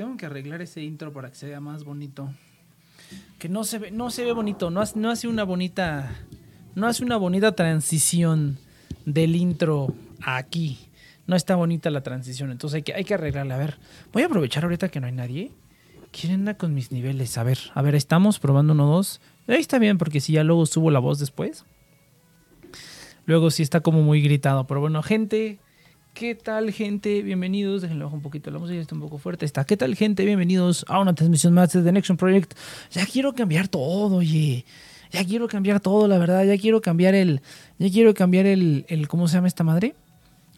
Tengo que arreglar ese intro para que se vea más bonito. Que no se ve, no se ve bonito, no hace, no hace una bonita, no hace una bonita transición del intro a aquí. No está bonita la transición, entonces hay que, hay que arreglarla. A ver, voy a aprovechar ahorita que no hay nadie. ¿Quién anda con mis niveles? A ver, a ver, estamos probando uno, dos. Ahí está bien, porque si ya luego subo la voz después. Luego sí está como muy gritado. Pero bueno, gente, ¿qué tal, gente? Bienvenidos. Déjenle bajar un poquito la música, está un poco fuerte. Está. ¿Qué tal, gente? Bienvenidos a una transmisión más de The Next Project. Ya quiero cambiar todo, oye. Ya quiero cambiar todo, la verdad. Ya quiero cambiar el. Ya quiero cambiar el. ¿Cómo se llama esta madre?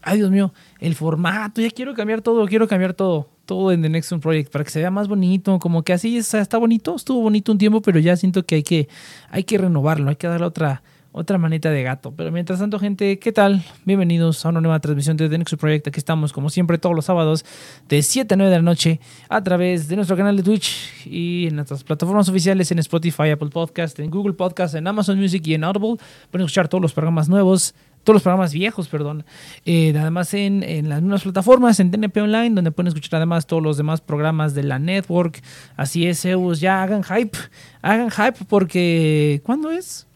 Ay, Dios mío, el formato, ya quiero cambiar todo, quiero cambiar todo, todo en The Next Project para que se vea más bonito, como que así está bonito, estuvo bonito un tiempo, pero ya siento que hay que, hay que renovarlo, hay que darle otra, otra manita de gato. Pero mientras tanto, gente, ¿qué tal? Bienvenidos a una nueva transmisión de The Next Project. Aquí estamos, como siempre, todos los sábados de 7 a 9 de la noche a través de nuestro canal de Twitch y en nuestras plataformas oficiales en Spotify, Apple Podcast, en Google Podcast, en Amazon Music y en Audible. Pueden escuchar todos los programas nuevos todos los programas viejos, perdón. Eh, además en, en, las mismas plataformas, en TNP Online, donde pueden escuchar además todos los demás programas de la network. Así es, Zeus, ya hagan hype, hagan hype porque ¿cuándo es?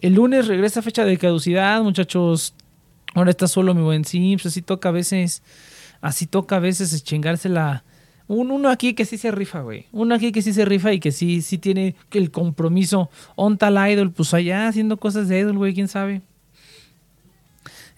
El lunes regresa fecha de caducidad, muchachos. Ahora está solo mi buen Sims, así toca a veces, así toca a veces chingársela. Un, uno aquí que sí se rifa, güey. Uno aquí que sí se rifa y que sí, sí tiene el compromiso. On tal idol, pues allá haciendo cosas de idol, güey, quién sabe.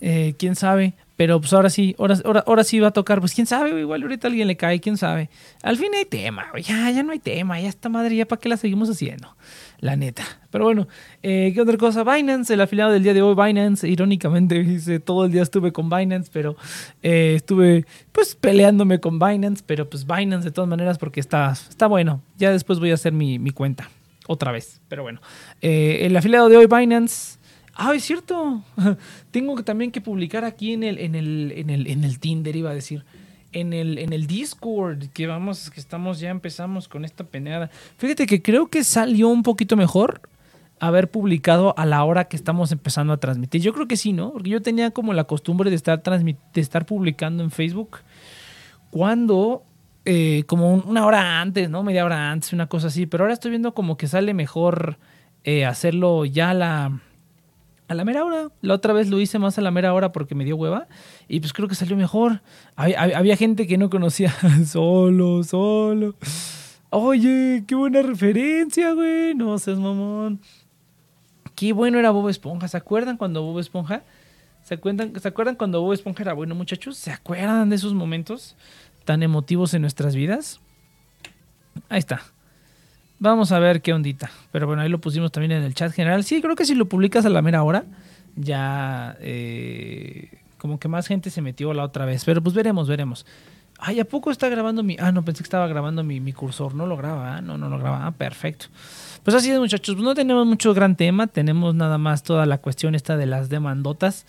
Eh, quién sabe. Pero pues ahora sí, ahora, ahora, ahora, sí va a tocar. Pues quién sabe, igual ahorita alguien le cae, quién sabe. Al fin hay tema, ya, ya no hay tema, ya esta madre, ya para qué la seguimos haciendo. La neta. Pero bueno, eh, ¿qué otra cosa? Binance, el afiliado del día de hoy, Binance. Irónicamente, dice, todo el día estuve con Binance, pero eh, estuve pues peleándome con Binance. Pero pues Binance de todas maneras porque está, está bueno. Ya después voy a hacer mi, mi cuenta otra vez. Pero bueno, eh, el afiliado de hoy, Binance. Ah, es cierto. Tengo también que publicar aquí en el, en el, en el, en el Tinder, iba a decir. En el, en el Discord, que vamos, que estamos, ya empezamos con esta peneada. Fíjate que creo que salió un poquito mejor haber publicado a la hora que estamos empezando a transmitir. Yo creo que sí, ¿no? Porque yo tenía como la costumbre de estar, de estar publicando en Facebook cuando eh, como una hora antes, ¿no? Media hora antes, una cosa así. Pero ahora estoy viendo como que sale mejor eh, hacerlo ya la, a la mera hora. La otra vez lo hice más a la mera hora porque me dio hueva y pues creo que salió mejor. Había, gente que no conocía solo, solo. Oye, qué buena referencia, güey. No seas mamón. Qué bueno era Bob Esponja. ¿Se acuerdan cuando Bob Esponja? ¿Se acuerdan, ¿Se acuerdan cuando Bob Esponja era bueno, muchachos? ¿Se acuerdan de esos momentos tan emotivos en nuestras vidas? Ahí está. Vamos a ver qué ondita. Pero bueno, ahí lo pusimos también en el chat general. Sí, creo que si lo publicas a la mera hora, ya eh, como que más gente se metió la otra vez. Pero pues veremos, veremos. Ay, ¿a poco está grabando mi...? Ah, no, pensé que estaba grabando mi, cursor. No lo graba, ¿eh? No, no lo graba. Ah, perfecto. Pues así es, muchachos. Pues no tenemos mucho gran tema. Tenemos nada más toda la cuestión esta de las demandotas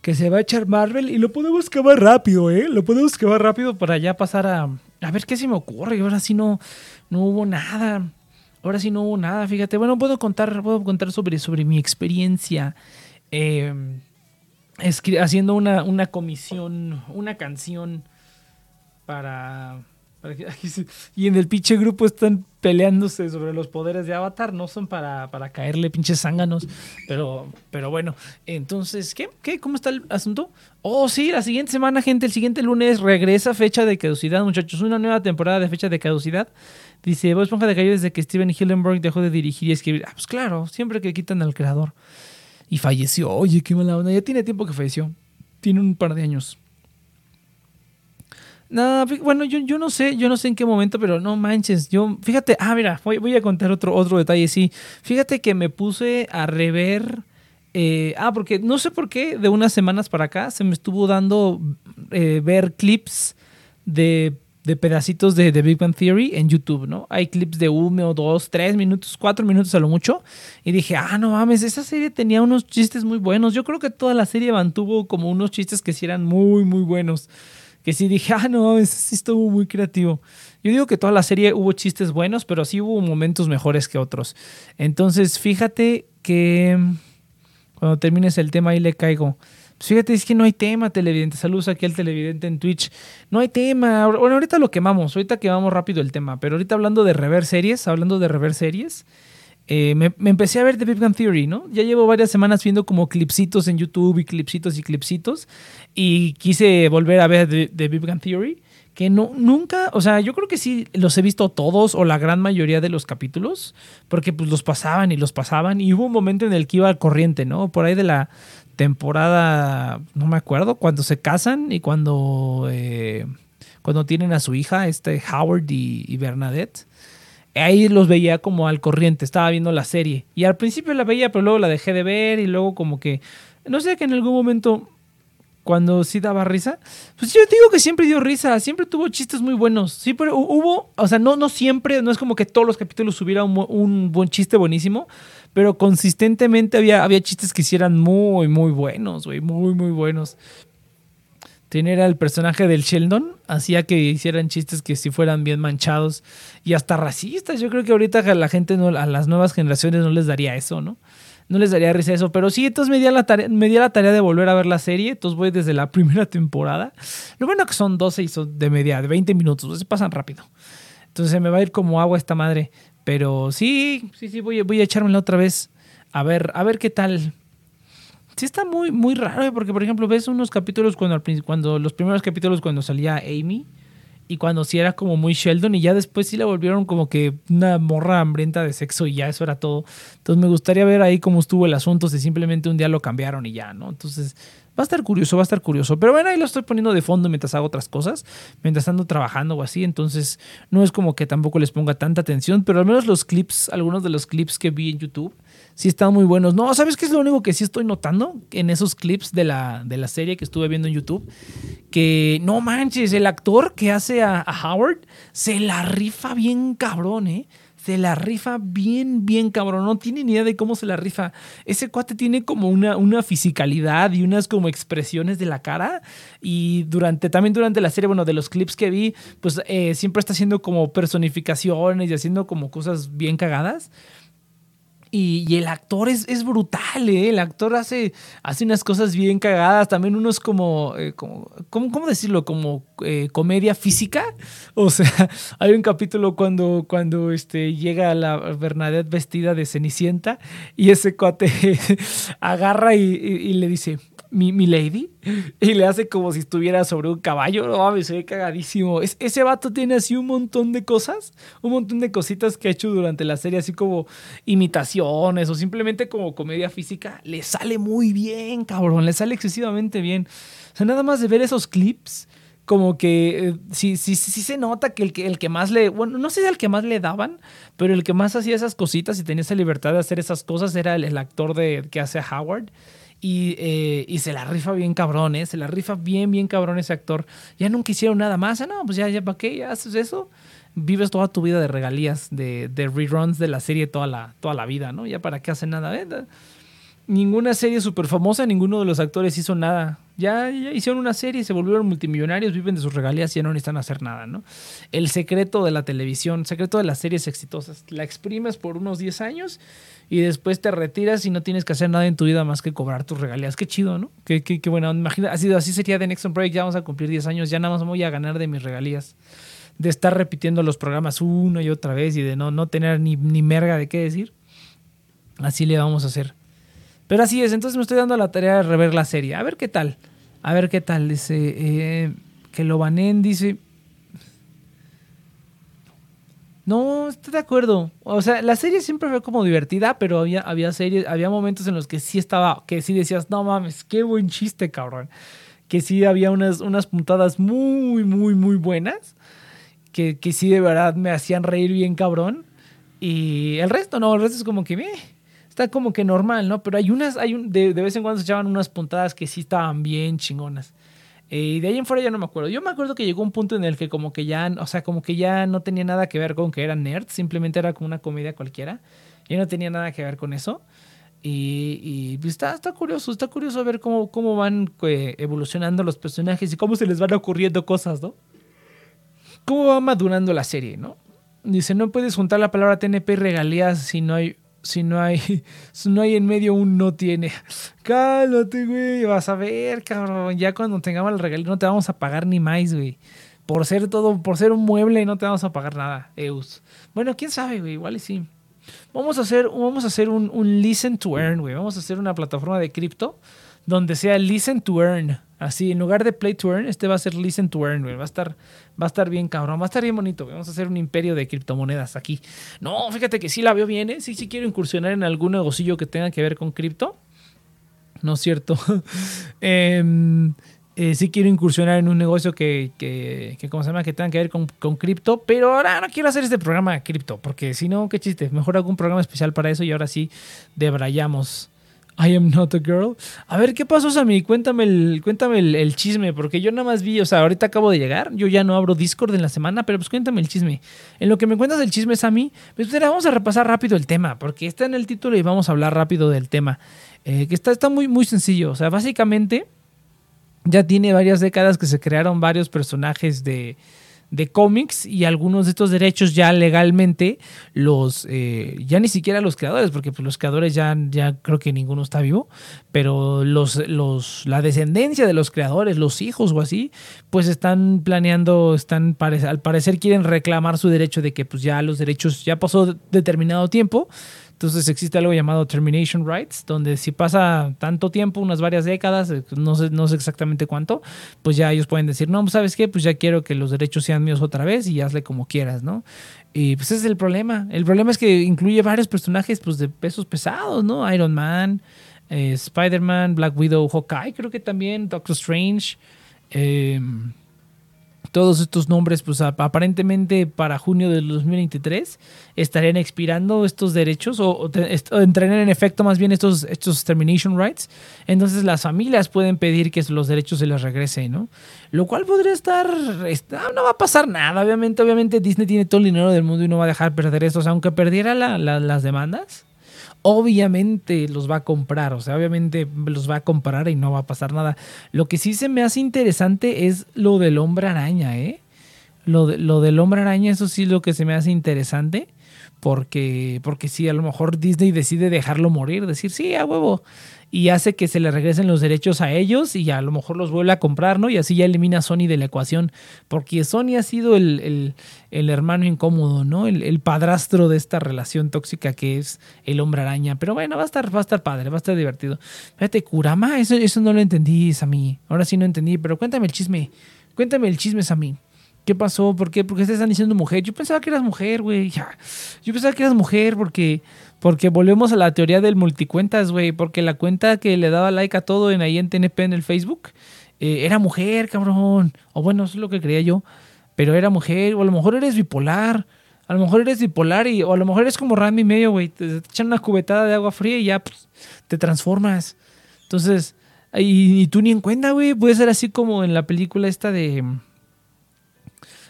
que se va a echar Marvel y lo podemos quemar rápido, ¿eh? Lo podemos quemar rápido para ya pasar a... A ver qué se me ocurre. Ahora sí no no hubo nada. Ahora sí no hubo nada, fíjate. Bueno, puedo contar, puedo contar sobre, sobre mi experiencia eh, haciendo una, una comisión, una canción para, para y en el pinche grupo están peleándose sobre los poderes de Avatar, no son para, para caerle pinches zánganos, pero, pero bueno, entonces, ¿qué? ¿qué? ¿Cómo está el asunto? Oh, sí, la siguiente semana, gente, el siguiente lunes regresa fecha de caducidad, muchachos, una nueva temporada de fecha de caducidad. Dice, Bob Esponja cayó desde que Steven Hillenburg dejó de dirigir y escribir. Ah, pues claro, siempre que quitan al creador. Y falleció. Oye, qué mala onda. Ya tiene tiempo que falleció. Tiene un par de años. No, bueno, yo, yo no sé, yo no sé en qué momento, pero no manches, yo, fíjate, ah, mira, voy, voy a contar otro, otro detalle, sí. Fíjate que me puse a rever, eh, ah, porque no sé por qué, de unas semanas para acá se me estuvo dando eh, ver clips de de pedacitos de The Big Bang Theory en YouTube, ¿no? Hay clips de uno, dos, tres minutos, cuatro minutos a lo mucho. Y dije, ah, no mames, esa serie tenía unos chistes muy buenos. Yo creo que toda la serie mantuvo como unos chistes que sí eran muy, muy buenos. Que sí dije, ah, no mames, sí estuvo muy creativo. Yo digo que toda la serie hubo chistes buenos, pero sí hubo momentos mejores que otros. Entonces, fíjate que cuando termines el tema ahí le caigo. Pues fíjate, es que no hay tema, televidente. Saludos aquí al televidente en Twitch. No hay tema. Bueno, ahorita lo quemamos, ahorita quemamos rápido el tema. Pero ahorita hablando de rever series, hablando de rever series, eh, me, empecé a ver The Big Bang Theory, ¿no? Ya llevo varias semanas viendo como clipsitos en YouTube y clipsitos y clipsitos. Y quise volver a ver The, Big Bang Theory. Que no, nunca, o sea, yo creo que sí los he visto todos o la gran mayoría de los capítulos, porque pues los pasaban y los pasaban. Y hubo un momento en el que iba al corriente, ¿no? Por ahí de la temporada, no me acuerdo, cuando se casan y cuando, eh, cuando tienen a su hija, este Howard y, Bernadette. Ahí los veía como al corriente, estaba viendo la serie. Y al principio la veía, pero luego la dejé de ver y luego como que, no sé, que en algún momento cuando sí daba risa. Pues yo digo que siempre dio risa, siempre tuvo chistes muy buenos. Sí, pero hubo, o sea, no, no siempre, no es como que todos los capítulos hubiera un, un buen chiste buenísimo, pero consistentemente había, había chistes que hicieran muy, muy buenos, güey, muy, muy buenos. Tener al personaje del Sheldon hacía que hicieran chistes que si fueran bien manchados y hasta racistas. Yo creo que ahorita a la gente, a las nuevas generaciones no les daría eso, ¿no? No les daría risa eso. Pero sí, entonces me di, la tarea, me di la tarea de volver a ver la serie. Entonces voy desde la primera temporada. Lo bueno que son 12 y son de media, de 20 minutos. Se pasan rápido. Entonces se me va a ir como agua esta madre. Pero sí, sí, sí, voy, voy a echármela otra vez. A ver, a ver qué tal. Sí está muy, muy raro, ¿eh? porque por ejemplo ves unos capítulos cuando, cuando los primeros capítulos cuando salía Amy y cuando sí era como muy Sheldon y ya después sí la volvieron como que una morra hambrienta de sexo y ya eso era todo. Entonces me gustaría ver ahí cómo estuvo el asunto, si simplemente un día lo cambiaron y ya, ¿no? Entonces Va a estar curioso, va a estar curioso. Pero bueno, ahí lo estoy poniendo de fondo mientras hago otras cosas, mientras ando trabajando o así. Entonces, no es como que tampoco les ponga tanta atención, pero al menos los clips, algunos de los clips que vi en YouTube, sí están muy buenos. No, ¿sabes qué es lo único que sí estoy notando en esos clips de la, de la serie que estuve viendo en YouTube? Que no manches, el actor que hace a, Howard se la rifa bien cabrón, ¿eh? se la rifa bien, bien cabrón. No tiene ni idea de cómo se la rifa. Ese cuate tiene como una, una fisicalidad y unas como expresiones de la cara. Y durante, también durante la serie, bueno, de los clips que vi, pues eh, siempre está haciendo como personificaciones y haciendo como cosas bien cagadas. Y, el actor es, es, brutal, ¿eh? El actor hace, hace unas cosas bien cagadas, también unos como, eh, como ¿cómo, decirlo? Como eh, comedia física. O sea, hay un capítulo cuando, cuando este, llega la Bernadette vestida de Cenicienta y ese cuate agarra y le dice, mi, lady y le hace como si estuviera sobre un caballo. No mames, se cagadísimo. Es, ese vato tiene así un montón de cosas, un montón de cositas que ha hecho durante la serie, así como imitaciones o simplemente como comedia física. Le sale muy bien, cabrón, le sale excesivamente bien. O sea, nada más de ver esos clips como que eh, sí, sí, sí se nota que el, que el que más le, bueno, no sé si el que más le daban, pero el que más hacía esas cositas y tenía esa libertad de hacer esas cosas era el, el actor de, que hace a Howard. Eh, y, se la rifa bien cabrón, ¿eh? Se la rifa bien, bien cabrón ese actor. Ya nunca hicieron nada más. Ah, no, pues ya, ya, ¿para qué? ¿Ya haces eso? Vives toda tu vida de regalías, de, de reruns de la serie toda la, toda la vida, ¿no? Ya para qué hacen nada. ¿eh? Ninguna serie súper famosa, ninguno de los actores hizo nada. Ya, hicieron una serie, se volvieron multimillonarios, viven de sus regalías y ya no necesitan hacer nada, ¿no? El secreto de la televisión, el secreto de las series exitosas. La exprimes por unos 10 años y después te retiras y no tienes que hacer nada en tu vida más que cobrar tus regalías. Qué chido, ¿no? Qué, qué, qué bueno. Imagina, así, así sería de Next Break, ya vamos a cumplir 10 años, ya nada más voy a ganar de mis regalías. De estar repitiendo los programas una y otra vez y de no, no tener ni, ni merga de qué decir. Así le vamos a hacer. Pero así es, entonces me estoy dando la tarea de rever la serie. A ver qué tal. A ver qué tal. Dice eh, que lo banen, dice. No, estoy de acuerdo. O sea, la serie siempre fue como divertida, pero había, había series, había momentos en los que sí estaba, que sí decías, no mames, qué buen chiste, cabrón. Que sí había unas, unas puntadas muy, muy, muy buenas. Que, que sí de verdad me hacían reír bien, cabrón. Y el resto no, el resto es como que está como que normal, ¿no? Pero hay unas, hay un, de, de, vez en cuando se echaban unas puntadas que sí estaban bien chingonas. Eh, y de ahí en fuera ya no me acuerdo. Yo me acuerdo que llegó un punto en el que como que ya, o sea, como que ya no tenía nada que ver con que era nerd, simplemente era como una comedia cualquiera. Ya no tenía nada que ver con eso. Y, y pues, está, está curioso, está curioso ver cómo, cómo van eh, evolucionando los personajes y cómo se les van ocurriendo cosas, ¿no? Cómo va madurando la serie, ¿no? Dice, no puedes juntar la palabra TNP y regalías si no hay si no hay, si no hay en medio un no tiene. Cálmate, güey. Vas a ver, cabrón. Ya cuando tengamos el regalo no te vamos a pagar ni más, güey. Por ser todo, por ser un mueble no te vamos a pagar nada, Eus. Bueno, quién sabe, güey. Igual y sí. Vamos a hacer, vamos a hacer un, un listen to earn, güey. Vamos a hacer una plataforma de cripto donde sea listen to earn. Así, en lugar de play to earn, este va a ser listen to earn. Va a estar, va a estar bien cabrón, va a estar bien bonito. Vamos a hacer un imperio de criptomonedas aquí. No, fíjate que sí la veo bien, ¿eh? Sí, sí quiero incursionar en algún negocillo que tenga que ver con cripto. No es cierto. eh, eh, sí quiero incursionar en un negocio que, que, que ¿cómo se llama? Que tenga que ver con, con cripto, pero ahora no quiero hacer este programa de cripto, porque si no, qué chiste. Mejor hago un programa especial para eso y ahora sí debrayamos. I am not a girl. A ver, ¿qué pasó, Sammy? Cuéntame el, cuéntame el, chisme, porque yo nada más vi, o sea, ahorita acabo de llegar, yo ya no abro Discord en la semana, pero pues cuéntame el chisme. En lo que me cuentas el chisme, Sammy, pues mira, vamos a repasar rápido el tema, porque está en el título y vamos a hablar rápido del tema. Eh, que está, está muy, muy sencillo, o sea, básicamente ya tiene varias décadas que se crearon varios personajes de, de cómics y algunos de estos derechos ya legalmente los eh, ya ni siquiera los creadores porque pues, los creadores ya, ya creo que ninguno está vivo pero los, los la descendencia de los creadores los hijos o así pues están planeando están al parecer quieren reclamar su derecho de que pues ya los derechos ya pasó determinado tiempo entonces existe algo llamado termination rights, donde si pasa tanto tiempo, unas varias décadas, eh, no sé, no sé exactamente cuánto, pues ya ellos pueden decir, no, pues, ¿sabes qué? Pues ya quiero que los derechos sean míos otra vez y hazle como quieras, ¿no? Y pues ese es el problema. El problema es que incluye varios personajes pues de pesos pesados, ¿no? Iron Man, eh, Spider-Man, Black Widow, Hawkeye, creo que también, Doctor Strange. Eh, todos estos nombres, pues aparentemente para junio del 2023 estarían expirando estos derechos o, entrarían en efecto más bien estos, estos termination rights. Entonces las familias pueden pedir que los derechos se les regresen, ¿no? Lo cual podría estar, no va a pasar nada, obviamente, obviamente Disney tiene todo el dinero del mundo y no va a dejar perder eso, o sea, aunque perdiera las demandas obviamente los va a comprar, o sea, obviamente los va a comprar y no va a pasar nada. Lo que sí se me hace interesante es lo del hombre araña, ¿eh? Lo, de, lo del hombre araña, eso sí es lo que se me hace interesante, porque, porque sí, a lo mejor Disney decide dejarlo morir, decir, sí, a huevo, y hace que se le regresen los derechos a ellos y a lo mejor los vuelve a comprar, ¿no? Y así ya elimina a Sony de la ecuación, porque Sony ha sido el, hermano incómodo, ¿no? El, padrastro de esta relación tóxica que es el hombre araña. Pero bueno, va a estar, va a estar padre, va a estar divertido. Fíjate, Kurama, eso, eso no lo entendí, Sammy. Ahora sí no entendí, pero cuéntame el chisme. Cuéntame el chisme, Sammy. ¿Qué pasó? ¿Por qué? ¿Por qué te están diciendo mujer? Yo pensaba que eras mujer, güey. Yo pensaba que eras mujer porque porque volvemos a la teoría del multicuentas, güey. Porque la cuenta que le daba like a todo en ahí en TNP en el Facebook eh, era mujer, cabrón. O bueno, eso es lo que creía yo. Pero era mujer. O a lo mejor eres bipolar. A lo mejor eres bipolar y, o a lo mejor eres como Randy medio, güey. Te, echan una cubetada de agua fría y ya pues, te transformas. Entonces, y, tú ni en cuenta, güey. Puede ser así como en la película esta de.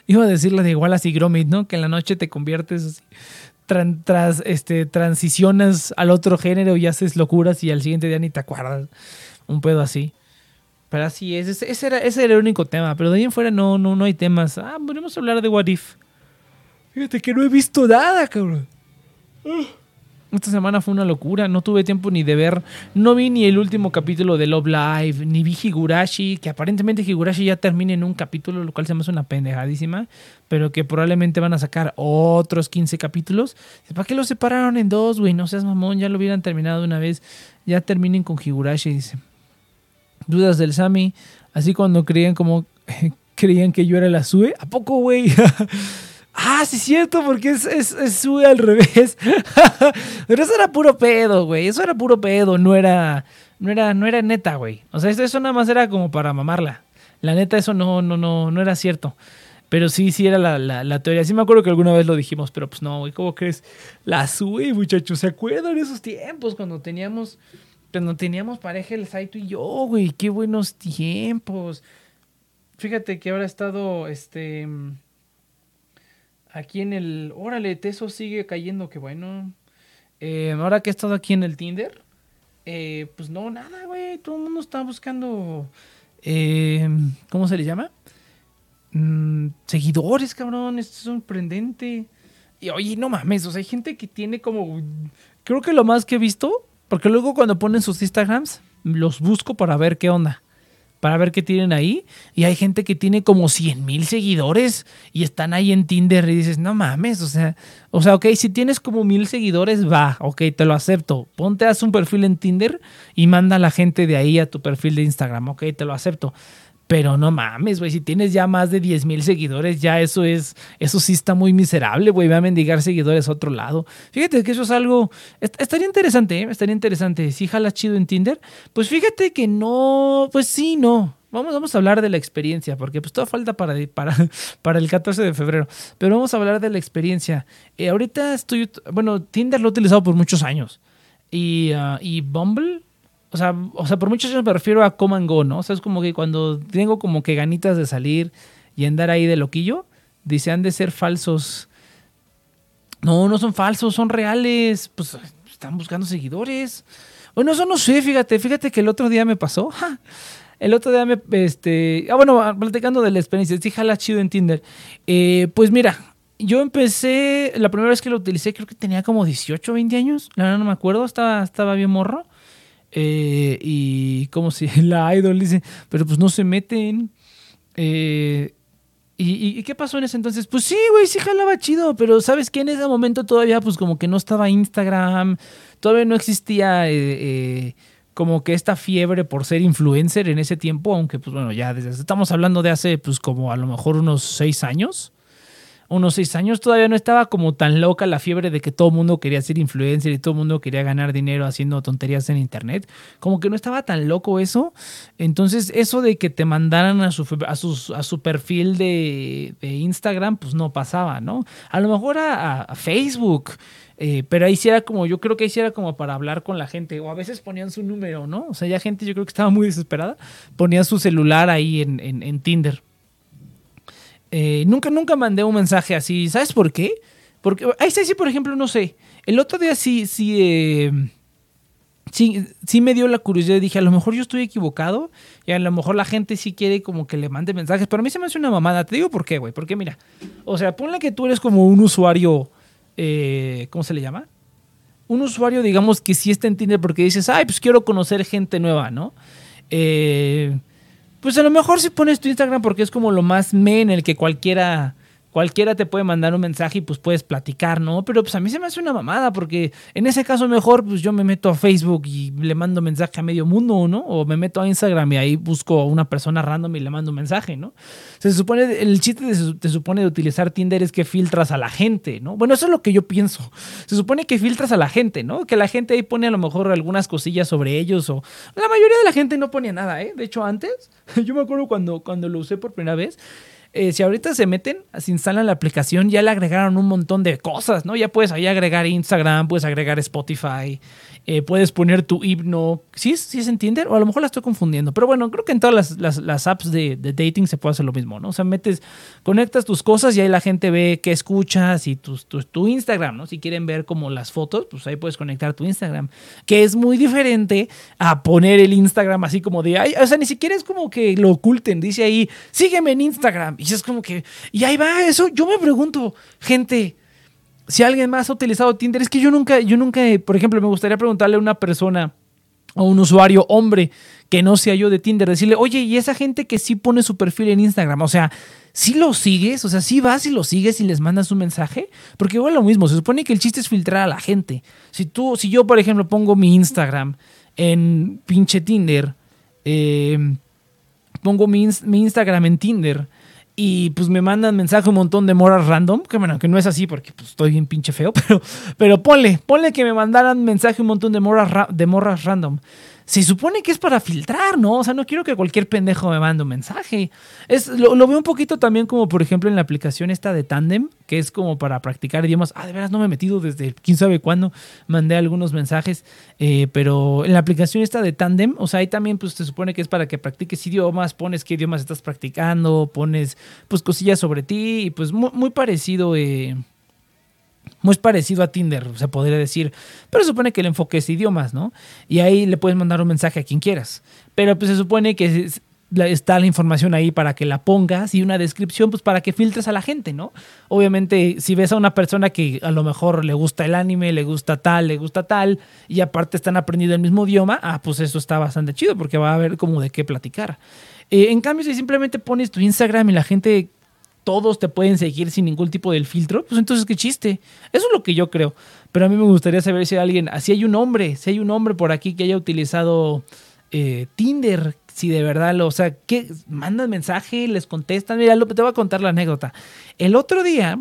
Iba a decir la de Wallace y Gromit, ¿no? Que en la noche te conviertes así tras, este, transicionas al otro género y haces locuras y al siguiente día ni te acuerdas. Un pedo así. Pero así es, ese, era, el único tema. Pero de ahí en fuera no, no, no hay temas. Ah, podemos hablar de What If. Fíjate que no he visto nada, cabrón. Esta semana fue una locura, no tuve tiempo ni de ver, no vi ni el último capítulo de Love Live, ni vi Higurashi, que aparentemente Higurashi ya termina en un capítulo, lo cual se me hace una pendejadísima, pero que probablemente van a sacar otros 15 capítulos. ¿Para qué lo separaron en dos, güey? No seas mamón, ya lo hubieran terminado una vez, ya terminen con Higurashi, dice. Dudas del Sami, así cuando creían como creían que yo era la Sue, ¿a poco, güey? Ah, sí, es cierto, porque es, es, sube al revés. Pero eso era puro pedo, güey. Eso era puro pedo, no era, no era, no era neta, güey. O sea, eso nada más era como para mamarla. La neta, eso no, no, no, no era cierto. Pero sí, sí era la, la, teoría. Sí me acuerdo que alguna vez lo dijimos, pero pues no, güey. ¿Cómo crees? La sube, muchachos. ¿Se acuerdan esos tiempos cuando teníamos, cuando teníamos pareja el Saito y yo, güey? Qué buenos tiempos. Fíjate que ahora he estado, este aquí en el. Órale, Teso sigue cayendo, qué bueno. Eh, ahora que he estado aquí en el Tinder, eh, pues no, nada, güey. Todo el mundo está buscando. Eh, ¿Cómo se le llama? Mm, seguidores, cabrón. Esto es sorprendente. Y oye, no mames, o sea, hay gente que tiene como creo que lo más que he visto, porque luego cuando ponen sus Instagrams, los busco para ver qué onda para ver qué tienen ahí. Y hay gente que tiene como 100 mil seguidores y están ahí en Tinder y dices, no mames, o sea, o sea, ok, si tienes como mil seguidores, va, ok, te lo acepto. Ponte, haz un perfil en Tinder y manda a la gente de ahí a tu perfil de Instagram, ok, te lo acepto. Pero no mames, güey, si tienes ya más de 10 mil seguidores, ya eso es, eso sí está muy miserable, güey, va a mendigar seguidores a otro lado. Fíjate que eso es algo, estaría interesante, ¿eh? estaría interesante. Si jalas chido en Tinder, pues fíjate que no, pues sí, no. Vamos, vamos a hablar de la experiencia, porque pues todo falta para, para, para el 14 de febrero. Pero vamos a hablar de la experiencia. Eh, ahorita estoy, bueno, Tinder lo he utilizado por muchos años. Y, uh, y Bumble, o sea, o sea, por muchos años me refiero a come and go, ¿no? O sea, es como que cuando tengo como que ganitas de salir y andar ahí de loquillo, dice, han de ser falsos. No, no son falsos, son reales. Pues están buscando seguidores. Bueno, eso no sé, fíjate, fíjate que el otro día me pasó. El otro día me, este, ah, bueno, platicando de la experiencia, sí, jala chido en Tinder. Eh, pues mira, yo empecé, la primera vez que lo utilicé, creo que tenía como 18, 20 años, la verdad no me acuerdo, estaba, estaba bien morro. Eh, y como si la idol dice, pero pues no se meten. Eh, y, qué pasó en ese entonces? Pues sí, güey, sí jalaba chido, pero ¿sabes qué? En ese momento todavía pues como que no estaba Instagram, todavía no existía eh, como que esta fiebre por ser influencer en ese tiempo, aunque pues bueno, ya desde, estamos hablando de hace pues como a lo mejor unos seis años unos seis años todavía no estaba como tan loca la fiebre de que todo el mundo quería ser influencer y todo el mundo quería ganar dinero haciendo tonterías en internet. Como que no estaba tan loco eso. Entonces eso de que te mandaran a su, a a su perfil de, Instagram, pues no pasaba, ¿no? A lo mejor a, Facebook. Eh, pero ahí sí era como, yo creo que ahí sí era como para hablar con la gente, o a veces ponían su número, ¿no? O sea, ya gente yo creo que estaba muy desesperada, ponía su celular ahí en, en Tinder. Eh, nunca, nunca mandé un mensaje así. ¿Sabes por qué? Porque ahí sí, por ejemplo, no sé. El otro día sí, sí, eh, sí, sí me dio la curiosidad. Dije, a lo mejor yo estoy equivocado y a lo mejor la gente sí quiere como que le mande mensajes. Pero a mí se me hace una mamada. Te digo por qué, güey. Porque mira, o sea, ponle que tú eres como un usuario, eh, ¿cómo se le llama? Un usuario, digamos, que sí está en Tinder porque dices, ay, pues quiero conocer gente nueva, ¿no? Eh pues a lo mejor si pones tu Instagram porque es como lo más me en el que cualquiera cualquiera te puede mandar un mensaje y pues puedes platicar, ¿no? Pero pues a mí se me hace una mamada porque en ese caso mejor pues yo me meto a Facebook y le mando mensaje a medio mundo, ¿no? O me meto a Instagram y ahí busco a una persona random y le mando un mensaje, ¿no? Se supone, el chiste de, supone de utilizar Tinder es que filtras a la gente, ¿no? Bueno, eso es lo que yo pienso. Se supone que filtras a la gente, ¿no? Que la gente ahí pone a lo mejor algunas cosillas sobre ellos o la mayoría de la gente no ponía nada, ¿eh? De hecho antes, yo me acuerdo cuando, cuando lo usé por primera vez, eh, si ahorita se meten, se instalan la aplicación, ya le agregaron un montón de cosas, ¿no? Ya puedes ahí agregar Instagram, puedes agregar Spotify, eh, puedes poner tu himno. ¿Sí es, ¿Sí se entiende? O a lo mejor la estoy confundiendo. Pero bueno, creo que en todas las, apps de, dating se puede hacer lo mismo, ¿no? O sea, metes, conectas tus cosas y ahí la gente ve qué escuchas y tu, tu, Instagram, ¿no? Si quieren ver como las fotos, pues ahí puedes conectar tu Instagram. Que es muy diferente a poner el Instagram así como de, ay, o sea, ni siquiera es como que lo oculten. Dice ahí, sígueme en Instagram. Y es como que, y ahí va eso. Yo me pregunto, gente si alguien más ha utilizado Tinder, es que yo nunca, yo nunca, por ejemplo, me gustaría preguntarle a una persona, a un usuario hombre que no sea yo de Tinder, decirle, oye, y esa gente que sí pone su perfil en Instagram, o sea, ¿sí lo sigues, o sea, si ¿sí vas y lo sigues y les mandas un mensaje, porque igual lo mismo, se supone que el chiste es filtrar a la gente. Si tú, si yo, por ejemplo, pongo mi Instagram en pinche Tinder, eh, pongo mi Instagram en Tinder y pues me mandan mensaje un montón de moras random, que bueno, que no es así porque pues, estoy bien pinche feo, pero, pero ponle, ponle que me mandaran mensaje un montón de morras, de morras random se supone que es para filtrar, ¿no? O sea, no quiero que cualquier pendejo me mande un mensaje. Es, lo, veo un poquito también como, por ejemplo, en la aplicación esta de Tandem, que es como para practicar idiomas. Ah, de veras no me he metido desde quién sabe cuándo. Mandé algunos mensajes, eh, pero en la aplicación esta de Tandem, o sea, ahí también pues se supone que es para que practiques idiomas, pones qué idiomas estás practicando, pones pues cosillas sobre ti y pues muy, parecido... Eh, muy parecido a Tinder, se podría decir, pero se supone que el enfoque es idiomas, ¿no? Y ahí le puedes mandar un mensaje a quien quieras. Pero pues se supone que está la información ahí para que la pongas y una descripción pues para que filtres a la gente, ¿no? Obviamente si ves a una persona que a lo mejor le gusta el anime, le gusta tal, le gusta tal y aparte están aprendiendo el mismo idioma, ah, pues eso está bastante chido porque va a haber como de qué platicar. Eh, en cambio si simplemente pones tu Instagram y la gente todos te pueden seguir sin ningún tipo de filtro, pues entonces qué chiste. Eso es lo que yo creo. Pero a mí me gustaría saber si hay alguien, si hay un hombre, si hay un hombre por aquí que haya utilizado eh, Tinder, si de verdad lo, o sea, que mandan mensaje, les contestan. Mira, te voy a contar la anécdota. El otro día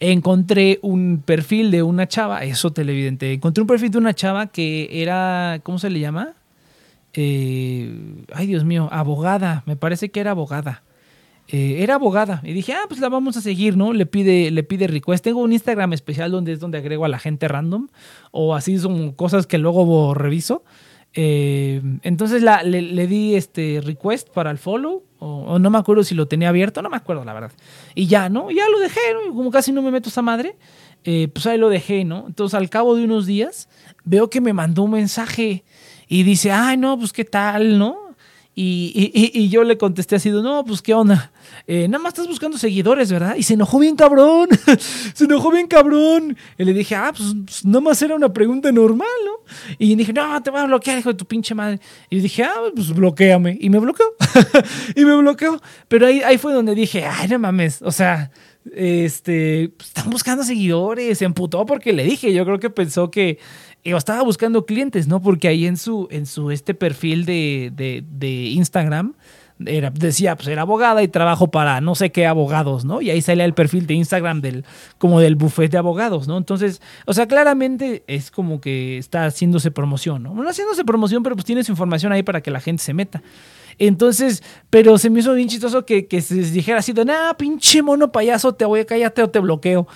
encontré un perfil de una chava, eso televidente, encontré un perfil de una chava que era, ¿cómo se le llama? Eh, ay, Dios mío, abogada, me parece que era abogada. Eh, era abogada y dije, ah, pues la vamos a seguir, ¿no? Le pide, le pide request. Tengo un Instagram especial donde es donde agrego a la gente random o así son cosas que luego reviso. Eh, entonces la, le, di este request para el follow, o, no me acuerdo si lo tenía abierto, no me acuerdo la verdad. Y ya, ¿no? Ya lo dejé, ¿no? Como casi no me meto esa madre, eh, pues ahí lo dejé, ¿no? Entonces al cabo de unos días veo que me mandó un mensaje y dice, ay, no, pues qué tal, ¿no? Y, yo le contesté así, no, pues qué onda. Eh, nada más estás buscando seguidores, ¿verdad? Y se enojó bien cabrón. se enojó bien cabrón. Y le dije, ah, pues, pues, nada más era una pregunta normal, ¿no? Y dije, no, te voy a bloquear, hijo de tu pinche madre. Y dije, ah, pues bloqueame. Y me bloqueó. y me bloqueó. Pero ahí, ahí fue donde dije, ay, no mames. O sea, este, pues, están buscando seguidores. Se emputó porque le dije. Yo creo que pensó que estaba buscando clientes, ¿no? Porque ahí en su, en su este perfil de, Instagram era, decía, pues era abogada y trabajo para no sé qué abogados, ¿no? Y ahí sale el perfil de Instagram del, como del buffet de abogados, ¿no? Entonces, o sea, claramente es como que está haciéndose promoción, ¿no? No haciéndose promoción, pero pues tiene su información ahí para que la gente se meta. Entonces, pero se me hizo bien chistoso que, se dijera así de, nah, pinche mono payaso, te voy a callarte o te bloqueo.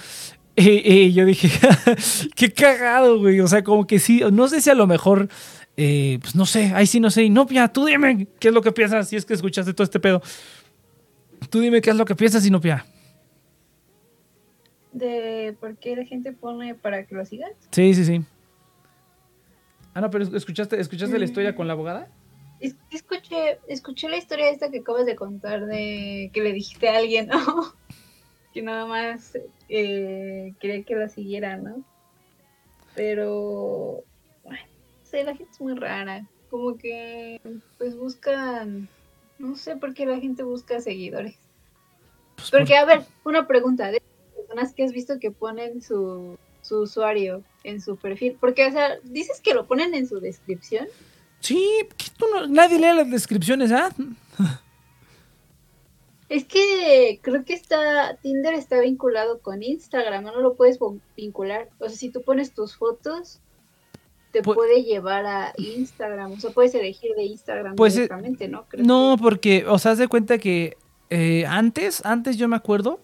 Y, yo dije, qué cagado, güey. O sea, como que sí, no sé si a lo mejor, eh, pues no sé, ahí sí no sé. No, Pia, tú dime qué es lo que piensas si es que escuchaste todo este pedo. Tú dime qué es lo que piensas, y no, Pia. ¿De por qué la gente pone para que lo sigas? Sí, sí, sí. Ah, no, pero ¿escuchaste, escuchaste la historia con la abogada? escuché, escuché la historia esta que acabas de contar de que le dijiste a alguien, ¿no? Que nada más eh, quería que la siguiera, ¿no? Pero, bueno, sé, la gente es muy rara. Como que, pues buscan, no sé por qué la gente busca seguidores. Pues Porque, a ver, una pregunta, de personas que has visto que ponen su, su usuario en su perfil, porque, o sea, dices que lo ponen en su descripción. Sí, nadie lee las descripciones, ¿ah? Es que creo que está Tinder está vinculado con Instagram, no lo puedes vincular. O sea, si tú pones tus fotos, te puede llevar a Instagram. O sea, puedes elegir de Instagram pues, eh, directamente, ¿no? no, porque, o sea, haz de cuenta que eh, antes, antes yo me acuerdo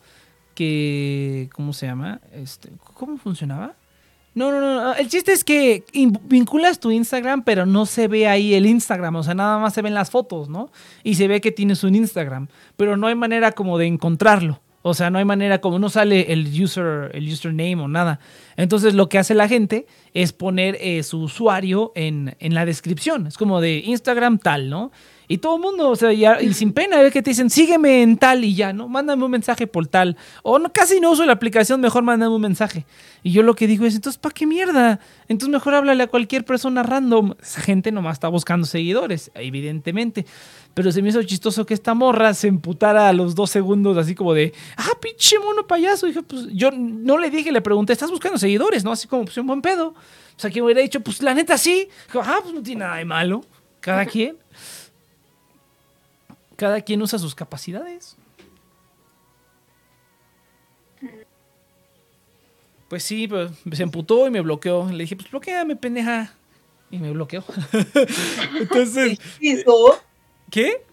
que, ¿cómo se llama? Este, ¿Cómo funcionaba? No, no, no. El chiste es que vinculas tu Instagram, pero no se ve ahí el Instagram. O sea, nada más se ven las fotos, ¿no? Y se ve que tienes un Instagram. Pero no hay manera como de encontrarlo. O sea, no hay manera como no sale el user, el username o nada. Entonces lo que hace la gente es poner eh, su usuario en, en, la descripción. Es como de Instagram tal, ¿no? Y todo el mundo, o sea, y sin pena, es que te dicen, sígueme en tal y ya, ¿no? Mándame un mensaje por tal. O no, casi no uso la aplicación, mejor mándame un mensaje. Y yo lo que digo es, entonces, ¿para qué mierda? Entonces mejor háblale a cualquier persona random. Esa gente nomás está buscando seguidores, evidentemente. Pero se me hizo chistoso que esta morra se emputara a los dos segundos, así como de, ah, pinche mono payaso. dije, pues yo no le dije, le pregunté, ¿estás buscando seguidores? ¿No? Así como, pues un buen pedo. O sea, que me hubiera dicho, pues la neta sí. ah, pues no tiene nada de malo. Cada quien cada quien usa sus capacidades. Pues sí, pues, se emputó y me bloqueó. Le dije, pues bloqueame, pendeja. Y me bloqueó. Entonces. ¿Qué?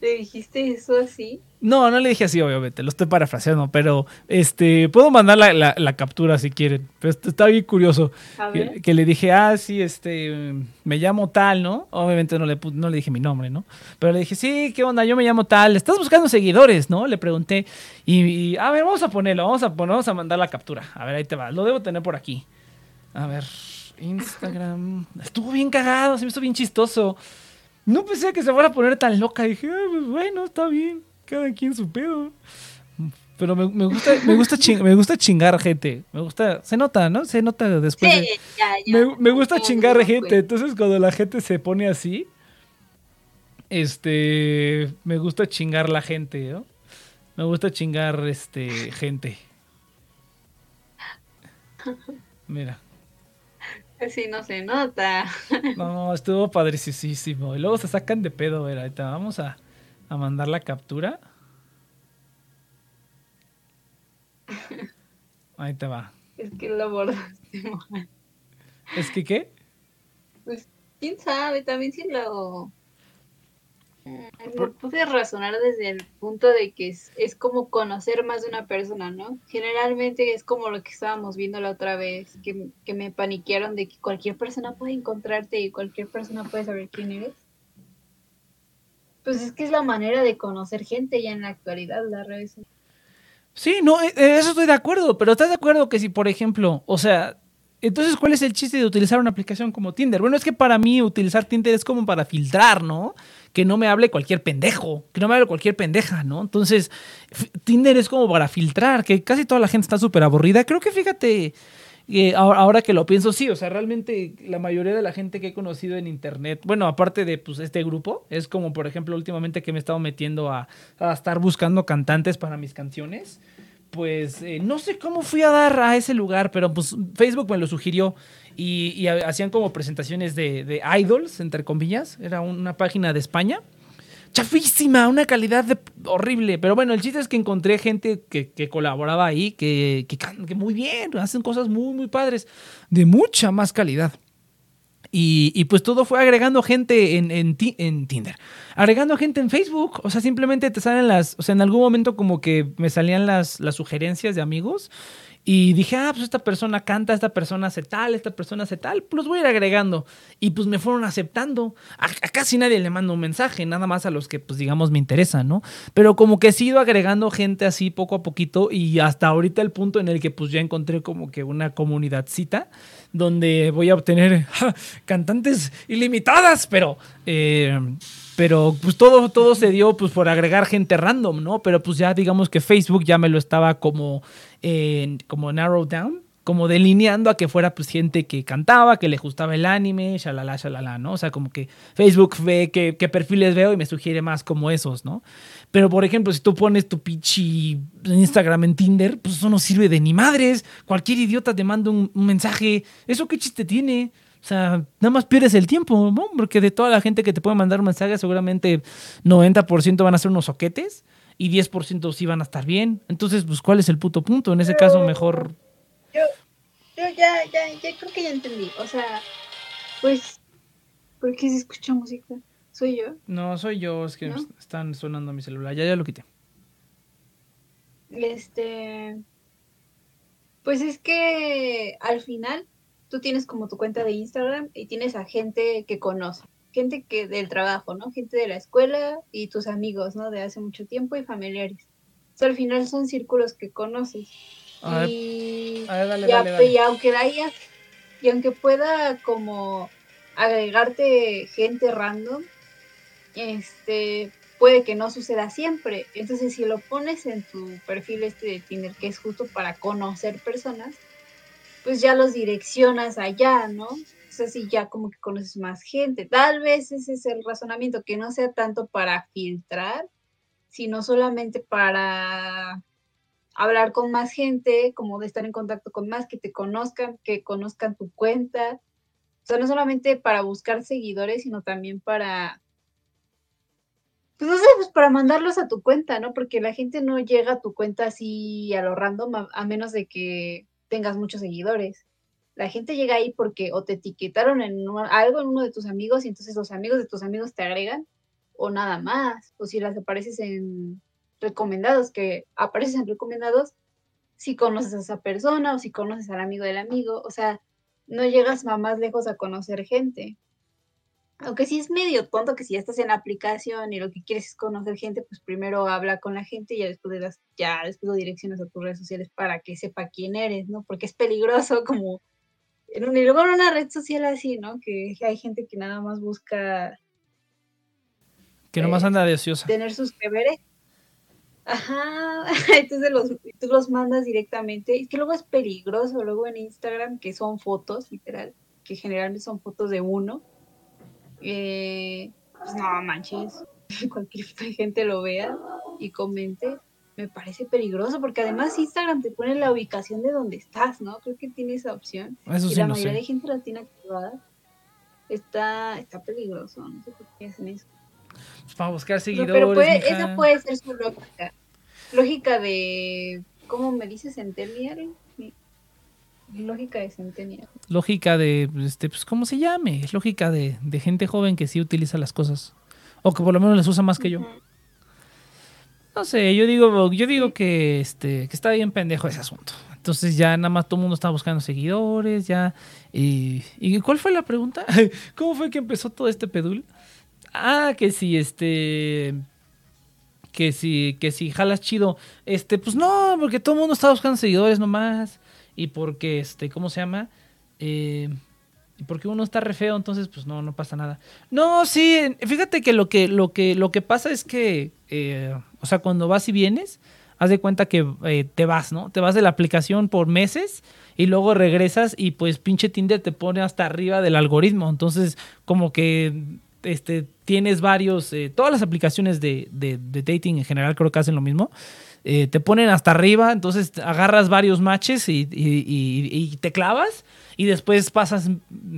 ¿Le dijiste eso así? No, no le dije así, obviamente, lo estoy parafraseando, pero este, puedo mandar la, captura si quieren. Pero está bien curioso. Que, le dije, ah, sí, este, me llamo tal, ¿no? Obviamente no le, no le dije mi nombre, ¿no? Pero le dije, sí, ¿qué onda? Yo me llamo tal. ¿Estás buscando seguidores, no? Le pregunté. Y, a ver, vamos a ponerlo, vamos a poner, vamos a mandar la captura. A ver, ahí te va. Lo debo tener por aquí. A ver, Instagram. Estuvo bien cagado, se me hizo bien chistoso. No pensé que se fuera a poner tan loca. Dije, ah, pues bueno, está bien. Cada quien su pedo. Pero me, gusta, me gusta, me gusta chingar gente. Me gusta, se nota, ¿no? Se nota después. Sí, ya, ya. Me, gusta chingar gente. Entonces, cuando la gente se pone así, este, me gusta chingar la gente, ¿no? Me gusta chingar, este, gente. Mira. Así no se nota. No, estuvo padricísimo. Y luego se sacan de pedo, ver, ahorita vamos a, a mandar la captura. Ahí te va. Es que lo abordaste ¿Es que qué? Pues quién sabe, también si lo pude razonar desde el punto de que es, como conocer más de una persona, ¿no? Generalmente es como lo que estábamos viendo la otra vez, que, que, me paniquearon de que cualquier persona puede encontrarte y cualquier persona puede saber quién eres. Pues es que es la manera de conocer gente ya en la actualidad, las redes. Sí, no, eh, eh, eso estoy de acuerdo, pero ¿estás de acuerdo que si, por ejemplo, o sea, entonces, ¿cuál es el chiste de utilizar una aplicación como Tinder? Bueno, es que para mí utilizar Tinder es como para filtrar, ¿no? Que no me hable cualquier pendejo, que no me hable cualquier pendeja, ¿no? Entonces, Tinder es como para filtrar, que casi toda la gente está súper aburrida. Creo que fíjate, eh, ahora, que lo pienso, sí, o sea, realmente la mayoría de la gente que he conocido en Internet, bueno, aparte de pues, este grupo, es como, por ejemplo, últimamente que me he estado metiendo a, a estar buscando cantantes para mis canciones pues eh, no sé cómo fui a dar a ese lugar, pero pues Facebook me lo sugirió y, hacían como presentaciones de, idols, entre comillas. Era una página de España. Chafísima, una calidad horrible. Pero bueno, el chiste es que encontré gente que, colaboraba ahí, que, que, muy bien, hacen cosas muy, muy padres, de mucha más calidad. Y, pues todo fue agregando gente en, en, Tinder. Agregando gente en Facebook. O sea, simplemente te salen las. O sea, en algún momento como que me salían las, las sugerencias de amigos. Y dije, ah, pues esta persona canta, esta persona hace tal, esta persona hace tal, pues los voy a ir agregando. Y pues me fueron aceptando. A, casi nadie le mando un mensaje, nada más a los que, pues digamos, me interesan, ¿no? Pero como que he ido agregando gente así poco a poquito y hasta ahorita el punto en el que pues ya encontré como que una comunidadcita donde voy a obtener cantantes ilimitadas, pero... Eh, pero pues todo, todo se dio pues por agregar gente random, ¿no? Pero pues ya digamos que Facebook ya me lo estaba como, como narrow down, como delineando a que fuera pues gente que cantaba, que le gustaba el anime, shalala, shalala, ¿no? O sea, como que Facebook ve qué, perfiles veo y me sugiere más como esos, ¿no? Pero por ejemplo, si tú pones tu pichi Instagram en Tinder, pues eso no sirve de ni madres. Cualquier idiota te manda un mensaje. ¿Eso qué chiste tiene? O sea, nada más pierdes el tiempo, ¿no? Porque de toda la gente que te puede mandar un mensaje, seguramente 90% van a ser unos soquetes y 10% sí van a estar bien. Entonces, pues, ¿cuál es el puto punto? En ese caso, mejor. Yo, yo ya, ya, ya creo que ya entendí. O sea, pues, ¿por qué se escucha música? ¿Soy yo? No, soy yo, es que están sonando mi celular. Ya, ya lo quité. Este. Pues es que al final tú tienes como tu cuenta de Instagram y tienes a gente que conoce, gente que del trabajo, ¿no? Gente de la escuela y tus amigos, ¿no? De hace mucho tiempo y familiares. O sea, al final son círculos que conoces. y, y, aunque haya, y aunque pueda como agregarte gente random, este puede que no suceda siempre. Entonces, si lo pones en tu perfil este de Tinder, que es justo para conocer personas, pues ya los direccionas allá, ¿no? O sea, si ya como que conoces más gente. Tal vez ese es el razonamiento, que no sea tanto para filtrar, sino solamente para hablar con más gente, como de estar en contacto con más, que te conozcan, que conozcan tu cuenta. O sea, no solamente para buscar seguidores, sino también para, pues no sé, pues para mandarlos a tu cuenta, ¿no? Porque la gente no llega a tu cuenta así a lo random, a menos de que tengas muchos seguidores. La gente llega ahí porque o te etiquetaron en algo en uno de tus amigos y entonces los amigos de tus amigos te agregan o nada más. O si las apareces en recomendados, que apareces en recomendados, si conoces a esa persona o si conoces al amigo del amigo. O sea, no llegas más lejos a conocer gente aunque sí es medio tonto que si ya estás en la aplicación y lo que quieres es conocer gente, pues primero habla con la gente y ya después de las, ya después lo direccionas a tus redes sociales para que sepa quién eres, ¿no? Porque es peligroso como en un, y luego en una red social así, ¿no? Que hay gente que nada más busca Que nomás anda de ociosa. Tener sus que Ajá, entonces los, tú los mandas directamente. Es que luego es peligroso, luego en Instagram, que son fotos, literal, que generalmente son fotos de uno. Eh, pues no manches, cualquier gente lo vea y comente, me parece peligroso, porque además Instagram te pone la ubicación de donde estás, ¿no? Creo que tiene esa opción. y la mayoría de gente la tiene activada. Está, está peligroso, no sé por qué hacen eso. Pues para buscar seguidores. Pero puede, esa puede ser su lógica. Lógica de. ¿Cómo me dices Centennial? Lógica de Centennial. Lógica de. Este, pues, ¿Cómo se llame? Es lógica de, de, gente joven que sí utiliza las cosas. O que por lo menos les usa más que yo. No sé, yo digo, yo digo que, este, que está bien pendejo ese asunto. Entonces ya nada más todo el mundo está buscando seguidores, ya. Y, ¿Y cuál fue la pregunta? ¿Cómo fue que empezó todo este pedul? Ah, que si este. Que si, que si jalas chido. Este, pues no, porque todo el mundo está buscando seguidores nomás. Y porque, este, ¿cómo se llama? Eh, porque uno está re feo, entonces, pues no, no pasa nada. No, sí, fíjate que lo que, lo que, lo que pasa es que, eh, o sea, cuando vas y vienes, haz de cuenta que eh, te vas, ¿no? Te vas de la aplicación por meses y luego regresas y pues pinche Tinder te pone hasta arriba del algoritmo. Entonces, como que este, tienes varios, eh, todas las aplicaciones de, de, dating en general creo que hacen lo mismo. Eh, te ponen hasta arriba, entonces agarras varios matches y, te clavas y después pasas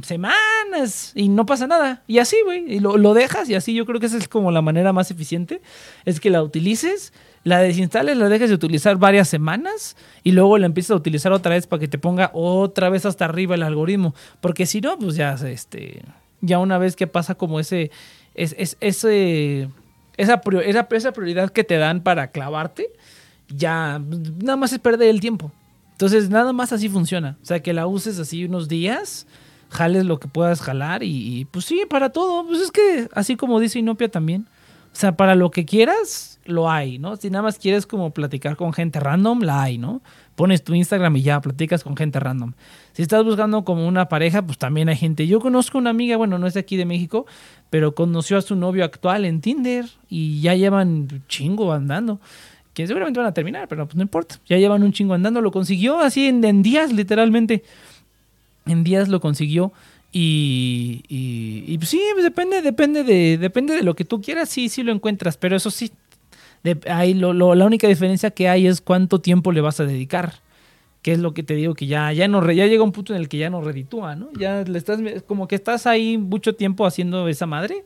semanas y no pasa nada. Y así, güey, y lo, dejas y así yo creo que esa es como la manera más eficiente, es que la utilices, la desinstales, la dejes de utilizar varias semanas y luego la empiezas a utilizar otra vez para que te ponga otra vez hasta arriba el algoritmo. Porque si no, pues ya, este, ya una vez que pasa como ese, es, ese esa, esa, prioridad que te dan para clavarte, ya nada más es perder el tiempo. Entonces, nada más así funciona. O sea, que la uses así unos días, jales lo que puedas jalar y, pues sí, para todo. Pues es que así como dice Inopia también. O sea, para lo que quieras, lo hay, ¿no? Si nada más quieres como platicar con gente random, la hay, ¿no? Pones tu Instagram y ya platicas con gente random. Si estás buscando como una pareja, pues también hay gente. Yo conozco una amiga, bueno, no es de aquí de México, pero conoció a su novio actual en Tinder y ya llevan chingo andando. Que seguramente van a terminar, pero pues no importa. Ya llevan un chingo andando. Lo consiguió así en, días, literalmente. En días lo consiguió. Y, y, pues sí, pues depende, depende de, depende de lo que tú quieras, sí, sí lo encuentras, pero eso sí, ahí lo, la única diferencia que hay es cuánto tiempo le vas a dedicar que es lo que te digo que ya, ya, no, ya llega un punto en el que ya no reditúa, ¿no? Ya le estás, como que estás ahí mucho tiempo haciendo esa madre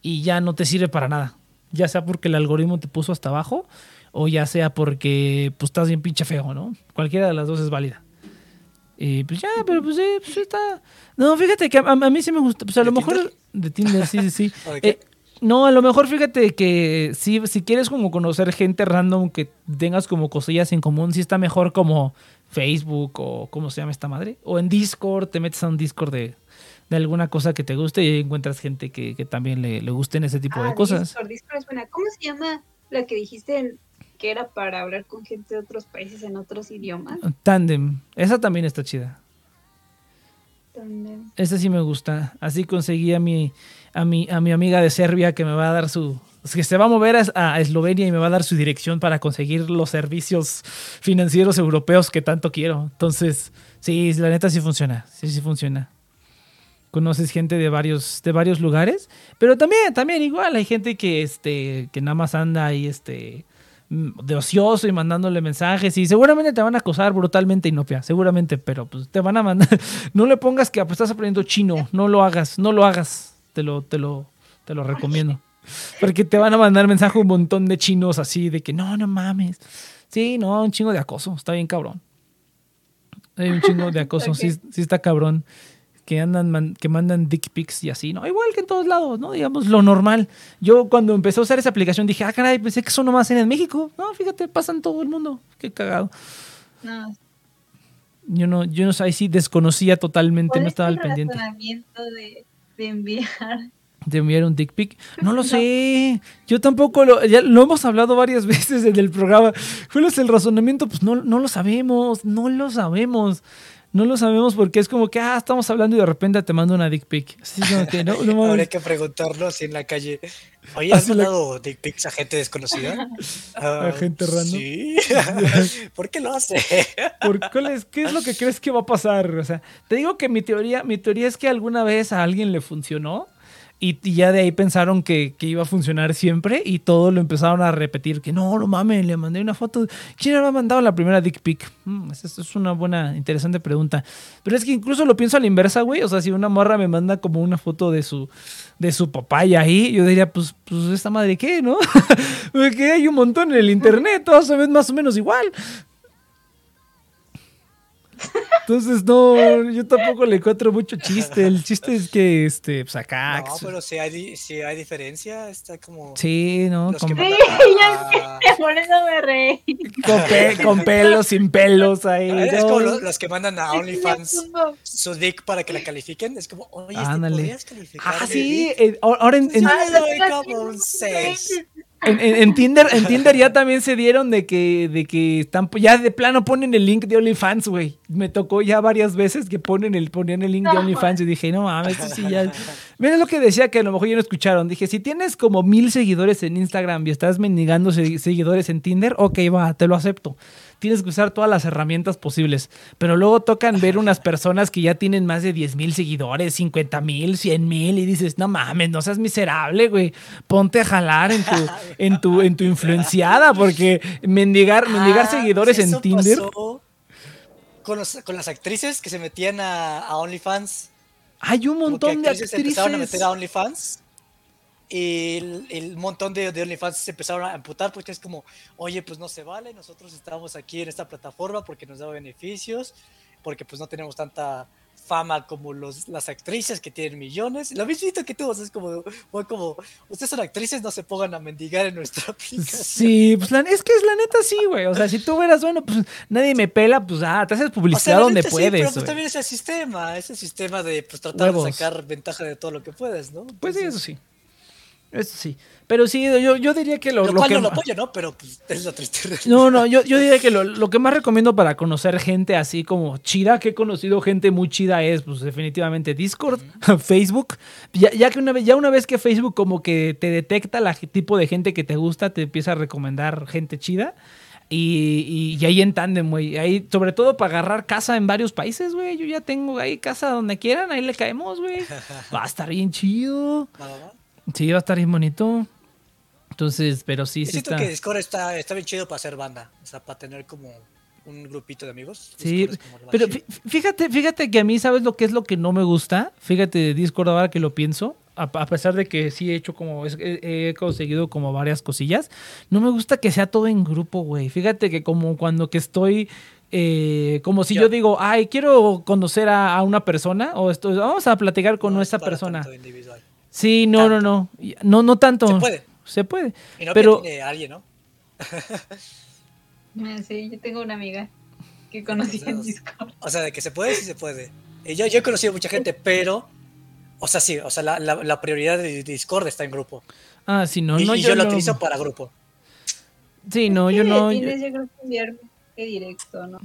y ya no te sirve para nada. Ya sea porque el algoritmo te puso hasta abajo o ya sea porque pues estás bien pinche feo, ¿no? Cualquiera de las dos es válida. Y pues ya, pero pues sí, pues está... No, fíjate que a, mí sí me gusta, pues a lo mejor... De Tinder, sí, sí, sí. eh, no, a lo mejor fíjate que si, si quieres como conocer gente random que tengas como cosillas en común, sí está mejor como Facebook o cómo se llama esta madre. O en Discord, te metes a un Discord de, alguna cosa que te guste y encuentras gente que, también le, le gusten ese tipo de ah, cosas. Discord, Discord es buena. ¿Cómo se llama la que dijiste que era para hablar con gente de otros países en otros idiomas? Tandem. Esa también está chida. Tandem. Esa sí me gusta. Así conseguí a mi, a mi, a mi amiga de Serbia que me va a dar su, que se va a mover a, Eslovenia y me va a dar su dirección para conseguir los servicios financieros europeos que tanto quiero. Entonces, sí, la neta sí funciona. Sí, sí funciona. Conoces gente de varios, de varios lugares. Pero también, también igual, hay gente que, este, que nada más anda ahí, este, de ocioso y mandándole mensajes. Y seguramente te van a acosar brutalmente, Inopia. Seguramente, pero pues te van a mandar. no le pongas que pues, estás aprendiendo chino. No lo hagas, no lo hagas. Te lo, te lo, te lo recomiendo. Porque te van a mandar mensaje un montón de chinos así de que no, no mames. Sí, no, un chingo de acoso. Está bien cabrón. Hay un chingo de acoso. sí, sí está cabrón. Que andan, que mandan dick pics y así, ¿no? Igual que en todos lados, ¿no? Digamos, lo normal. Yo cuando empecé a usar esa aplicación dije, ah, caray, pensé que eso nomás en México. No, fíjate, pasa en todo el mundo. Qué cagado. No. Yo no, yo no sé, ahí sí desconocía totalmente, no estaba al pendiente. De, de enviar de enviar un dick pic. No lo sé. Yo tampoco lo, ya lo hemos hablado varias veces en el programa. ¿Cuál es el razonamiento? Pues no, no lo sabemos, no lo sabemos. No lo sabemos porque es como que, ah, estamos hablando y de repente te mando una dick pic. Así como que, no, no Habría que preguntarlo así en la calle. Oye, ¿has mandado dick pics a gente desconocida? a Ah, gente random. Sí. ¿Por qué lo hace? ¿Por cuál es- ¿Qué es lo que crees que va a pasar? O sea, te digo que mi teoría, mi teoría es que alguna vez a alguien le funcionó y, ya de ahí pensaron que, que iba a funcionar siempre y todo lo empezaron a repetir. Que no, no mames, le mandé una foto. ¿Quién me ha mandado la primera dick pic? Mm, es una buena, interesante pregunta. Pero es que incluso lo pienso a la inversa, güey. O sea, si una morra me manda como una foto de su, de su papá y ahí, yo diría, pues, pues esta madre qué, ¿no? Porque hay un montón en el internet, todas se ven más o menos igual. Entonces, no, yo tampoco le encuentro mucho chiste. El chiste es que, este, pues acá. No, pero si hay, di- si hay diferencia, está como... Sí, ¿no? los Con, que Sí, mandan ya a- Por eso me reí. con pe- con pelos, sin pelos ahí. Es ¿no? como los, los que mandan a OnlyFans su dick para que la califiquen. Es como, oye, este, Ándale. ¿podrías calificar Ah, sí. eh, ahora en, en- Yo Ah, le doy como un 6. En- en- en Tinder, en Tinder ya también se dieron de que, de que están, ya de plano ponen el link de OnlyFans, güey. Me tocó ya varias veces que ponen el, ponían el link de OnlyFans y dije, no mames, esto sí ya. Mira lo que decía que a lo mejor ya no escucharon. Dije, si tienes como mil seguidores en Instagram y estás mendigando se- seguidores en Tinder, ok, va, te lo acepto. Tienes que usar todas las herramientas posibles. Pero luego tocan ver unas personas que ya tienen más de 10 mil seguidores, 50 mil, 100 mil, y dices, no mames, no seas miserable, güey. Ponte a jalar en tu, en tu, en tu influenciada, porque mendigar, mendigar Ah, seguidores en Tinder. pasó Con, los- con las actrices que se metían a, a OnlyFans. Hay un Como que montón de actrices se empezaron a meter actrices. a OnlyFans. Y el, el montón de, de OnlyFans se empezaron a amputar porque es como, oye, pues no se vale, nosotros estamos aquí en esta plataforma porque nos da beneficios, porque pues no tenemos tanta fama como los, las actrices que tienen millones. Lo mismito que tú, o sea, es como, fue como, ustedes son actrices, no se pongan a mendigar en nuestra aplicación. Sí, pues la- es que es la neta sí, güey. O sea, si tú fueras, bueno, pues nadie me pela, pues ah, te haces O sea, publicidad donde sí, puedes. pero pues también es el sistema, es el sistema de pues, tratar Huevos. de sacar ventaja de todo lo que puedes, ¿no? Pues sí, eso sí. Eso sí. Pero sí, yo, yo diría que lo, Lo, lo cual que no lo ma- apoyo, ¿no? Pero pues es la triste realidad. No, no, yo, yo diría que lo, lo que más recomiendo para conocer gente así como chida, que he conocido gente muy chida es, pues definitivamente Discord, Facebook. Ya, ya que una vez, ya una vez que Facebook como que te detecta el tipo de gente que te gusta, te empieza a recomendar gente chida. Y, y, y ahí en tándem, güey. Ahí, sobre todo para agarrar casa en varios países, güey. Yo ya tengo ahí casa donde quieran, ahí le caemos, güey. Va a estar bien chido. Sí, va a estar bien bonito. Entonces, pero sí, sí siento está. que Discord está, está bien chido para hacer banda. O sea, para tener como un grupito de amigos. Sí, pero fíjate, fíjate que a mí, ¿sabes lo que es lo que no me gusta? Fíjate de Discord ahora que lo pienso, a, a pesar de que sí he hecho como, he, he conseguido como varias cosillas, no me gusta que sea todo en grupo, güey. Fíjate que como cuando que estoy, eh, como si yo digo, ay, quiero conocer a, a una persona, o esto, vamos a platicar con No es esta persona. individual. Sí, no, no, no, no, no tanto. Se puede. Se puede. Y no Pero- que tiene alguien, ¿no? Ah, Sí, yo tengo una amiga que conocí en Discord. O sea, de que se puede, sí se puede. Y yo, yo he conocido mucha gente, pero. O sea, sí, o sea, la, la- la prioridad de Discord está en grupo. Ah, sí, no, y, no, y yo, lo no- utilizo para grupo. Sí, no, yo no. yo- Tienes, yo creo que enviar mensaje directo, ¿no?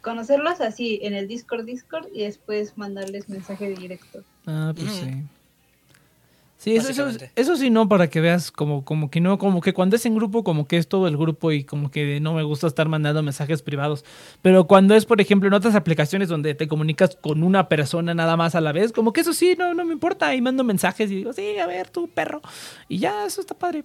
Conocerlos así en el Discord, Discord y después mandarles mensaje directo. Ah, pues sí. Sí, eso, eso, sí, no, para que veas como, como que no, como que cuando es en grupo, como que es todo el grupo y como que no me gusta estar mandando mensajes privados. Pero cuando es, por ejemplo, en otras aplicaciones donde te comunicas con una persona nada más a la vez, como que eso sí, no, no me importa. Y mando mensajes y digo, sí, a ver, tú, perro. Y ya, eso está padre.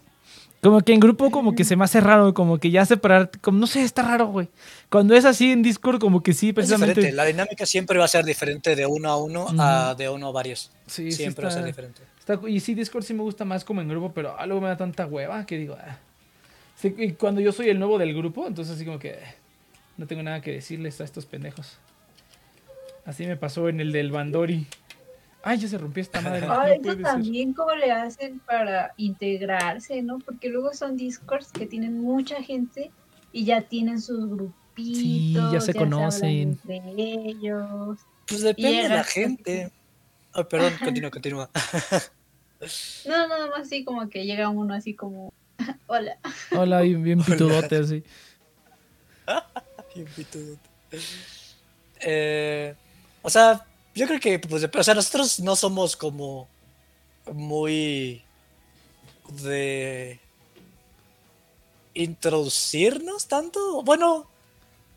Como que en grupo como que se me hace raro, como que ya separar, como no sé, está raro, güey. Cuando es así en Discord, como que sí, Es precisamente. diferente. La dinámica siempre va a ser diferente de uno a uno a de uno a varios. Sí, sí siempre va a ser diferente. Está- y sí, Discord sí me gusta más como en grupo, pero algo me da tanta hueva que digo, ah. Sí, y cuando yo soy el nuevo del grupo, entonces así como que no tengo nada que decirles a estos pendejos. Así me pasó en el del Bandori. Ay, ya se rompió esta madre. Ah, no eso puede ser. también cómo le hacen para integrarse, ¿no? Porque luego son Discords que tienen mucha gente y ya tienen sus grupitos. Sí, ya se conocen. entre ellos. Pues depende de la gente. Ay, perdón, continúa, continúa. No, nada más así como que llega uno así como, hola. Hola, bien, bien pitudote así. Bien pitudote. Eh, o sea, yo creo que, pues, o sea, nosotros no somos como muy de introducirnos tanto. Bueno,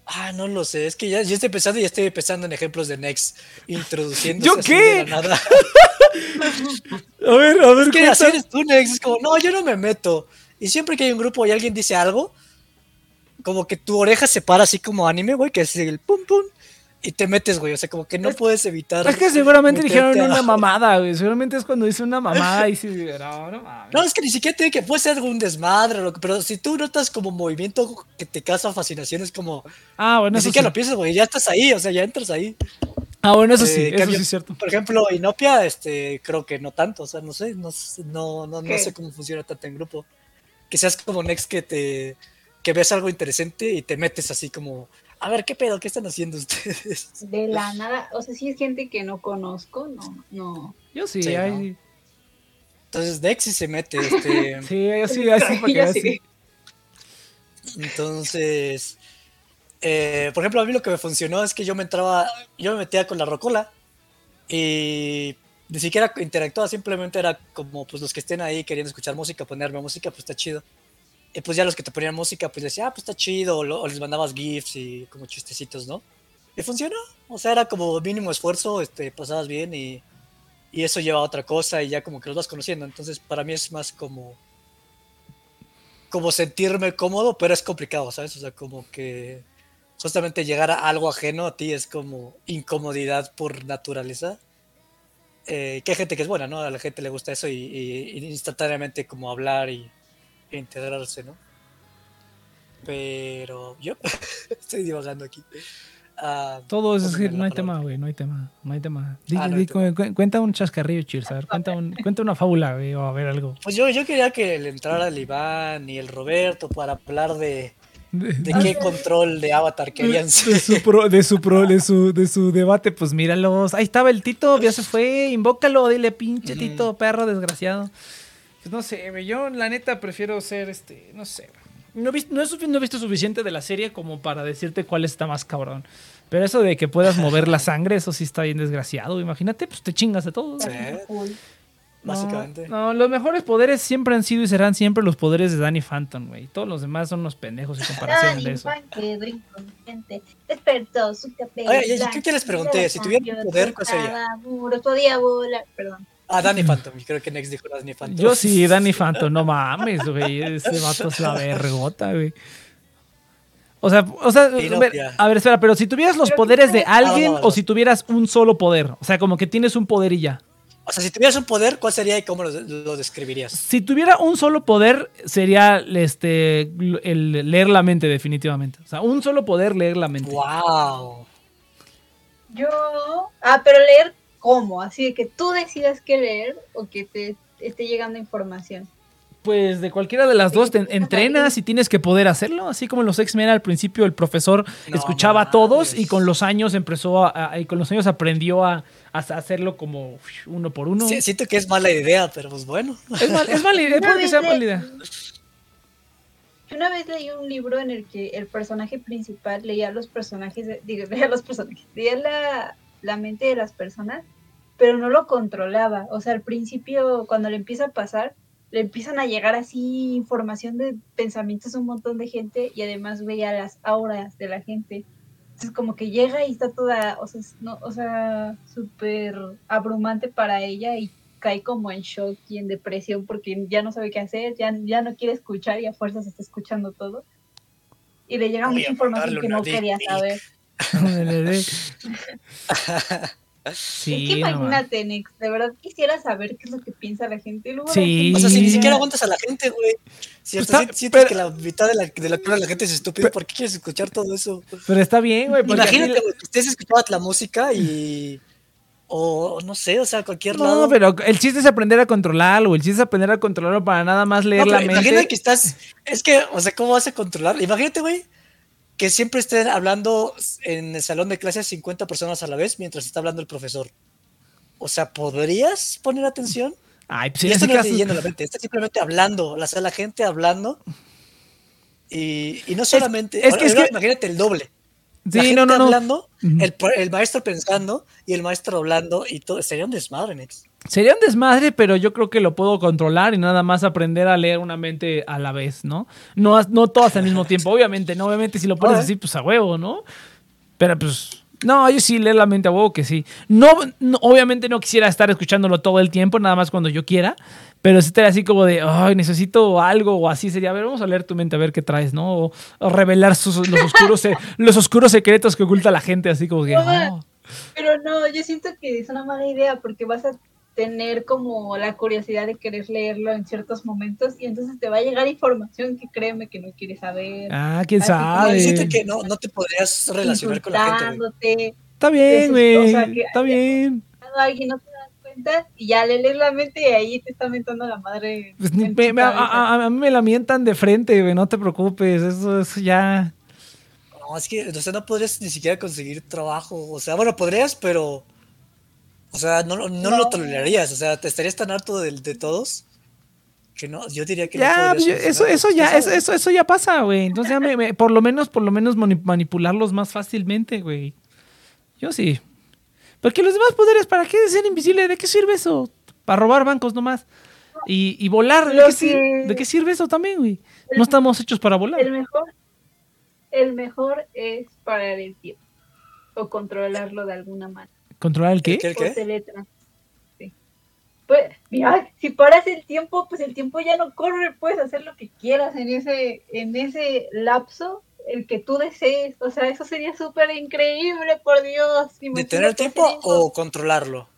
ah, no lo sé. Es que ya, estoy pensando y estoy pensando en ejemplos de Next introduciendo. ¿Yo qué? nada. a ver, a ver. Es que así eres tú, Next. Es como, no, yo no me meto. Y siempre que hay un grupo y alguien dice algo, como que tu oreja se para así como anime, güey, que es el pum pum y te metes, güey. O sea, como que no puedes evitar. Es que seguramente dijeron una mamada, güey. Seguramente es cuando dice una mamada y si. No, no, no, es que ni siquiera tiene que puede ser algún desmadre, pero si tú notas como movimiento que te causa fascinación, es como. Ah, bueno, Ni siquiera lo piensas, güey. Ya estás ahí, o sea, ya entras ahí. Ah, bueno, eso sí, eh, eso sí es cierto. Por ejemplo, Inopia, este, creo que no tanto. O sea, no sé, no, no, no, no sé cómo funciona tanto en grupo. Que seas como Next que te. que ves algo interesante y te metes así como a ver, ¿qué pedo? ¿Qué están haciendo ustedes? De la nada, o sea, si es gente que no conozco, no, no. Yo sí, hay... Entonces Dexy se mete, este... sí, yo sí, así porque sí. Entonces, eh, por ejemplo, a mí lo que me funcionó es que yo me entraba, yo me metía con la rocola y ni siquiera interactuaba, simplemente era como pues los que estén ahí queriendo escuchar música, ponerme música, pues está chido. Y pues ya los que te ponían música, pues decía, ah, pues está chido, o, les mandabas GIFs y como chistecitos, ¿no? Y funcionó. O sea, era como mínimo esfuerzo, este, pasabas bien y, y eso lleva a otra cosa y ya como que los vas conociendo. Entonces, para mí es más como como sentirme cómodo, pero es complicado, ¿sabes? O sea, como que justamente llegar a algo ajeno a ti es como incomodidad por naturaleza. Eh, que hay gente que es buena, ¿no? A la gente le gusta eso y, y instantáneamente como hablar y, integrarse, ¿no? Pero yo estoy divagando aquí. Ah, Todo es decir, no hay tema, güey, no hay tema, no hay tema. Ah, cuenta un chascarrillo, Cheers, a ver, cuenta, un, cuenta una fábula, güey, o a ver algo. Pues yo, yo quería que le entrara el Iván y el Roberto para hablar de, de qué control de Avatar querían de su, de, su de, su, de su debate, pues míralos. Ahí estaba el Tito, ya se fue, invócalo, dile pinche Tito, perro desgraciado. Pues no sé, yo la neta prefiero ser este, no sé. No he, visto, no, he, visto suficiente de la serie como para decirte cuál está más cabrón. Pero eso de que puedas mover la sangre, eso sí está bien desgraciado. Imagínate, pues te chingas de todo. Sí. Básicamente. No, los mejores poderes siempre han sido y serán siempre los poderes de Danny Phantom, güey. Todos los demás son unos pendejos en comparación de eso. Despertó su Oye, ¿qué les pregunté? Si tuviera poder, ¿cuál sería? Podía volar, perdón. Ah, Danny Phantom. Creo que Next dijo Danny Phantom. Yo sí, Danny Phantom. No mames, güey. Ese vato es la vergota, güey. O sea, o sea, a ver, espera, pero si tuvieras los poderes de alguien o si tuvieras un solo poder, o sea, como que tienes un poder y ya. O sea, si tuvieras un poder, ¿cuál sería y cómo lo, describirías? Si tuviera un solo poder, sería este el leer la mente, definitivamente. O sea, un solo poder, leer la mente. ¡Wow! Yo. Ah, pero leer cómo, así de que tú decidas qué leer o que te esté llegando información. Pues de cualquiera de las dos te entrenas y tienes que poder hacerlo, así como en los X-Men al principio el profesor escuchaba a todos y con los años empezó a, y con los años aprendió a, hacerlo como uno por uno. Sí, siento que es mala idea, pero pues bueno. Es, mala idea, puede que sea mala idea. Yo una vez leí un libro en el que el personaje principal leía los personajes, digo, leía los personajes, leía la, la mente de las personas, pero no lo controlaba. O sea, al principio, cuando le empieza a pasar, le empiezan a llegar así información de pensamientos a un montón de gente y además veía las auras de la gente. Entonces como que llega y está toda, o sea, no, o sea, súper abrumante para ella y cae como en shock y en depresión porque ya no sabe qué hacer, ya, ya no quiere escuchar y a fuerzas está escuchando todo. Y le llega mucha información que no quería saber. Sí, es que imagínate, Nex, de verdad quisiera saber qué es lo que piensa la gente. sí. O sea, si ni siquiera aguantas a la gente, güey. Si hasta pues sientes que la mitad de la, de la, de la gente es estúpida, ¿por qué quieres escuchar todo eso? Pero está bien, güey. Imagínate, güey, que ustedes escuchaban la música y o no sé, o sea, cualquier lado. No, pero el chiste es aprender a controlarlo, el chiste es aprender a controlarlo para nada más leer la mente. Imagínate que estás, es que, o sea, ¿cómo vas a controlar? Imagínate, güey, que siempre estén hablando en el salón de clases 50 personas a la vez mientras está hablando el profesor. O sea, ¿podrías poner atención? Ay, pues esto no está leyendo la mente, está simplemente hablando, la, la gente hablando. Y, y no solamente, es, que, imagínate el doble. la gente hablando, el, maestro pensando y el maestro hablando y todo. Sería un desmadre, Nex. Sería un desmadre, pero yo creo que lo puedo controlar y nada más aprender a leer una mente a la vez, ¿no? No, no todas al mismo tiempo, obviamente, ¿no? Obviamente si lo pones así, pues a huevo, ¿no? Pero pues no, yo sí leer la mente a huevo que sí. No, obviamente no quisiera estar escuchándolo todo el tiempo, nada más cuando yo quiera, pero si estaría así como de, ay, necesito algo o así sería, a ver, vamos a leer tu mente a ver qué traes, ¿no? O, revelar los, oscuros, los oscuros secretos que oculta la gente, así como que... Oh". Pero no, yo siento que es una mala idea porque vas a tener como la curiosidad de querer leerlo en ciertos momentos y entonces te va a llegar información que créeme que no quieres saber. Ah, quién sabe. Siento que no, no te podrías relacionar con la gente. Está bien, güey. está bien. Alguien no te das cuenta y ya le lees la mente y ahí te está mentando la madre. Pues a, mí me la mientan de frente, güey. No te preocupes. Eso, eso ya. No, es que o sea, no podrías ni siquiera conseguir trabajo. O sea, bueno, podrías, pero o sea, no, lo tolerarías, o sea, te estarías tan harto de, de todos que no, yo diría que ya, no eso, eso ya, eso, eso, ya pasa, güey. Entonces ya me, por lo menos, por lo menos manipularlos más fácilmente, güey. Yo sí. Porque los demás poderes, ¿para qué ser invisible? ¿De qué sirve eso? Para robar bancos nomás. Y, y volar, ¿de qué, ¿de qué, sirve eso también, güey? No estamos hechos para volar. El mejor, el mejor es parar el tiempo. O controlarlo de alguna manera. ¿Controlar el qué? ¿El qué? Sí. Pues, mira, si paras el tiempo, pues el tiempo ya no corre, puedes hacer lo que quieras en ese, en ese lapso, el que tú desees. O sea, eso sería súper increíble, por Dios. ¿Detener el tiempo o controlarlo?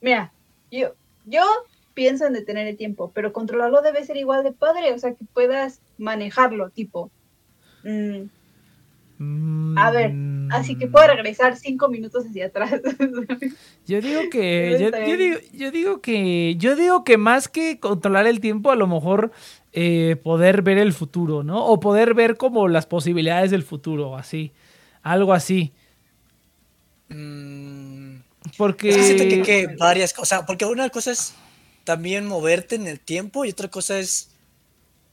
Mira, yo, yo pienso en detener el tiempo, pero controlarlo debe ser igual de padre, o sea, que puedas manejarlo, tipo. Mm, a ver, así que puedo regresar cinco minutos hacia atrás. yo digo que, yo, digo, yo, digo, que, yo digo que más que controlar el tiempo, a lo mejor eh, poder ver el futuro, ¿no? O poder ver como las posibilidades del futuro, así, algo así. Mm. Porque que, que varias cosas, porque una cosa es también moverte en el tiempo y otra cosa es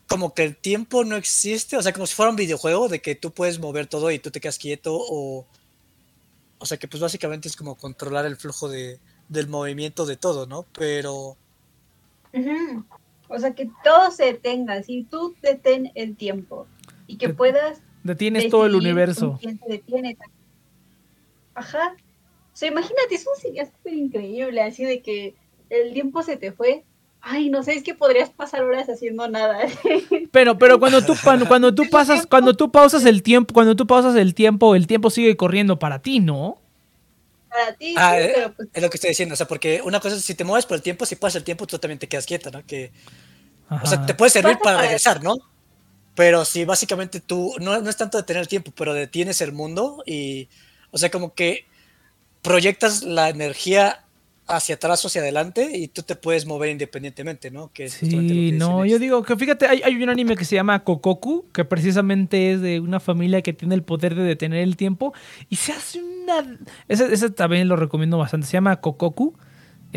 como que el tiempo no existe, o sea, como si fuera un videojuego de que tú puedes mover todo y tú te quedas quieto o... O sea, que pues básicamente es como controlar el flujo de, del movimiento de todo, ¿no? Pero... O sea, que todo se detenga, si tú detén el tiempo y que puedas... Detienes todo el universo. Ajá. O sea, imagínate, eso sería súper increíble, así de que el tiempo se te fue ay, no sé, es que podrías pasar horas haciendo nada. Pero, pero cuando tú, cuando, tú pasas, cuando tú pausas el tiempo, cuando tú pausas el tiempo, el tiempo sigue corriendo para ti, ¿no? Para ti, ah, eh, pero pues... Es lo que estoy diciendo, o sea, porque una cosa es si te mueves por el tiempo, si pasa el tiempo, tú también te quedas quieta, ¿no? Que, o sea, te puede servir para regresar, ¿no? Pero si básicamente tú, no, no es tanto detener el tiempo, pero detienes el mundo y, o sea, como que proyectas la energía hacia atrás o hacia adelante y tú te puedes mover independientemente, ¿no? Que sí, no, yo digo que fíjate, hay, hay, un anime que se llama Kokoku, que precisamente es de una familia que tiene el poder de detener el tiempo y se hace una... Ese, ese también lo recomiendo bastante, se llama Kokoku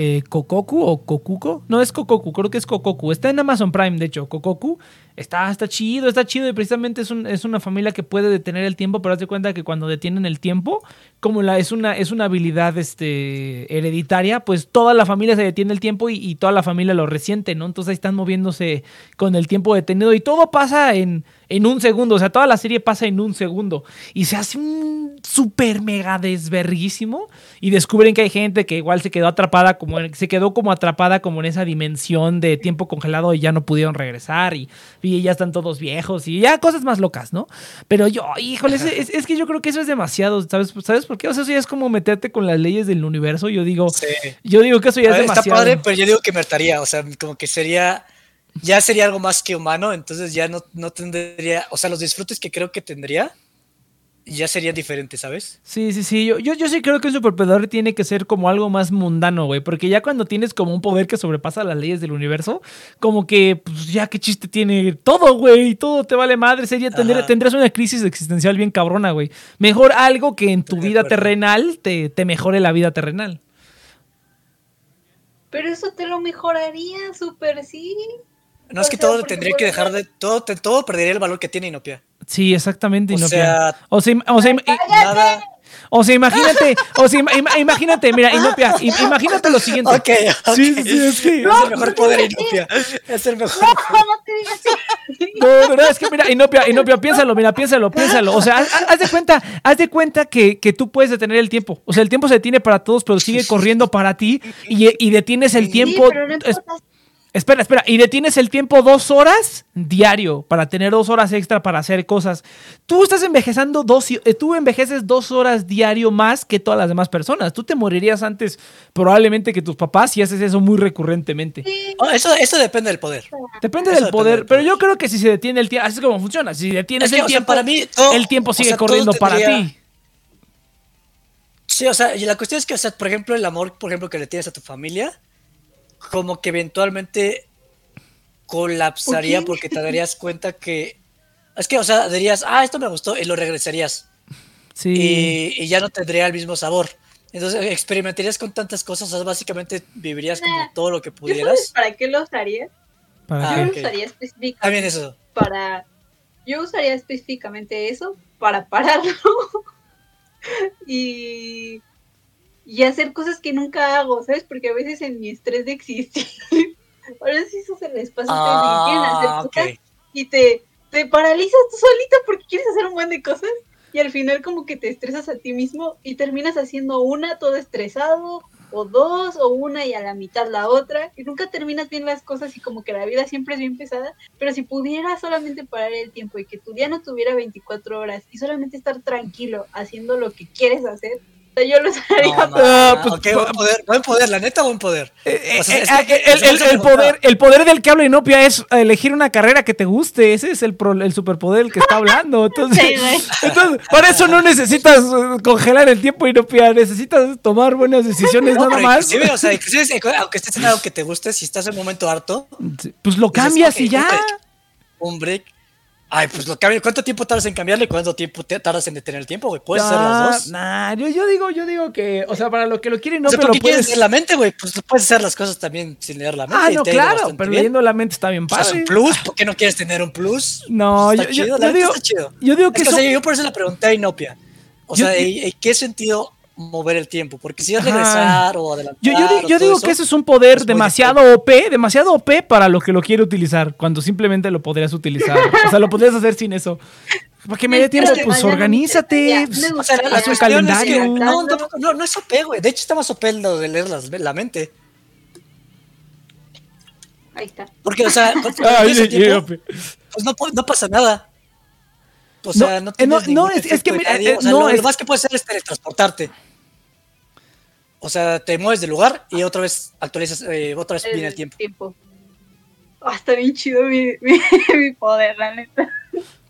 eh, Kokoku o Kokuko. No es Kokoku, creo que es Kokoku. Está en Amazon Prime, de hecho. Kokoku está, está chido, está chido y precisamente es, es una familia que puede detener el tiempo, pero hazte cuenta que cuando detienen el tiempo, como la, es, una, es una habilidad este, hereditaria, pues toda la familia se detiene el tiempo y, toda la familia lo resiente, ¿no? Entonces ahí están moviéndose con el tiempo detenido y todo pasa en, en un segundo, o sea, toda la serie pasa en un segundo y se hace un súper mega desverguísimo y descubren que hay gente que igual se quedó atrapada como se quedó como atrapada como en esa dimensión de tiempo congelado y ya no pudieron regresar ya están todos viejos y ya cosas más locas, ¿no? Pero yo, híjole, es, que yo creo que eso es demasiado, ¿sabes? ¿Sabes por qué? O sea, eso ya es como meterte con las leyes del universo, yo digo, yo digo que eso ya es demasiado. Está padre, pero yo digo que me hartaría, o sea, como que sería ya sería algo más que humano, entonces ya no, no tendría, o sea, los disfrutes que creo que tendría ya serían diferentes, ¿sabes? Sí, sí, sí. Yo, yo, yo sí creo que un superpoder tiene que ser como algo más mundano, güey. Porque ya cuando tienes como un poder que sobrepasa las leyes del universo, como que, pues ya qué chiste tiene todo, güey. Todo te vale madre. Sería, tendrás una crisis existencial bien cabrona, güey. Mejor algo que en tu vida terrenal te, te mejore la vida terrenal. Pero eso te lo mejoraría, súper sí. No es que todo tendría que dejar de. Todo, todo perdería el valor que tiene Inopia. Sí, exactamente, Inopia. O sea. O sea, o sea nada. O sea, imagínate, o sea, imagínate, mira, Inopia, imagínate lo siguiente. Ok, Sí, sí, sí. es el mejor poder, Inopia. Es el mejor. No, no te digas así. No, no, es que mira, Inopia, Inopia, piénsalo, mira, piénsalo, piénsalo. O sea, haz, de cuenta, haz de cuenta que, que, tú puedes detener el tiempo. O sea, el tiempo se detiene para todos, pero sigue corriendo para ti y, y detienes el tiempo. Pero no Espera, espera, y detienes el tiempo dos horas diario para tener dos horas extra para hacer cosas. Tú estás envejeciendo dos, eh, tú envejeces dos horas diario más que todas las demás personas. Tú te morirías antes probablemente que tus papás si haces eso muy recurrentemente. Oh, eso, eso depende del poder. Depende del poder, pero yo creo que si se detiene el tiempo, así es como funciona. Si detienes el tiempo, para mí el tiempo sigue corriendo para ti. Sí, o sea, y la cuestión es que, o sea, por ejemplo, el amor, por ejemplo, que le tienes a tu familia como que eventualmente colapsaría porque te darías cuenta que es que, o sea, dirías, ah, esto me gustó y lo regresarías. Sí. Y, ya no tendría el mismo sabor. Entonces experimentarías con tantas cosas, o sea, básicamente vivirías como todo lo que pudieras. ¿Para qué lo usaría? ¿Para yo qué? usaría específicamente eso. Para, yo usaría específicamente eso para pararlo y y hacer cosas que nunca hago, ¿sabes? Porque a veces en mi estrés de existir, ahora sí eso se les pasa, ah, hacer y te, te paralizas tú solita porque quieres hacer un buen de cosas y al final como que te estresas a ti mismo y terminas haciendo una todo estresado o dos o una y a la mitad la otra y nunca terminas bien las cosas y como que la vida siempre es bien pesada, pero si pudieras solamente parar el tiempo y que tu día no tuviera 24 horas y solamente estar tranquilo haciendo lo que quieres hacer, yo lo usaría. No, ah, pues, buen poder, buen poder, la neta, buen poder. Eh, eh, el, poder el poder del que habla Inopia es elegir una carrera que te guste. Ese es el, el superpoder del que está hablando. Entonces, entonces, para eso no necesitas congelar el tiempo, Inopia. Necesitas tomar buenas decisiones nada más. Sí, o sea, aunque estés en algo que te guste, si estás en un momento harto, pues lo cambias y ya. Un break Ay, pues lo cambio. ¿Cuánto tiempo tardas en cambiarle y cuánto tiempo tardas en detener el tiempo, güey? ¿Puedes hacer las dos? Nah, yo, yo, digo, yo digo que, o sea, para lo que lo quieren no, o sea, pero quieres leer la mente, güey, pues puedes hacer las cosas también sin leer la mente. Ah, no, claro, pero leyendo la mente está bien padre. O sea, un plus, ¿por qué no quieres tener un plus? No, yo, chido, yo, digo, está chido. yo digo que es que, yo por eso le pregunté a Inopia. O sea, ¿qué sentido mover el tiempo, porque si es regresar o adelantar. Yo, yo, digo que eso es un poder demasiado OP, demasiado OP para lo que lo quiere utilizar, cuando simplemente lo podrías utilizar. o sea, lo podrías hacer sin eso. Para que me dé tiempo, pues organízate, pues, o sea, haz un calendario. no, no, no, es OP, güey. De hecho, está más OP lo de leer la mente. Ahí está. Porque, o sea, pues no, no pasa nada. O sea, no, no, no es, es, que mira, o sea, lo, es... lo, más que puedes hacer es teletransportarte. O sea, te mueves de lugar y otra vez actualizas, eh, otra vez viene el tiempo. tiempo. Oh, está bien chido mi, mi, poder, la neta.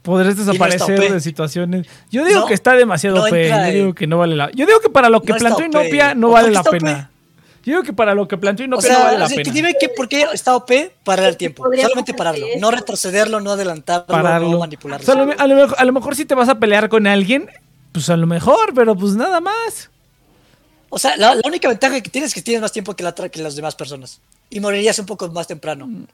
Podrás desaparecer de situaciones. Yo digo que está demasiado OP. Yo digo que no vale la Yo digo que para lo que planteó Inopia no vale la pena. Yo digo que para lo que planteó Inopia no vale la pena. Dime que por qué está OP parar el tiempo. Solamente pararlo. No retrocederlo, no adelantarlo, Pararlo. no manipularlo. a, lo mejor, a lo mejor si te vas a pelear con alguien, pues a lo mejor, pero pues nada más. O sea, la, única ventaja que tienes es que tienes más tiempo que, la, que las demás personas. Y morirías un poco más temprano. Mm.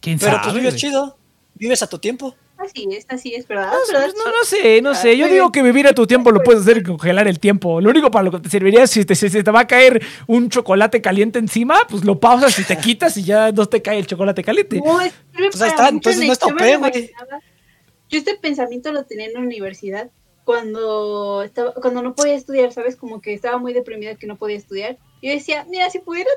¿Quién Pero pues vives chido. Vives a tu tiempo. Así es, así es, ¿verdad? No, no, sé, no sé. Yo digo que vivir a tu tiempo lo puedes hacer y congelar el tiempo. Lo único para lo que te serviría es si te, si te va a caer un chocolate caliente encima, pues lo pausas y te quitas y ya no te cae el chocolate caliente. No, es pues ahí está, entonces no está güey. Yo este pensamiento lo tenía en la universidad cuando estaba, cuando no podía estudiar, ¿sabes? Como que estaba muy deprimida que no podía estudiar. Yo decía, mira, si pudiera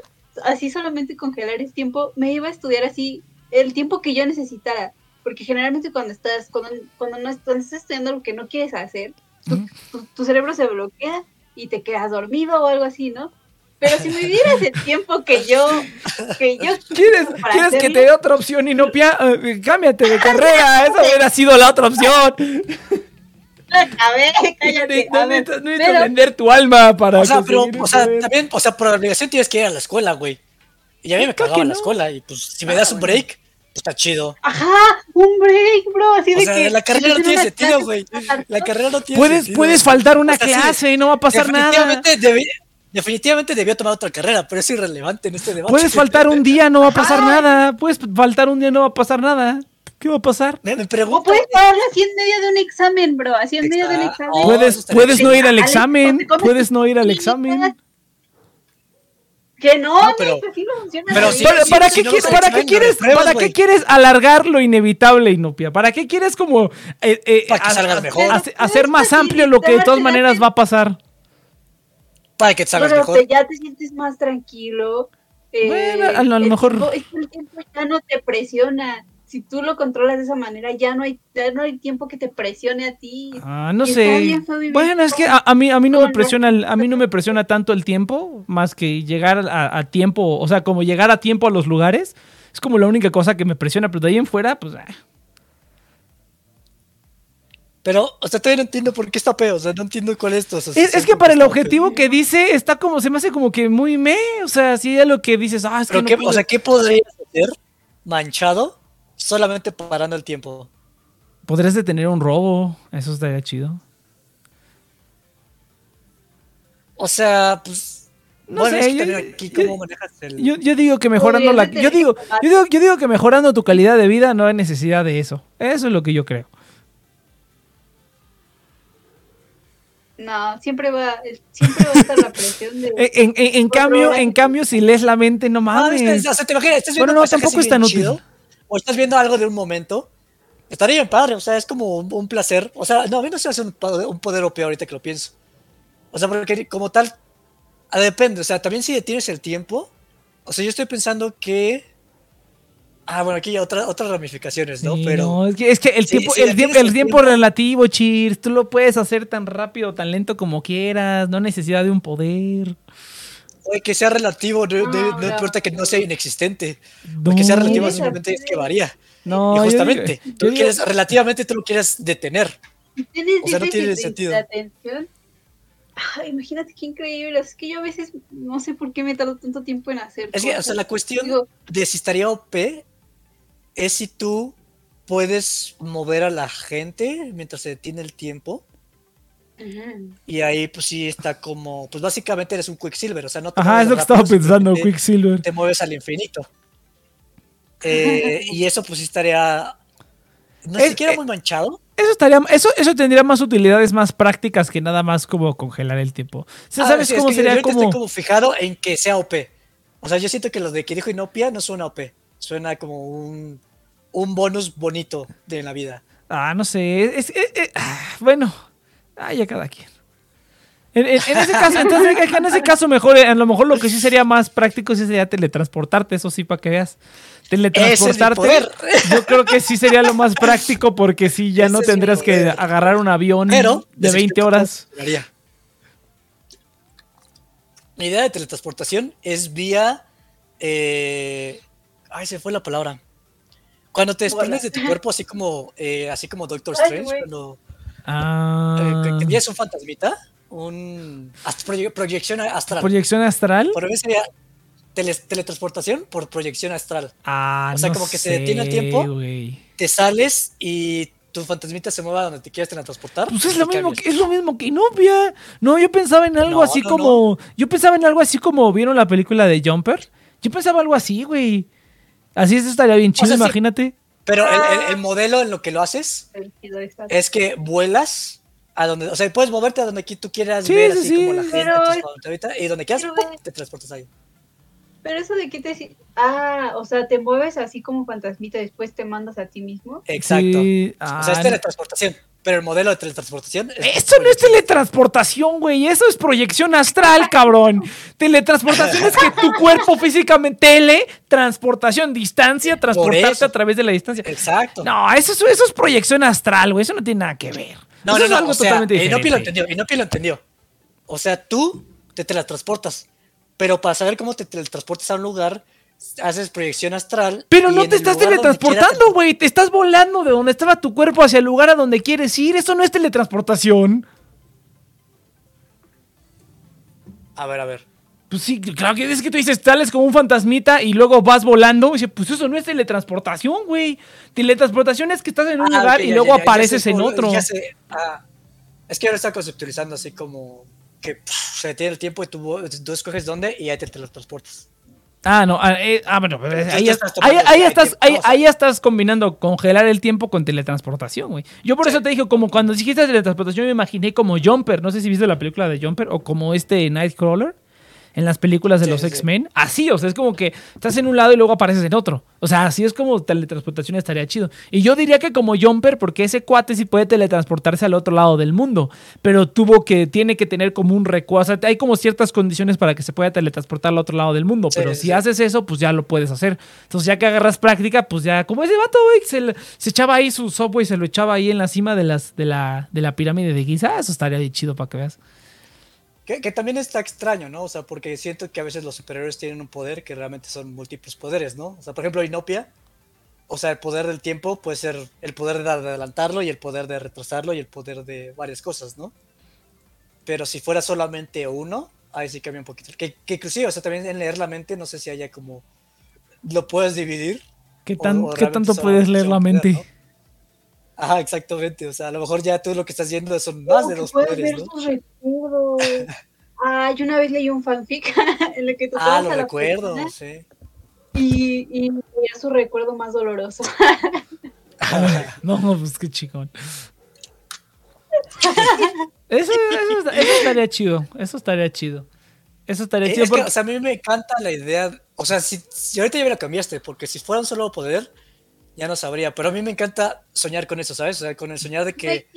así solamente congelar el tiempo, me iba a estudiar así el tiempo que yo necesitara. Porque generalmente cuando estás, cuando, cuando no estás estudiando lo que no quieres hacer, tu, cerebro se bloquea y te quedas dormido o algo así, ¿no? Pero si me dieras el tiempo que yo, que yo ¿Quieres, ¿quieres que te dé otra opción y no pia eh, cámbiate de carrera? Esa hubiera sido la otra opción. A ver, cállate. No, necesitas vender tu alma para. O sea, pero, o sea, también, o sea, por obligación tienes que ir a la escuela, güey. Y a mí me cagaba en la escuela. Y pues, si me das un break, pues está chido. Ajá, un break, bro. Así de que. La carrera no tiene sentido, güey. La carrera no tiene puedes, sentido. Puedes faltar una clase y no va a pasar nada. Definitivamente definitivamente debió tomar otra carrera, pero es irrelevante en este debate. Puedes faltar un día, no va a pasar nada. Puedes faltar un día, no va a pasar nada. ¿Qué va a pasar? Me, pregunto. puedes pararlo así en medio de un examen, bro. Así en medio de un examen. Oh, Puedes, puedes no ir al examen. Puedes no ir al examen. Que no, No, pero- no funciona. pero. ¿Para, qué, no quieres, ¿para qué quieres, para qué quieres alargar lo inevitable, Inopia? ¿Para qué quieres como eh, eh, Para que salgas mejor. hace- hacer más amplio lo que de todas maneras va a pasar? Para que te salgas Pero mejor. ya te sientes más tranquilo. eh, Bueno, a lo- a lo el mejor- tiempo- es que el tiempo ya no te presiona. Si tú lo controlas de esa manera, ya no hay, ya no hay tiempo que te presione a ti. Ah, no sé. Bueno, es que a, a mí a mí no me presiona el- a mí no me presiona tanto el tiempo más que llegar a, a tiempo, o sea, como llegar a tiempo a los lugares. Es como la única cosa que me presiona, pero de ahí en fuera, pues ah. Pero, o sea, todavía no entiendo por qué está peor. O sea, no entiendo cuál es tu Es, que para el objetivo que dice, está como, se me hace como que muy me, o sea, si es lo que dices, ah, es que Pero no qué, puedo. o sea, ¿qué podrías hacer manchado solamente parando el tiempo? podrías detener un robo, eso estaría chido. O sea, pues. No bueno, sé, es que yo- aquí yo- cómo manejas el. Yo, yo digo que mejorando la, yo digo, yo digo, yo que mejorando tu calidad de vida no hay necesidad de eso. Eso es lo que yo creo. No, siempre va, siempre va a estar la presión de. En, en- cambio, en cambio, si lees la mente, no No, mames. es que, o sea, te imaginas, estás viendo Bueno, no, tampoco es tan útil. chido, o estás viendo algo de un momento. Estaría bien padre, o sea, es como un, un placer. O sea, no, a mí no se hace un poder, un poder OP ahorita que lo pienso. O sea, porque como tal, ah, depende. O sea, también si detienes el tiempo. O sea, yo estoy pensando que. Ah, bueno, aquí hay otra, otras ramificaciones, ¿no? Sí, Pero. no, es que, es que el Sí, tiempo, sí, el, tiempo, el tiempo. relativo, Cheers, tú lo puedes hacer tan rápido, tan lento como quieras, no necesidad de un poder. Oye, que sea relativo, no, no- No, no no. importa que no sea inexistente. No, Porque sea relativo simplemente es que varía. no, y yo justamente, digo- tú yo quieres, relativamente tú lo quieres detener. ¿Tienes O sea, no tiene sentido. de atención? Imagínate qué increíble. Es que yo a veces no sé por qué me tardo tanto tiempo en hacer. Es que, o sea, la cuestión Digo, de si estaría OP es si tú puedes mover a la gente mientras se detiene el tiempo. Y ahí, pues sí está como. Pues básicamente eres un Quicksilver. O sea, no te Ajá, mueves es lo que estaba pensando, Quicksilver. Te mueves al infinito. Eh, y eso, pues sí estaría. No Es- siquiera eh, muy manchado. Eso estaría, eso, eso tendría más utilidades más prácticas que nada más como congelar el tiempo. O sea, Ah, ¿Sabes sí, es cómo que yo sería ahorita como, Estoy como fijado en que sea OP. O sea, yo siento que lo de que dijo Inopia no suena OP. Suena como un, un bonus bonito de la vida. Ah, no sé. Es, es- es- ah, bueno, ah, ya cada quien. En, en- en ese caso, entonces, en ese caso, mejor, eh, a lo mejor lo que sí sería más práctico sí sería teletransportarte, eso sí, para que veas. Teletransportarte. poder. Yo creo que sí sería lo más práctico porque sí, ya Ese no es tendrías que agarrar un avión Pero. de les 20 explico horas. Mi idea de teletransportación es vía. eh, ay, se fue la palabra. Cuando te desprendes de tu cuerpo, así como, eh, así como Doctor Ay, Strange, cuando Ah, eh, tienes un fantasmita, un proye- proyección astral. proyección astral. Por mí sería tele- teletransportación por proyección astral. Ah, o sea, no como que se detiene el tiempo. Te sales y tu fantasmita se mueva donde te quieras teletransportar. Pues es lo mismo que es lo mismo que Inopia. No, yo pensaba en algo No, así no, como yo pensaba en algo así como vieron la película de Jumper. Yo pensaba algo así, güey. Así eso estaría bien chido, sea, sí. Pero el, el- el modelo en lo que lo haces es que vuelas a donde, o sea, puedes moverte a donde tú quieras Sí, ver, sí, así sí. como la gente, Pero favoritas, y donde quieras, te transportas ahí. Pero eso de que te. Ah, o sea, te mueves así como fantasmita, después te mandas a ti mismo. Exacto. Sí, o sea, ah, es teletransportación, pero el modelo de teletransportación es Eso no es teletransportación, güey. Eso es proyección astral, cabrón. Teletransportación es que tu cuerpo físicamente. Teletransportación, distancia, transportarte a través de la distancia. Exacto. No, eso, es- eso es proyección astral, güey. Eso no tiene nada que ver. No, Eso no, es no, algo o sea, totalmente Inopi lo diferente. entendió, Inopi lo entendió. O sea, tú te teletransportas, pero para saber cómo te teletransportas a un lugar, haces proyección astral. Pero no te estás teletransportando, güey. Te estás volando de donde estaba tu cuerpo hacia el lugar a donde quieres ir. Eso no es teletransportación. A ver, a ver. Pues sí, claro que es que tú dices, sales como un fantasmita y luego vas volando. Y dice, pues eso no es teletransportación, güey. Teletransportación es que estás en un Ah, lugar y ya, luego ya, ya, ya apareces sé en otro. sé, ah, es que ahora está conceptualizando así como que se detiene el tiempo y tú, tú escoges dónde y ahí te teletransportas. Ah, no, ah, eh, ah bueno, ahí, estás, ahí, estás, combinando congelar el tiempo con teletransportación, güey. Yo por eso te dije, como cuando dijiste teletransportación, me imaginé como Jumper, no sé si viste la película de Jumper, o como este Nightcrawler en las películas de los X-Men. Así, o sea, es como que estás en un lado y luego apareces en otro. O sea, así es como teletransportación estaría chido. Y yo diría que como Jumper, porque ese cuate sí puede teletransportarse al otro lado del mundo, pero tuvo que, tiene que tener como un recuerdo. O sea, hay como ciertas condiciones para que se pueda teletransportar al otro lado del mundo, pero si haces eso, pues ya lo puedes hacer. Entonces, ya que agarras práctica, pues ya, como ese vato, güey, se, echaba ahí su subway, se lo echaba ahí en la cima de, las, de, la, de la pirámide de Giza. Eso estaría chido para que veas. Que, también está extraño, ¿no? O sea, porque siento que a veces los superiores tienen un poder que realmente son múltiples poderes, ¿no? O sea, por ejemplo, Inopia, o sea, el poder del tiempo puede ser el poder de adelantarlo y el poder de retrasarlo y el poder de varias cosas, ¿no? Pero si fuera solamente uno, ahí sí cambia un poquito. Que, que inclusive, o sea, también en leer la mente, no sé si haya como... ¿Lo puedes dividir? ¿Qué, tan, ¿qué tanto puedes leer la mente? Ajá, exactamente. O sea, a lo mejor ya tú lo que estás viendo son más de dos poderes, ver ¿no? sus recuerdos. ah, yo una vez leí un fanfic en el que tú Ah, lo recuerdo, sí. Y, y veía su recuerdo más doloroso. no, pues qué chicón. Eso, eso, eso, estaría chido. Eso estaría chido. Eso estaría chido. Es que, o sea, a mí me encanta la idea. O sea, si, si ahorita ya me la cambiaste, porque si fuera un solo poder, ya no sabría. Pero a mí me encanta soñar con eso, ¿sabes? O sea, con el soñar de que,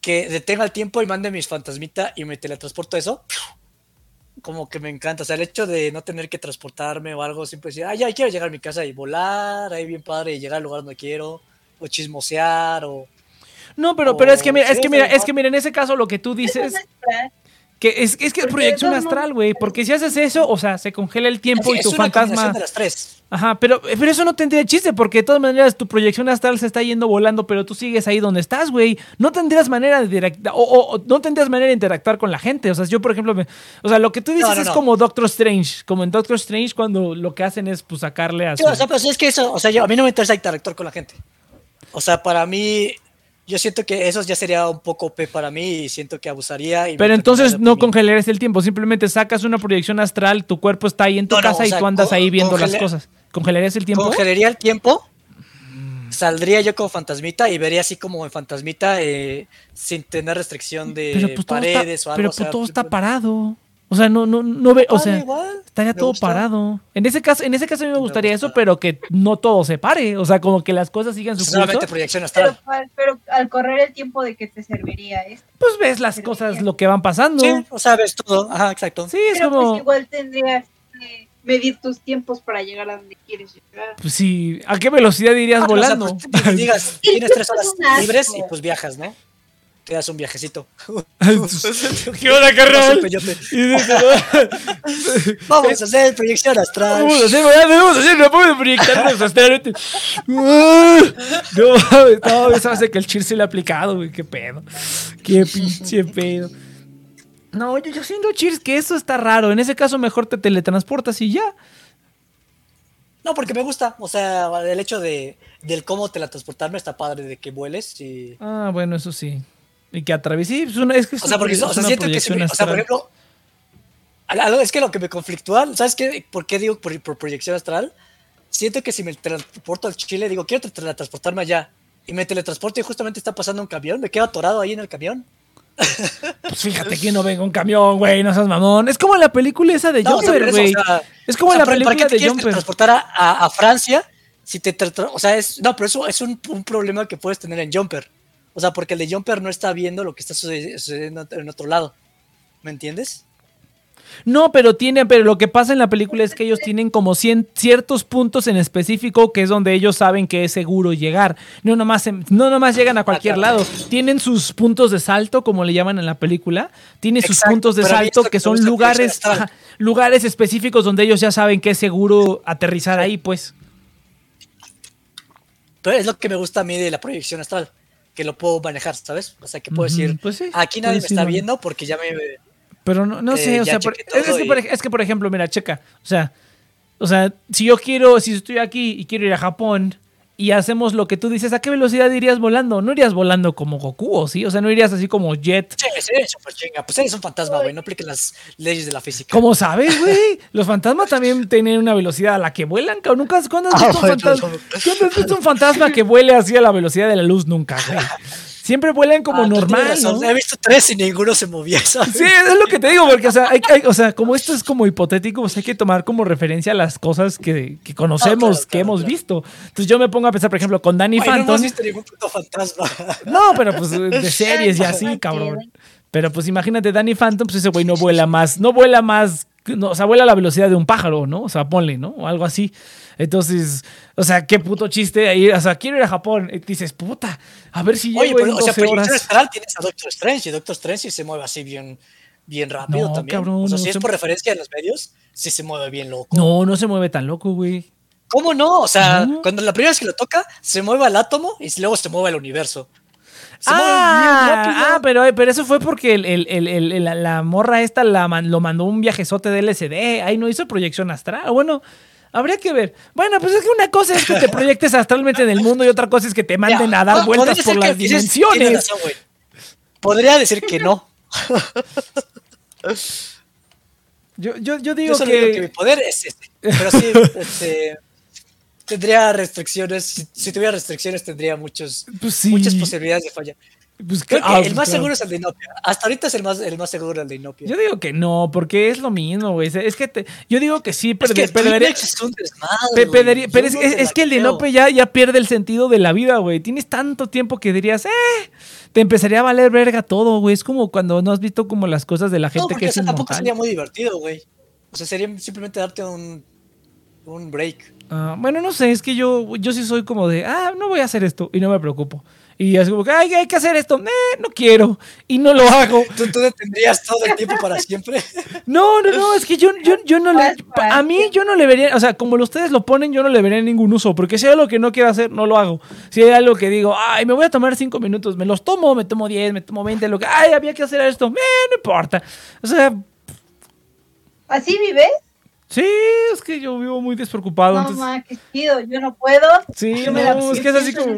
que detenga el tiempo y mande mis fantasmitas y me teletransporto eso. Como que me encanta. O sea, el hecho de no tener que transportarme o algo, siempre decir, ah, ya quiero llegar a mi casa y volar, ahí bien padre, y llegar al lugar donde quiero, o chismosear, o. No, pero, pero es que mira, es que mira, es que mira, en ese caso lo que tú dices. Que es, es que es proyección astral, güey. Porque si haces eso, o sea, se congela el tiempo y tu fantasma. De las tres. Ajá, pero, pero eso no tendría chiste, porque de todas maneras tu proyección astral se está yendo volando, pero tú sigues ahí donde estás, güey. No tendrías manera de directa, o, no tendrías manera de interactuar con la gente. O sea, yo, por ejemplo, o sea, lo que tú dices es como Doctor Strange. Como en Doctor Strange, cuando lo que hacen es pues sacarle a. Su... o sea, pues es que eso, o sea, yo, a mí no me interesa interactuar con la gente. O sea, para mí, yo siento que eso ya sería un poco P para mí y siento que abusaría. Pero entonces no congelarías el tiempo, simplemente sacas una proyección astral, tu cuerpo está ahí en tu casa y tú andas ahí viendo las cosas. ¿Congelarías el tiempo? Congelaría el tiempo, saldría yo como fantasmita y vería así como en fantasmita eh, sin tener restricción de pues, paredes o algo. Pero pues, todo está parado. O sea, no, no, no ve, o sea, estaría todo parado. En ese caso, en ese caso a mí me gustaría eso, pero que no todo se pare. O sea, como que las cosas sigan su curso. proyección astral. Pero, al correr el tiempo de que te serviría esto. Pues ves las cosas, lo que van pasando. Sí, o sea, ves todo. Ajá, exacto. Sí, es como. Pues igual tendrías que medir tus tiempos para llegar a donde quieres llegar. Pues sí, ¿a qué velocidad irías ah, volando? pues, digas, tienes tres horas libres y pues viajas, ¿no? Te das un viajecito. ¿Qué onda, carnal? Vamos a hacer proyección astral. Vamos a hacer, vamos a hacer una de proyectarnos astralmente. No, no, eso hace que el chir se le ha aplicado, güey. Qué pedo. Qué pinche pedo. No, yo, yo siento, Cheers, que eso está raro. En ese caso, mejor te teletransportas y ya. No, porque me gusta. O sea, el hecho de del cómo teletransportarme está padre, de que vueles y... Ah, bueno, eso sí. Y que atraviese. Pues es que o sea, porque o sea, siento que. o sea, por ejemplo. Es que lo que me conflictúa, ¿sabes qué? ¿Por qué digo por, proyección astral? Siento que si me transporto al Chile, digo, quiero teletransportarme allá. Y me teletransporto y justamente está pasando un camión, me quedo atorado ahí en el camión. Pues fíjate que no venga un camión, güey, no seas mamón. Es como la película esa de Jumper, güey. es como la película ¿para qué te de Jumper. transportar a, a, Francia si te o sea, es no, pero eso es un, un problema que puedes tener en Jumper. O sea, porque el de Jumper no está viendo lo que está sucediendo en otro lado. ¿Me entiendes? No, pero tiene, pero lo que pasa en la película es que ellos tienen como ciertos puntos en específico que es donde ellos saben que es seguro llegar. No nomás, no nomás llegan a cualquier lado. Tienen sus puntos de salto, como le llaman en la película. Tiene sus puntos de salto que, son lugares, lugares específicos donde ellos ya saben que es seguro aterrizar ahí, pues. Pero es lo que me gusta a mí de la proyección astral que lo puedo manejar, ¿sabes? O sea, que puedo decir, pues aquí nadie me está viendo porque ya me... Pero no, no sé, eh, o sea, es, que por, ejemplo, mira, checa, o sea, o sea, si yo quiero, si estoy aquí y quiero ir a Japón y hacemos lo que tú dices, ¿a qué velocidad irías volando? No irías volando como Goku, ¿o sí? O sea, no irías así como Jet. Sí, sí, súper chinga. Pues eres un fantasma, güey. No apliques las leyes de la física. ¿Cómo sabes, güey? Los fantasmas también tienen una velocidad a la que vuelan, cabrón. Nunca, ¿cuándo has Ah, visto un fantasma? ¿Cuándo has visto un fantasma que vuele así a la velocidad de la luz? Nunca, güey. Siempre vuelan como Ah, normal. ¿no? He visto tres y ninguno se movía, ¿sabes? Sí, es lo que te digo, porque, o sea, hay- hay- o sea, como esto es como hipotético, pues hay que tomar como referencia las cosas que, que conocemos, Ah, claro, que claro, hemos claro. visto. Entonces yo me pongo a pensar, por ejemplo, con Danny Ay, no Phantom. hemos visto ningún puto fantasma. No, pero pues de series y así, cabrón. Pero pues imagínate, Danny Phantom, pues ese güey no vuela más, no vuela más, no, o sea, vuela a la velocidad de un pájaro, ¿no? O sea, ponle, ¿no? O algo así. Entonces, o sea, qué puto chiste ahí. O sea, quiero ir a Japón. Y dices, puta, a ver si Oye, llego pero, en o sea, 12 proyección horas. astral tienes a Doctor Strange y Doctor Strange se mueve así bien, bien rápido No, también. cabrón, o sea, no si es se- por referencia en los medios, sí se mueve bien loco. No, no se mueve tan loco, güey. ¿Cómo no? O sea, No. cuando la primera vez que lo toca, se mueve al átomo y luego se mueve al universo. Ah, ah, pero, pero eso fue porque el, el- el- la, la morra esta la lo mandó un viajezote de LSD. Ahí no hizo proyección astral. Bueno, habría que ver. Bueno, pues es que una cosa es que te proyectes astralmente en el mundo y otra cosa es que te manden Ya, a dar vueltas por las que dimensiones. razón. Podría decir que no. Yo, yo, yo Yo digo solo digo que mi que. poder es este. Pero sí, este, tendría restricciones. Si, si tuviera restricciones, tendría muchos, Pues sí. muchas posibilidades de falla. Pues, Creo que ah, el más claro. seguro es el de Inopia. Hasta ahorita es el más, el más seguro el de Inopia. Yo digo que no, porque es lo mismo, güey. Es que te- yo digo que sí, pero, es que es un desmadre, pero es, no es- que el de. Nope ya, ya pierde el sentido de la vida, güey. Tienes tanto tiempo que dirías, eh, te empezaría a valer verga todo, güey. Es como cuando no has visto como las cosas de la No, gente porque que o sea, tampoco sería muy divertido, güey. O sea, sería simplemente darte un, un break. Ah, bueno, no sé, es que yo, yo sí soy como de, ah, no voy a hacer esto y no me preocupo. Y es como que, ay, hay que hacer esto, eh, no quiero y no lo hago. ¿Tú, tú detendrías todo el tiempo para siempre? No, no, no, es que yo, yo, yo no le. A mí yo no le vería, o sea, como ustedes lo ponen, yo no le vería ningún uso, porque si hay algo que no quiero hacer, no lo hago. Si hay algo que digo, ay, me voy a tomar cinco minutos, me los tomo, me tomo diez, me tomo veinte, lo que, ay, había que hacer esto, eh, no importa. O sea, ¿Así vives? Sí, es que yo vivo muy despreocupado. No, entonces- ma, qué chido. Yo no puedo. Sí, Yo me la no, es que es así como.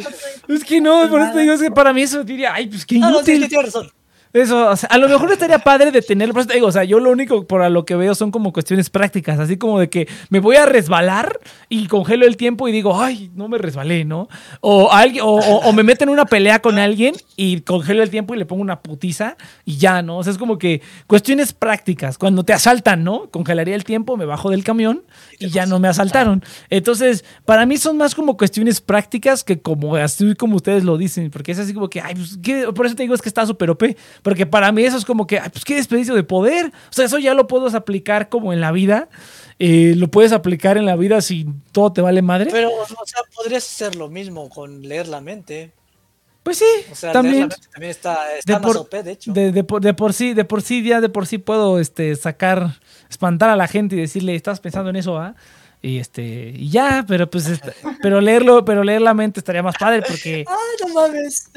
Es que no, por eso te digo, es que para mí eso diría, ay, pues qué No, no, sí, inútil. razón. Eso, o sea, a lo mejor estaría padre de tenerlo, digo, o sea, yo lo único por lo que veo son como cuestiones prácticas, así como de que me voy a resbalar y congelo el tiempo y digo, ay, no me resbalé, ¿no? O, alguien, o, me meto en una pelea con alguien y congelo el tiempo y le pongo una putiza y ya, ¿no? O sea, es como que cuestiones prácticas, cuando te asaltan, ¿no? Congelaría el tiempo, me bajo del camión y ya no me asaltaron. Entonces, para mí son más como cuestiones prácticas que como así como ustedes lo dicen, porque es así como que, ay, pues, ¿qué? por eso te digo es que está súper OP, porque para mí eso es como que, ay, pues qué desperdicio de poder. O sea, eso ya lo puedes aplicar como en la vida, eh, lo puedes aplicar en la vida si todo te vale madre. Pero, o sea, podrías hacer lo mismo con leer la mente. Pues sí, O sea, también. está, está De más por, OP, de hecho. de, de por, de por sí, de por sí, ya de por sí puedo este, sacar, espantar a la gente y decirle, estás pensando en eso, ¿ah? Y este, y ya, pero pues, este, pero leerlo, pero leer la mente estaría más padre porque, ¡Ah, no mames!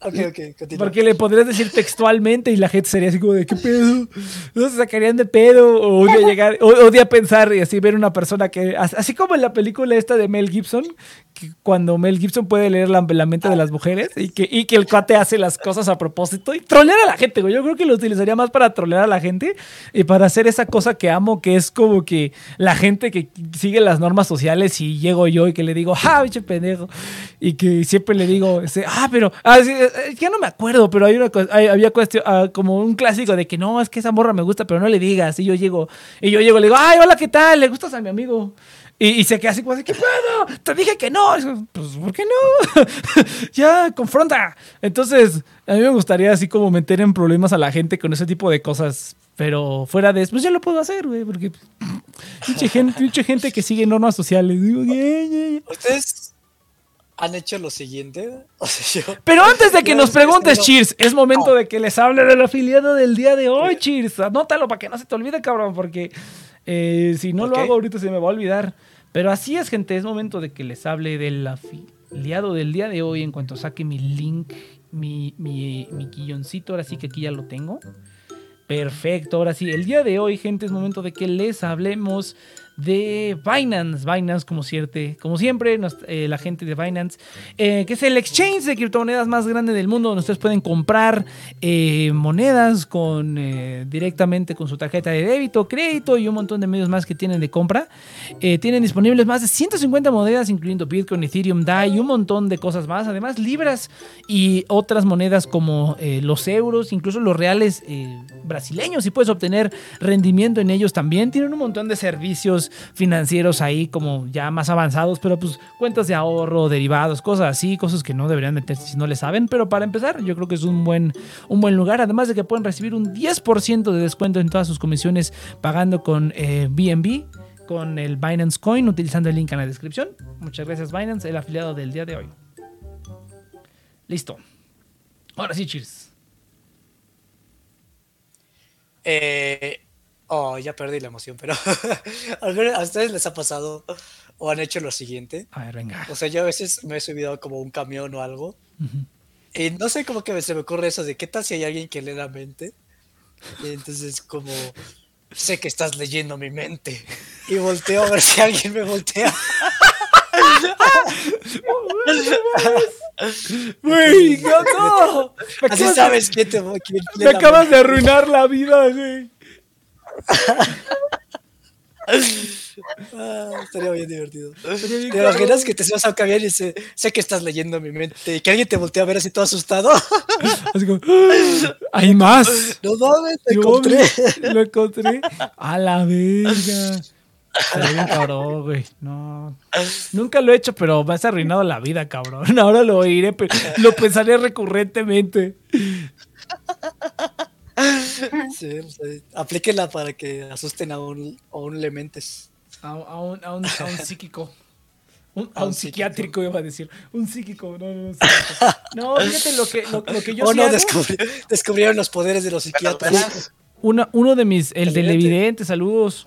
ok, ok, continúa. porque le podrías decir textualmente y la gente sería así como de qué pedo, no se sacarían de pedo, o un día llegar, o, o un día pensar y así ver una persona que, as- así como en la película esta de Mel Gibson, cuando Mel Gibson puede leer la, mente de las mujeres y que, el cuate hace las cosas a propósito y trolear a la gente, güey. Yo creo que lo utilizaría más para trolear a la gente y para hacer esa cosa que amo, que es como que la gente que sigue las normas sociales y llego yo y que le digo, ah, bicho pendejo, y que siempre le digo, este, ah, pero, ah, eh, eh, ya no me acuerdo, pero hay una hay- había cuestión, ah, como un clásico de que no, es que esa morra me gusta, pero no le digas, y yo llego, y yo llego le digo, ay, hola, ¿qué tal? ¿Le gustas a mi amigo? Y, y se queda así como de, ¿qué pedo? Te dije que no. Yo, Pues, ¿por qué no? ya, confronta. Entonces, a mí me gustaría así como meter en problemas a la gente con ese tipo de cosas. Pero fuera de eso, pues ya lo puedo hacer, güey. Porque pinche gente, pinche gente que sigue normas sociales. Digo, "Ya, ya, ya". ¿Ustedes han hecho lo siguiente? O sea, yo... Pero antes de que nos preguntes, Cheers, es momento de que les hable del afiliado del día de hoy, Cheers. Anótalo para que no se te olvide, cabrón, porque eh, si no lo hago ahorita se me va a olvidar. Pero así es, gente, es momento de que les hable del afiliado del día de hoy en cuanto saque mi link, mi, mi, mi guioncito. Ahora sí que aquí ya lo tengo. Perfecto, ahora sí, el día de hoy, gente, es momento de que les hablemos de Binance. Binance, como, como siempre, eh, la gente de Binance, eh, que es el exchange de criptomonedas más grande del mundo, donde ustedes pueden comprar eh, monedas con, directamente con su tarjeta de débito, crédito y un montón de medios más que tienen de compra. tienen disponibles más de 150 monedas, incluyendo Bitcoin, Ethereum, DAI y un montón de cosas más. Además, libras y otras monedas como los euros, incluso los reales brasileños, y puedes obtener rendimiento en ellos también. Tienen un montón de servicios financieros ahí como ya más avanzados, pero pues cuentas de ahorro, derivados, cosas así, cosas que no deberían meterse si no le saben, pero para empezar yo creo que es un buen, un buen lugar, además de que pueden recibir un 10% de descuento en todas sus comisiones pagando con BNB. Eh, con el Binance Coin utilizando el link en la descripción. Muchas gracias Binance, el afiliado del día de hoy. Listo. Ahora sí, cheers. Eh, Oh, ya perdí la emoción, pero ¿a ustedes les ha pasado o han hecho lo siguiente? A ver, venga. O sea, yo a veces me he subido como un camión o algo. Y no sé cómo que se me ocurre eso de qué tal si hay alguien que lee la mente. Y entonces como sé que estás leyendo mi mente. Y volteo a ver si alguien me voltea. Güey, no, Así sabes quién te quién Me acabas de arruinar la vida, güey. Ah, estaría bien divertido. ¿Te imaginas que te subas a camión y sé, sé que estás leyendo mi mente y que alguien te voltea a ver así todo asustado? Así como, ¡hay más! No mames, lo encontré. Lo encontré. A la verga. Estaría cabrón, güey. No. Nunca lo he hecho, pero me has arruinado la vida, cabrón. Ahora lo oiré, pero lo pensaré recurrentemente. Sí, aplíquela para que asusten a un, a un Lementes. A, un, a, un, a un psíquico. a, un, psiquiátrico iba a decir. Un psíquico, no, no, no. No, fíjate lo que, lo, que yo oh, no, descubrieron los poderes de los psiquiatras. Una, uno de mis, el televidente, saludos.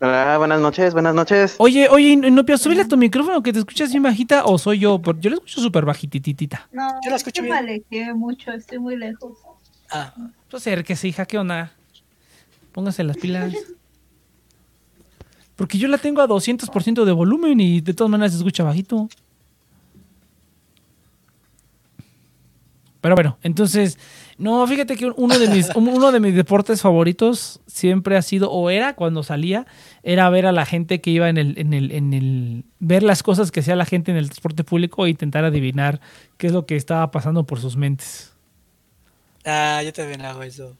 Hola, buenas noches, buenas noches. Oye, oye, Nopia, súbele a tu micrófono que te escuchas bien bajita o soy yo. Yo lo escucho súper bajititita. No, yo la escucho bien. me alejé mucho, estoy muy lejos. Ah. Pues acérquese, hija, ¿qué onda? Póngase las pilas. Porque yo la tengo a 200% de volumen y de todas maneras se escucha bajito. Pero bueno, entonces, no, fíjate que uno de mis, uno de mis deportes favoritos siempre ha sido, o era cuando salía, era ver a la gente que iba en el, en el, en el, ver las cosas que hacía la gente en el transporte público e intentar adivinar qué es lo que estaba pasando por sus mentes. Ah, yo también hago eso.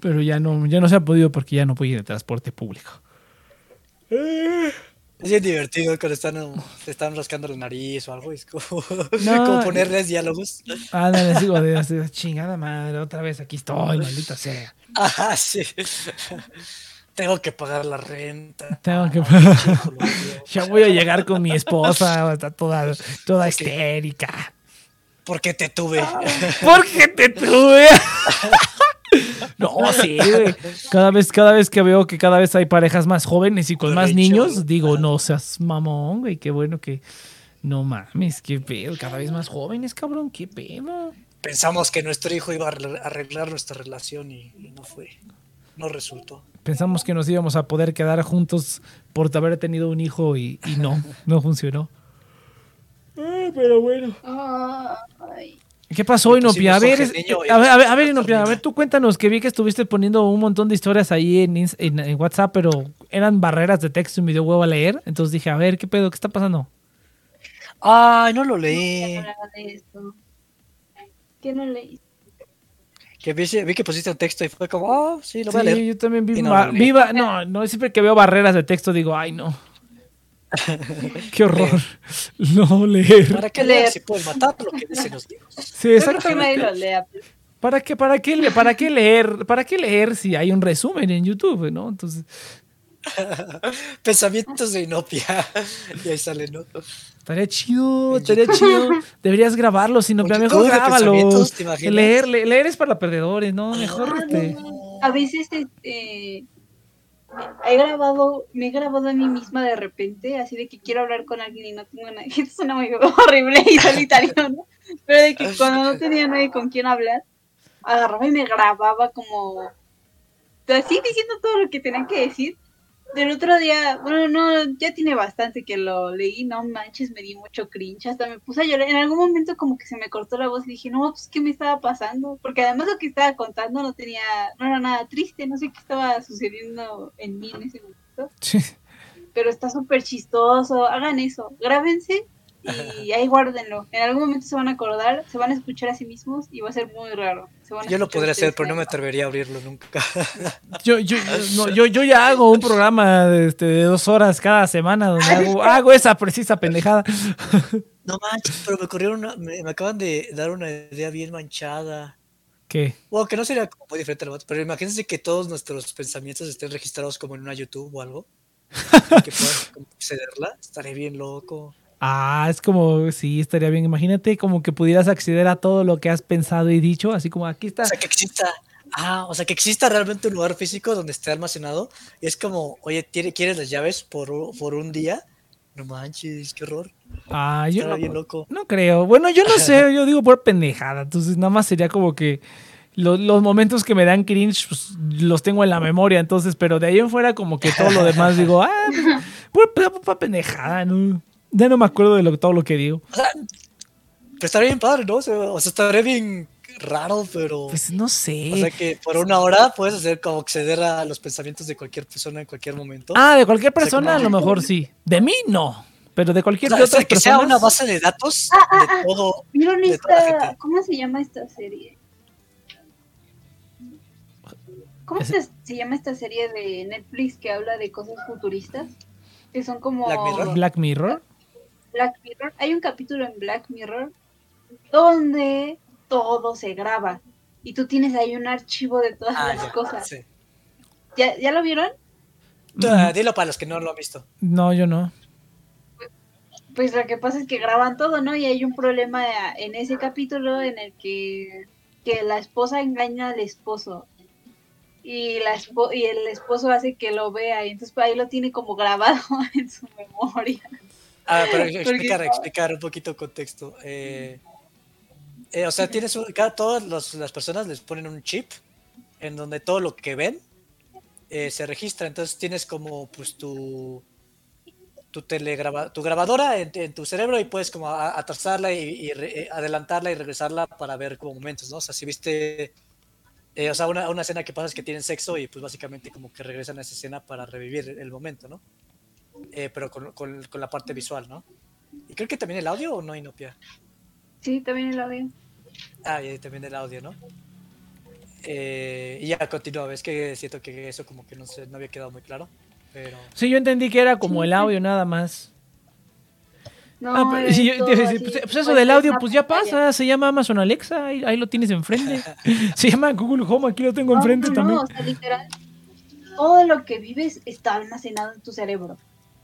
Pero ya no, ya no se ha podido porque ya no puedo ir en transporte público. Es bien divertido cuando están, están rascando la nariz o algo. Es como, como ponerles diálogos. Ah, no, les digo de, chingada madre, otra vez aquí estoy, maldita sea. Ah, sí. Tengo que pagar la renta. Tengo que pagar. ya voy a llegar con mi esposa, está toda, toda histérica. Porque te tuve. Porque te tuve. No, sí, güey. Cada vez, cada vez que veo que cada vez hay parejas más jóvenes y con más niños, digo, no seas mamón, güey. Qué bueno que. No mames, qué pedo. Cada vez más jóvenes, cabrón, qué pedo. Pensamos que nuestro hijo iba a arreglar nuestra relación y, no fue. No resultó. Pensamos que nos íbamos a poder quedar juntos por haber tenido un hijo y, y no, no funcionó. Ay, pero bueno. ¿Qué pasó, Inopia? A ver, a ver, a ver, a ver, Inopia, a ver, tú cuéntanos que vi que estuviste poniendo un montón de historias ahí en, en, WhatsApp, pero eran barreras de texto y me dio huevo a leer. Entonces dije, a ver, ¿qué pedo? ¿Qué está pasando? Ay, no lo leí. ¿Qué no leí? Que vi, vi, que pusiste un texto y fue como, oh, sí, lo voy a leer. Sí, yo también vi. No, viva, no, no, siempre que veo barreras de texto digo, ay, no. Qué horror. No leer. ¿Para qué leer si puedes matar lo que dicen los libros? Sí, exactamente. ¿Para qué, para, qué, ¿Para qué leer? ¿Para qué leer si hay un resumen en YouTube, no? Entonces. Pensamientos de inopia. Y ahí sale, ¿no? Estaría chido, estaría chido. Deberías grabarlo, si no, mejor grábalo. Leer, leer, es para perdedores, ¿no? Mejor. Ah, este. A veces este he grabado, me he grabado a mí misma de repente, así de que quiero hablar con alguien y no tengo nadie. Esto suena muy horrible y solitario, ¿no? Pero de que cuando no tenía nadie con quien hablar, agarraba y me grababa como así diciendo todo lo que tenía que decir. Del otro día, bueno, no, ya tiene bastante que lo leí, no manches, me di mucho cringe, hasta me puse a llorar. En algún momento como que se me cortó la voz y dije, no, pues, ¿qué me estaba pasando? Porque además lo que estaba contando no tenía, no era nada triste, no sé qué estaba sucediendo en mí en ese momento. Pero está súper chistoso, hagan eso, grábense y ahí guárdenlo. En algún momento se van a acordar, se van a escuchar a sí mismos y va a ser muy raro. yo lo podría hacer, pero no me atrevería a abrirlo nunca. yo, yo, no, yo, yo, ya hago un programa de, este, de dos horas cada semana donde hago, hago esa precisa pendejada. no manches, pero me corrieron una, me, acaban de dar una idea bien manchada. ¿Qué? Bueno, que no sería como muy diferente, pero imagínense que todos nuestros pensamientos estén registrados como en una YouTube o algo. que puedan accederla. Estaré bien loco. Ah, es como, sí, estaría bien. Imagínate como que pudieras acceder a todo lo que has pensado y dicho, así como aquí está. O sea, que exista, ah, o sea, que exista realmente un lugar físico donde esté almacenado. Y es como, oye, ¿quieres las llaves por, por un día? No manches, qué horror. Ah, yo no, bien loco. no creo. Bueno, yo no sé, yo digo por pendejada. Entonces, nada más sería como que los, los, momentos que me dan cringe, pues, los tengo en la memoria. Entonces, pero de ahí en fuera, como que todo lo demás digo, ah, pues, por, por pendejada, ¿no? Ya no me acuerdo de lo, todo lo que digo. O sea, pues estaría bien padre, ¿no? O sea, estaría bien raro, pero. Pues no sé. O sea que por una hora puedes hacer como acceder a los pensamientos de cualquier persona en cualquier momento. Ah, de cualquier persona a lo mejor sí. De mí no. Pero de cualquier o sea, que sea una base de datos ah, ah, de ah. todo. ¿Vieron esta? ¿Cómo se llama esta serie? ¿Cómo se, se, llama esta serie de Netflix que habla de cosas futuristas? Que son como. Black Mirror. Black Mirror. Black Mirror, hay un capítulo en Black Mirror donde todo se graba y tú tienes ahí un archivo de todas ah, las cosas. ¿Ya, lo vieron? dilo para los que no lo han visto. No, yo no. Pues, lo que pasa es que graban todo, ¿no? Y hay un problema en ese capítulo en el que, que la esposa engaña al esposo y, la y el esposo hace que lo vea y entonces ahí lo tiene como grabado en su memoria. Ah, pero explicar, explicar un poquito el contexto. Eh, eh, o sea, tienes cada, todas las personas les ponen un chip en donde todo lo que ven eh, se registra. Entonces tienes como pues tu tu telegraba, tu grabadora en, tu cerebro y puedes como atrasarla y, adelantarla y regresarla para ver como momentos, ¿no? O sea, si viste, o sea, una, una escena que pasa es que tienen sexo y pues básicamente como que regresan a esa escena para revivir el momento, ¿no? Eh, pero con, con, la parte visual, ¿no? Y creo que también el audio o no, Inopia. Sí, también el audio. Ah, y también el audio, ¿no? Eh, y ya continúa, ves que siento que eso como que no, se, no había quedado muy claro. Pero... Sí, yo entendí que era como el audio nada más. No, ah, pues, pues, eso del audio, pues ya pasa, se llama Amazon Alexa, ahí, lo tienes enfrente. se llama Google Home, aquí lo tengo enfrente también. O sea, literal, todo lo que vives está almacenado en tu cerebro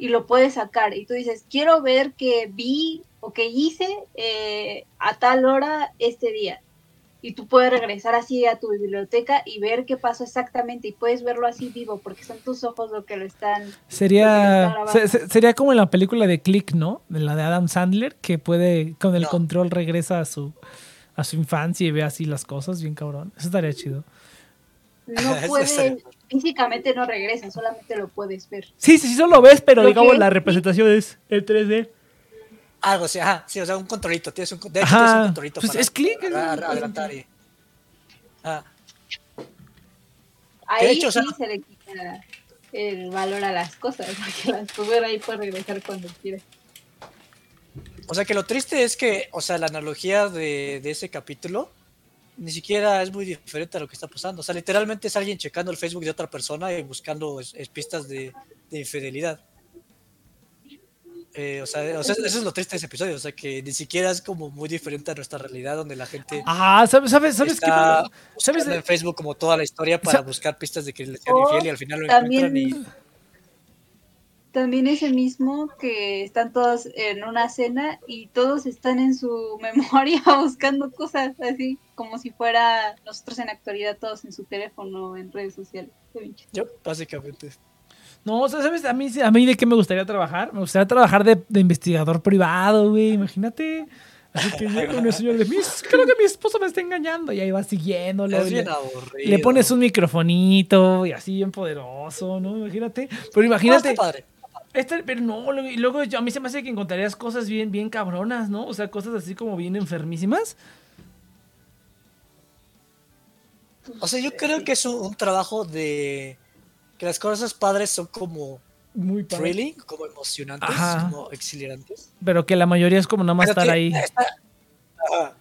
y lo puedes sacar. Y tú dices, quiero ver qué vi o qué hice eh, a tal hora este día. Y tú puedes regresar así a tu biblioteca y ver qué pasó exactamente y puedes verlo así vivo porque son tus ojos lo que lo están. Sería, sería como en la película de Click, ¿no? De la de Adam Sandler, que puede, con el control regresa a su, a su infancia y ve así las cosas, bien cabrón. Eso estaría chido. No puede, físicamente no regresa, solamente lo puedes ver. Sí, sí, sí, solo lo ves, pero digamos la representación es el 3D. Algo, sí, ajá, sí, o sea, un controlito, tienes un, de hecho, tienes un controlito pues es clic, adelantar y... Ah. Ahí sí se le quita el valor a las cosas, porque las puedes ahí puedes regresar cuando quieras. O sea que lo triste es que, o sea, la analogía de, de ese capítulo ni siquiera es muy diferente a lo que está pasando. O sea, literalmente es alguien checando el Facebook de otra persona y buscando pistas de, infidelidad. Eh, o, sea, eso es lo triste de ese episodio, o sea, que ni siquiera es como muy diferente a nuestra realidad donde la gente... Ah, ¿sabes, sabes, sabes está ¿Sabes en Facebook como toda la historia para buscar pistas de que le sean infiel y al final lo encuentran y también ese mismo que están todos en una cena y todos están en su memoria buscando cosas así, como si fuera nosotros en actualidad todos en su teléfono, en redes sociales. Yo, básicamente. No, ¿sabes? A mí, a mí de qué me gustaría trabajar. Me gustaría trabajar de, investigador privado, güey. Imagínate Así que llega una señora de mis, creo que mi esposo me está engañando. Y ahí va siguiéndolo. Es bien le, aburrido. le pones un microfonito y así bien poderoso, ¿no? Imagínate. Pero imagínate. Padre. Este- pero no, luego- y luego yo- a mí se me hace que encontrarías cosas bien, bien cabronas, ¿no? O sea, cosas así como bien enfermísimas. O sea, yo creo que es un, un trabajo de que las cosas padres son como Muy thrilling, como emocionantes, Ajá. como exhilarantes. Pero que la mayoría es como nada más Pero estar ahí.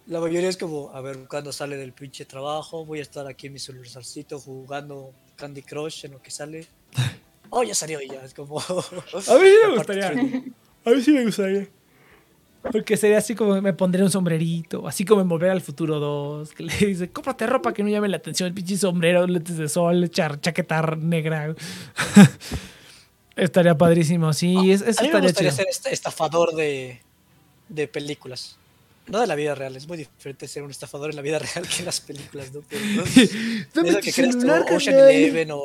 la mayoría es como, a ver, cuando sale del pinche trabajo, voy a estar aquí en mi celularcito jugando Candy Crush en lo que sale. Oh, ya salió y ya, es como... A mí sí me gustaría. A mí sí me gustaría. Porque sería así como me pondría un sombrerito, así como en Volver al Futuro 2, que le dice, cómprate ropa que no llame la atención, el pinche sombrero, lentes de sol, char, chaqueta negra. estaría padrísimo, sí, es- eso a mí me estaría gustaría chido. ser est- estafador de, de películas. No de la vida real, es muy diferente ser un estafador en la vida real que en las películas, ¿no? Pero, ¿no? Que creas Ocean. Eleven o,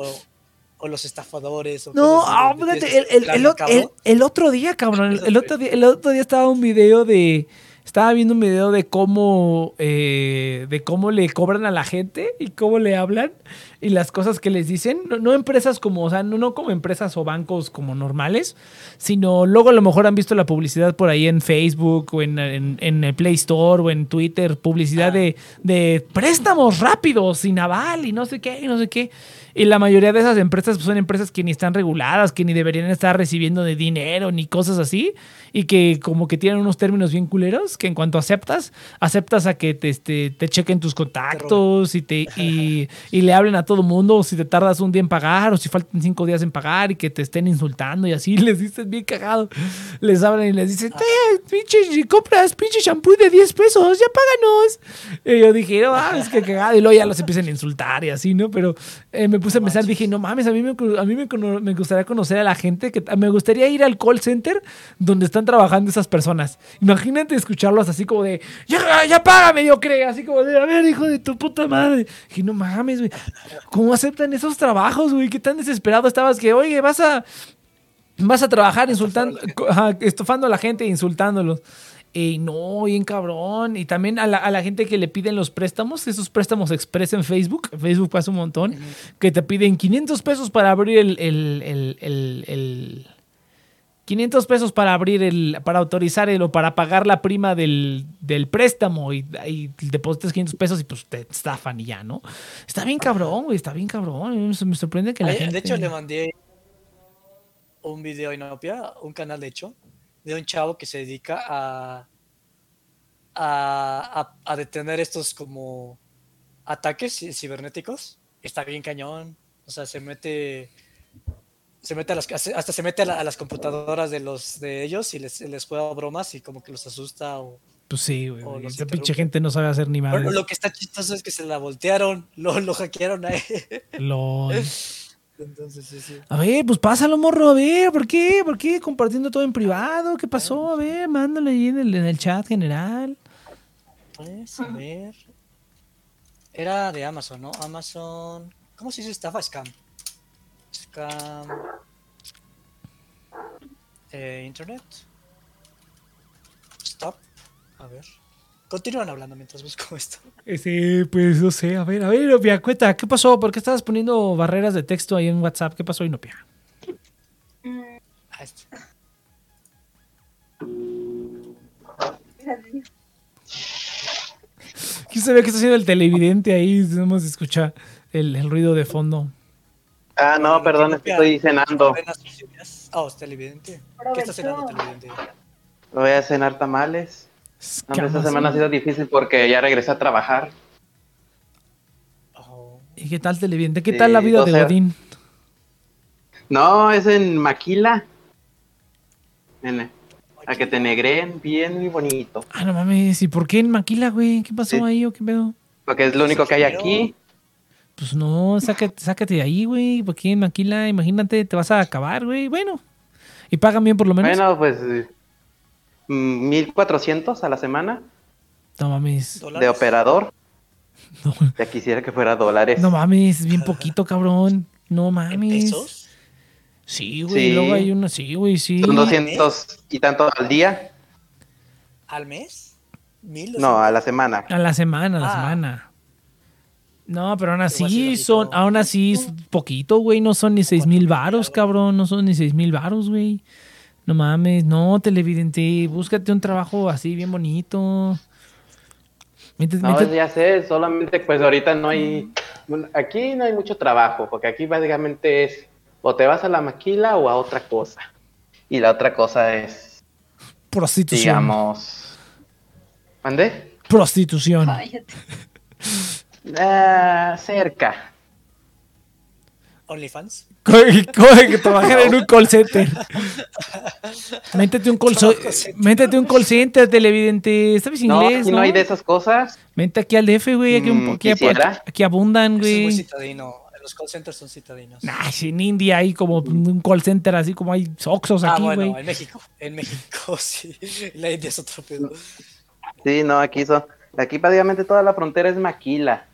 o los estafadores. O No, ah, fíjate, el, el- el el- otro día, cabrón, el, otro día, el otro día estaba un video de, estaba viendo un video de cómo, eh, de cómo le cobran a la gente y cómo le hablan y las cosas que les dicen, no, no empresas como, o sea, no, no como empresas o bancos como normales, sino luego a lo mejor han visto la publicidad por ahí en Facebook o en, en- en el Play Store o en Twitter, publicidad Ah. de, de préstamos rápidos y naval y no sé qué, y no sé qué. Y la mayoría de esas empresas pues, son empresas que ni están reguladas, que ni deberían estar recibiendo de dinero ni cosas así, y que como que tienen unos términos bien culeros, que en cuanto aceptas, aceptas a que te, este, te chequen tus contactos y, te, y, y le hablen a todo mundo, si te tardas un día en pagar, o si faltan cinco días en pagar, y que te estén insultando y así, les dices bien cagado. Les hablan y les dicen, "Eh, pinche, compras pinche shampoo de 10 pesos, ya páganos. Y yo dije, no mames, qué cagado. Y luego ya los empiezan a insultar y así, ¿no? Pero eh, me puse a pensar, dije, no mames, a mí, me, a mí me gustaría conocer a la gente, que me gustaría ir al call center donde están trabajando esas personas. Imagínate escucharlos así como de, ya, ya págame, yo creo, así como de, a ver, hijo de tu puta madre. Dije, no mames, güey, ¿cómo aceptan esos trabajos, güey? ¿Qué tan desesperado estabas que, oye, vas a, vas a trabajar insultando, estofando a la gente e insultándolos? Y no, bien cabrón. Y también a la, a la gente que le piden los préstamos, esos préstamos express en Facebook, Facebook pasa un montón, que te piden 500 pesos para abrir el, el- el- 500 pesos para abrir el, para autorizar el o para pagar la prima del, del préstamo y, y depositas 500 pesos y pues te estafan y ya, ¿no? Está bien cabrón, güey, está bien cabrón. Me sorprende que la Ay, gente... De hecho, le mandé un video a Inopia, un canal de hecho, de un chavo que se dedica a, a, a- a detener estos como ataques ci- cibernéticos. Está bien cañón. O sea, se mete. Se mete a las, hasta se mete a, la- a las computadoras de los de ellos y les, les juega bromas y como que los asusta o, Pues sí, güey. Esa pinche gente no sabe hacer ni Pero más. lo que está chistoso es que se la voltearon, lo, lo hackearon a él. Entonces, sí, sí. A ver, pues pásalo, morro, a ver, ¿por qué? ¿Por qué compartiendo todo en privado? ¿Qué pasó? A ver, mándalo ahí en el, en el chat general. Pues, a ver. Era de Amazon, ¿no? Amazon. ¿Cómo se dice estafa? Scam. Eh, Internet. Stop. A ver. Continúan hablando mientras busco esto. Sí, pues no sé, a ver, a ver, Inopia, cuenta, ¿qué pasó? ¿Por qué estabas poniendo barreras de texto ahí en WhatsApp? ¿Qué pasó, Inopia? Este. ¿Quién sabe qué está haciendo el televidente ahí? Tenemos que escuchar el, el ruido de fondo. Ah, no, perdón, es que estoy cenando. Ideas. Oh, es televidente. ¿Qué está cenando televidente? Voy a cenar tamales. No, esta semana ha sido difícil porque ya regresé a trabajar. Oh, ¿Y qué tal televidente? ¿Qué Sí, tal la vida de Godín? No, es en Maquila. En, a que te negreen bien muy bonito. Ah, no mames, ¿y por qué en Maquila, güey? ¿Qué pasó Sí. ahí o qué pedo? Porque es lo único que hay aquí. Pues no, sácate, sácate de ahí, güey. Porque en Maquila, imagínate, te vas a acabar, güey. Bueno. Y pagan bien por lo menos. Bueno, pues eh, mm, 1400 a la semana No mames. de ¿dólares? operador. No, Ya quisiera que fuera dólares. no mames, es bien poquito, cabrón. No ¿En mames. pesos? Sí, güey. Sí. Luego hay una, sí, güey, sí. Son 200 y tanto al día. ¿Al mes? ¿Mil? o No, sea, a la semana. A la semana, a la Ah. semana. No, pero aún así son, aún así es poquito, güey. No son ni seis mil varos, cabrón. No son ni seis mil varos, güey. No mames, no, televidente. Búscate un trabajo así bien bonito. No, ya sé, solamente pues ahorita no hay, aquí no hay mucho trabajo, porque aquí básicamente es o te vas a la maquila o a otra cosa. Y la otra cosa es, prostitución. digamos, ¿mandé? Prostitución. Cállate. Ah, cerca. OnlyFans. Coge, coge que trabajar en un call center. Métete un call, so- métete un call center, televidente. ¿Sabes No, inglés? aquí no, no hay de esas cosas. Vente aquí al DF, güey. Aquí, un- Mm, aquí- aquí abundan, Eso es muy güey. citadino. Los call centers son citadinos. Nah, si en India hay como un call center así como hay Oxxos ah, aquí, güey. bueno, en México. En México, sí. La India es otro pedo. Sí, no, aquí son, aquí prácticamente toda la frontera es maquila.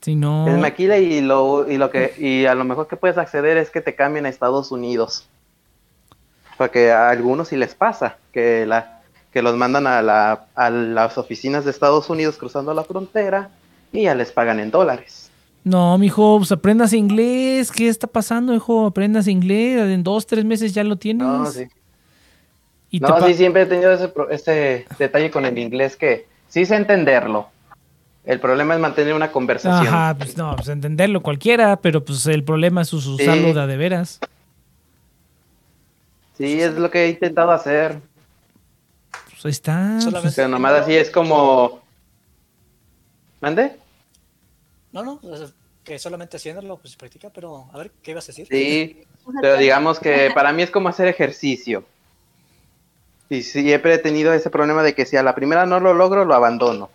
Si no. Es maquila y lo, y lo que, y a lo mejor que puedes acceder es que te cambien a Estados Unidos. Porque a algunos sí les pasa, que la, que los mandan a la, a las oficinas de Estados Unidos cruzando la frontera y ya les pagan en dólares. No, mijo, pues aprendas inglés. ¿Qué está pasando, hijo? Aprendas inglés. En dos, tres meses ya lo tienes. No, sí. Y No, sí, siempre he tenido ese, detalle con el inglés que sí sé entenderlo. El problema es mantener una conversación. Ajá, pues no, pues entenderlo cualquiera, pero pues el problema es us- usarlo Sí. de veras. Sí, es lo que he intentado hacer. Pues ahí está. Solamente- Pero nomás así es como... ¿Mande? No, no, que solamente haciéndolo pues practica, pero a ver, ¿qué ibas a decir? Sí, pero digamos que para mí es como hacer ejercicio. Y siempre he tenido ese problema de que si a la primera no lo logro, lo abandono.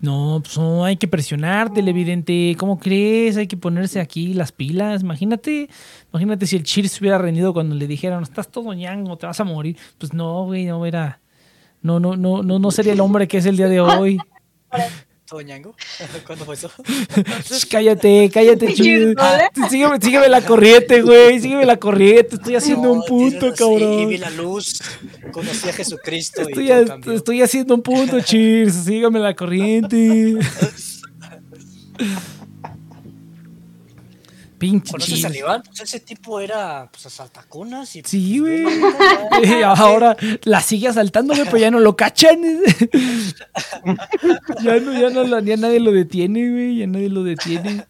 No, pues no, hay que presionar, televidente. ¿Cómo crees? Hay que ponerse aquí las pilas. Imagínate, imagínate si el Cheers se hubiera rendido cuando le dijeron, estás todo ñango, te vas a morir. Pues no, güey, no era. No, no, no, no, no sería el hombre que es el día de hoy. ¿Todo ñango? ¿Cuándo fue eso? Cállate, cállate. ¿Vale? Sígueme, sígueme la corriente, güey. Sígueme la corriente. Estoy haciendo un punto, cabrón. Y vi la luz, conocí a Jesucristo Estoy, y cambió. estoy haciendo un punto, Cheers. Sígame la corriente. Pinche ¿Conoces a Iván? Pues ese tipo era pues asaltacunas y... Sí, güey. pues, Eh, ahora la sigue asaltándome, pero ya no lo cachan. ya, no, ya, no, ya nadie lo detiene, güey. Ya nadie lo detiene.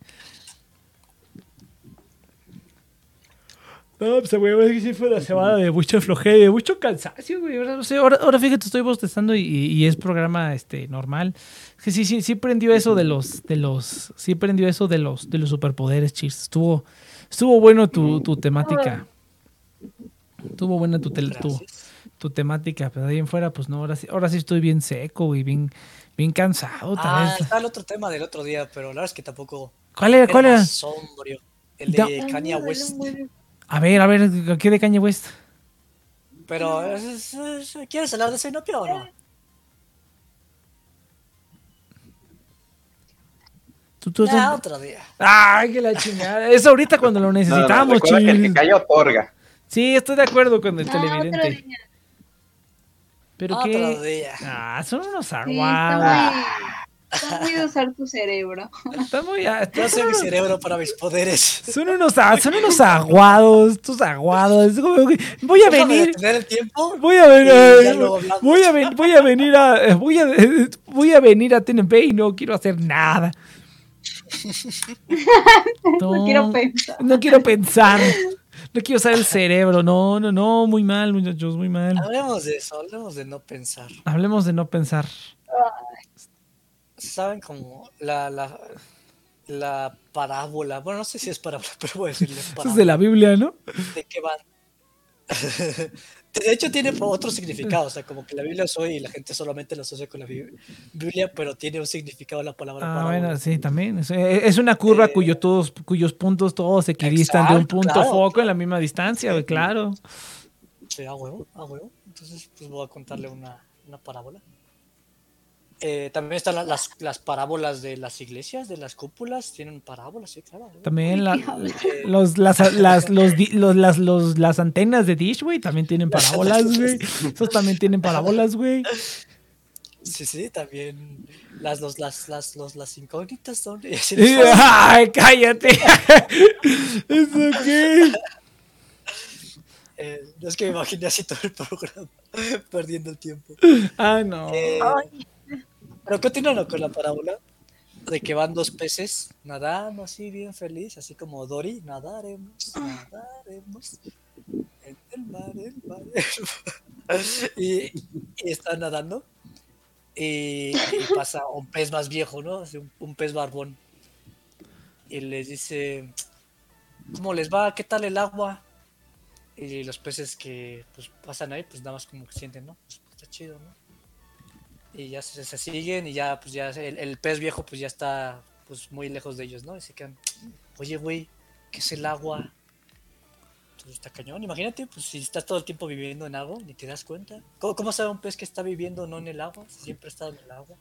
No, pues güey, es que sí fue una semana de mucha flojera, de mucho cansancio, güey. Ahora, no sé, ahora, ahora fíjate, estoy bostezando y, y es programa este normal. Es que sí, sí, sí prendió eso de los, de los, sí prendió eso de los, de los superpoderes, chis. Estuvo, estuvo bueno tu, tu temática. Estuvo buena tu, tel- tu, tu temática, pero de ahí en fuera, pues no, ahora sí, ahora sí estoy bien seco, güey, bien, bien cansado. tal Ah, vez. está el otro tema del otro día, pero la verdad es que tampoco... ¿Cuál era? ¿Cuál era? más sombrio. El de Kanye West. A ver, a ver, ¿qué de Kanye West? Pero, es- es- es- ¿quieres hablar de ese inopio o no? ¿Tú, tú- Ya, tú- otro día. Ay, que la chingada. Es ahorita cuando lo No, no, necesitamos, recuerda que el que calla otorga. Sí, estoy de acuerdo con el Ah, otro televidente. día. Pero Otro qué. día. Ah, son unos Sí, aguados. muy, está muy de usar tu cerebro. Está muy- ah, Yo mi cerebro para mis poderes. son unos ah, son unos aguados, estos aguados. Voy a venir. detener el tiempo. Voy a venir, hablamos. voy a ven- voy a venir a, voy a, voy a venir a TNP y no quiero hacer nada. No quiero pensar. No quiero pensar. No quiero usar el cerebro. No, no, no. Muy mal, muchachos, muy mal. Hablemos de eso, hablemos de no pensar. Hablemos de no pensar. ¿Saben como la, la, la parábola? Bueno, no sé si es parábola, pero voy a decirle es de la Biblia, ¿no? ¿De qué van? De hecho, tiene otro significado. O sea, como que la Biblia es hoy y la gente solamente lo asocia con la Bi- Biblia, pero tiene un significado la palabra Ah, parábola. bueno, sí, también. Es, una curva Eh, cuyo todos, cuyos puntos todos equidistan de un punto claro, foco en la misma distancia, claro. Sí, a huevo, a huevo. Entonces, pues voy a contarle una, una parábola. Eh, también están la- las, las parábolas de las iglesias, de las cúpulas, tienen parábolas, sí, claro. También la- Eh, los, las, las, los, di- los- las, los- las antenas de Dish, güey, también tienen parábolas, güey. Esos también tienen parábolas, güey. Sí, sí, también las, los, las, las, los, las incógnitas son. ¡Ay, cállate! ¿Eso qué? Eh, no es que me imaginé así todo el programa, perdiendo el tiempo. Ah, no. Eh, pero continuando con la parábola de que van dos peces nadando así bien feliz, así como Dory, nadaremos, nadaremos en el mar, el mar, el mar. Y, están nadando y, pasa un pez más viejo, ¿no? Un pez barbón. Y les dice, ¿cómo les va? ¿Qué tal el agua? Y los peces que pues, pasan ahí, pues nada más como que sienten, ¿no? Pues, está chido, ¿no? Y ya se, siguen y ya, pues ya el, el pez viejo pues ya está pues muy lejos de ellos, ¿no? Y se quedan, oye, güey, ¿qué es el agua? Entonces está cañón, imagínate, pues si estás todo el tiempo viviendo en agua, ni te das cuenta. ¿Cómo, cómo sabe un pez que está viviendo no en el agua? Si siempre estado en el agua.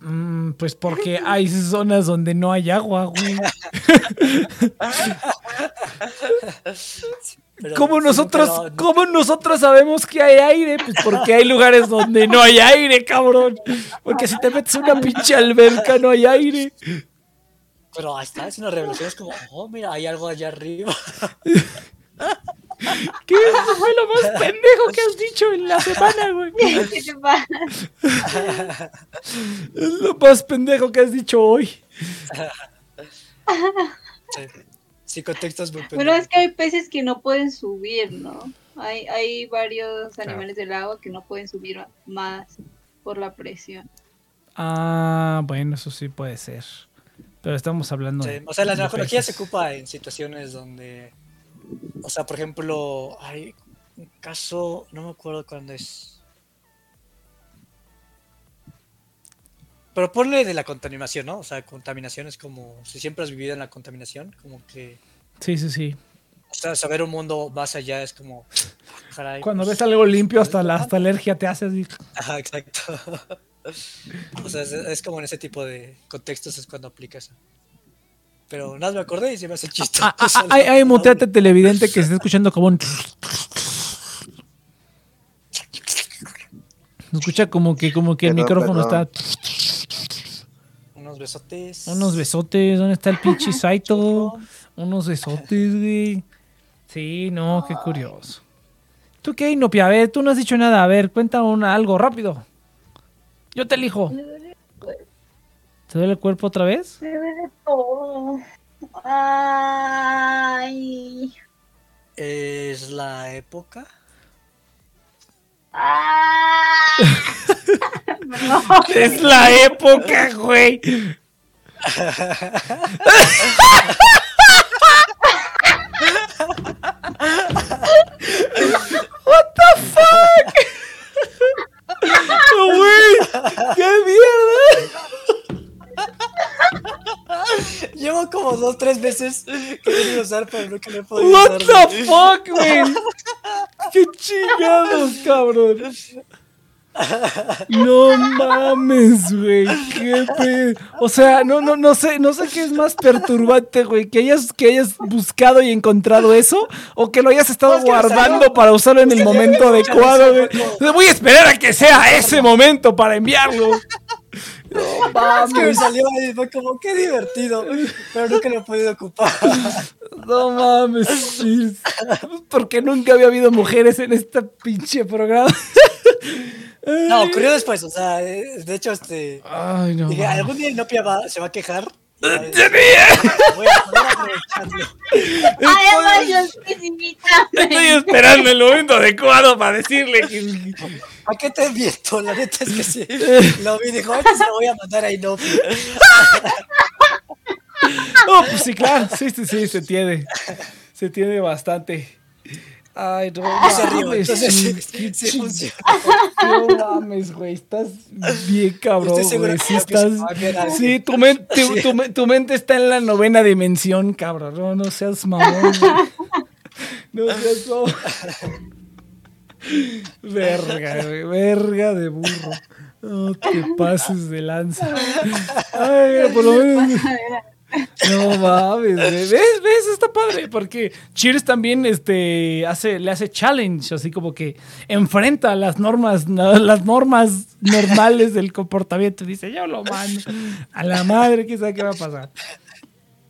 Mm, pues porque hay zonas donde no hay agua, güey. Pero- ¿Cómo nosotros, pero- ¿Cómo nosotros sabemos que hay aire? Pues porque hay lugares donde no hay aire, cabrón. Porque si te metes una pinche alberca no hay aire. Pero ahí está, es una revelación, es como, oh, mira, hay algo allá arriba. ¿Qué Eso fue lo más pendejo que has dicho en la semana, güey? ¿Qué te pasa? Es lo más pendejo que has dicho hoy. Sí, sí contextos muy Bueno, pendejos. es que hay peces que no pueden subir, ¿no? Hay, hay varios animales del agua que no pueden subir más por la presión. Ah, bueno, eso sí puede ser. Pero estamos hablando Sí, de. o sea, la de narcología se ocupa en situaciones donde, o sea, por ejemplo, hay un caso, no me acuerdo cuándo es. Pero ponle de la contaminación, ¿no? O sea, contaminación es como, si siempre has vivido en la contaminación, como que, Sí, sí, sí. o sea, saber un mundo más allá es como, ah, caray. Cuando pues, ves algo limpio, hasta la hasta alergia te hace así. Ajá, exacto. O sea, es, es como en ese tipo de contextos es cuando aplica eso. Pero nada, me acordé y se me hace. Ah, ah, ah, Ay, ay, muteate televidente que se está escuchando como un. Escucha como que, como que el Perdón, micrófono perdón. está. Unos besotes. Unos besotes, ¿dónde está el pinche Saito? Unos besotes, güey. Sí, no, qué curioso. ¿Tú qué, Inopia? A ver, tú no has dicho nada. A ver, cuenta una, algo rápido. Yo te elijo. ¿Te duele el cuerpo otra vez? me duele todo. Ay. Es la época. Ah. No. Es la época, güey. What the fuck? Güey, qué mierda. Llevo como dos, tres veces queriendo usar, pero nunca me he podido What usar. the fuck, güey. Qué chingados, cabrón. No mames, güey. Qué pe... O sea, no, no, no sé, no sé qué es más perturbante, güey. Que hayas, que hayas buscado y encontrado eso, o que lo hayas estado que guardando salió- para usarlo en el que me momento adecuado, güey. Voy a esperar a que sea ese momento para enviarlo. No Es que me salió y fue como, qué divertido. Pero nunca lo he podido ocupar. No mames. Porque nunca había habido mujeres en este pinche programa. No, ocurrió después, o sea, eh, de hecho, este. Ay, no. Dije, algún día Inopia va, se va a quejar. Además, yo. Estoy esperando el momento adecuado para decirle que. ¿A qué te miento? La neta es que sí. Lo vi y dijo, "Ahorita se lo voy a mandar a Inopia. Oh, pues sí, claro. Sí, sí, sí, se tiene. Se tiene bastante. Ay, no entonces sí, sí funciona. No mames, güey. Estás bien cabrón, güey. que Sí, estás. Sí, tu, men- tu- tu men- tu mente está en la novena dimensión, cabrón. No, no seas mamón, güey. No seas mamón. Verga, güey. Verga de burro. No te pases de lanza. Ay, por lo menos. No mames, ¿ves? ¿Ves? Está padre, porque Cheers también este, hace, le hace challenge, así como que enfrenta las normas, las normas normales del comportamiento. Dice, yo lo mando a la madre, quién sabe qué va a pasar.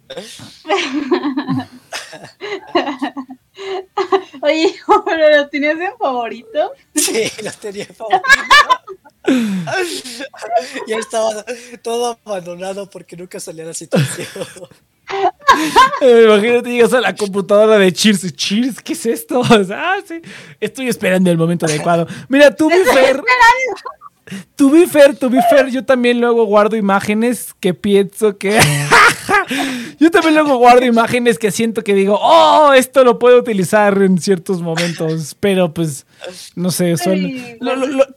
Oye, pero ¿lo tenías en favorito? Sí, lo tenía en favorito. Ya estaba todo abandonado porque nunca salía la situación. Imagínate, llegas a la computadora de Cheers. Cheers, ¿qué es esto? ah, sí. Estoy esperando el momento adecuado. Mira, tú, Fer. To be fair, to be fair, yo también luego guardo imágenes que pienso que. yo también luego guardo imágenes que siento que digo, oh, esto lo puedo utilizar en ciertos momentos. Pero pues, no sé, son.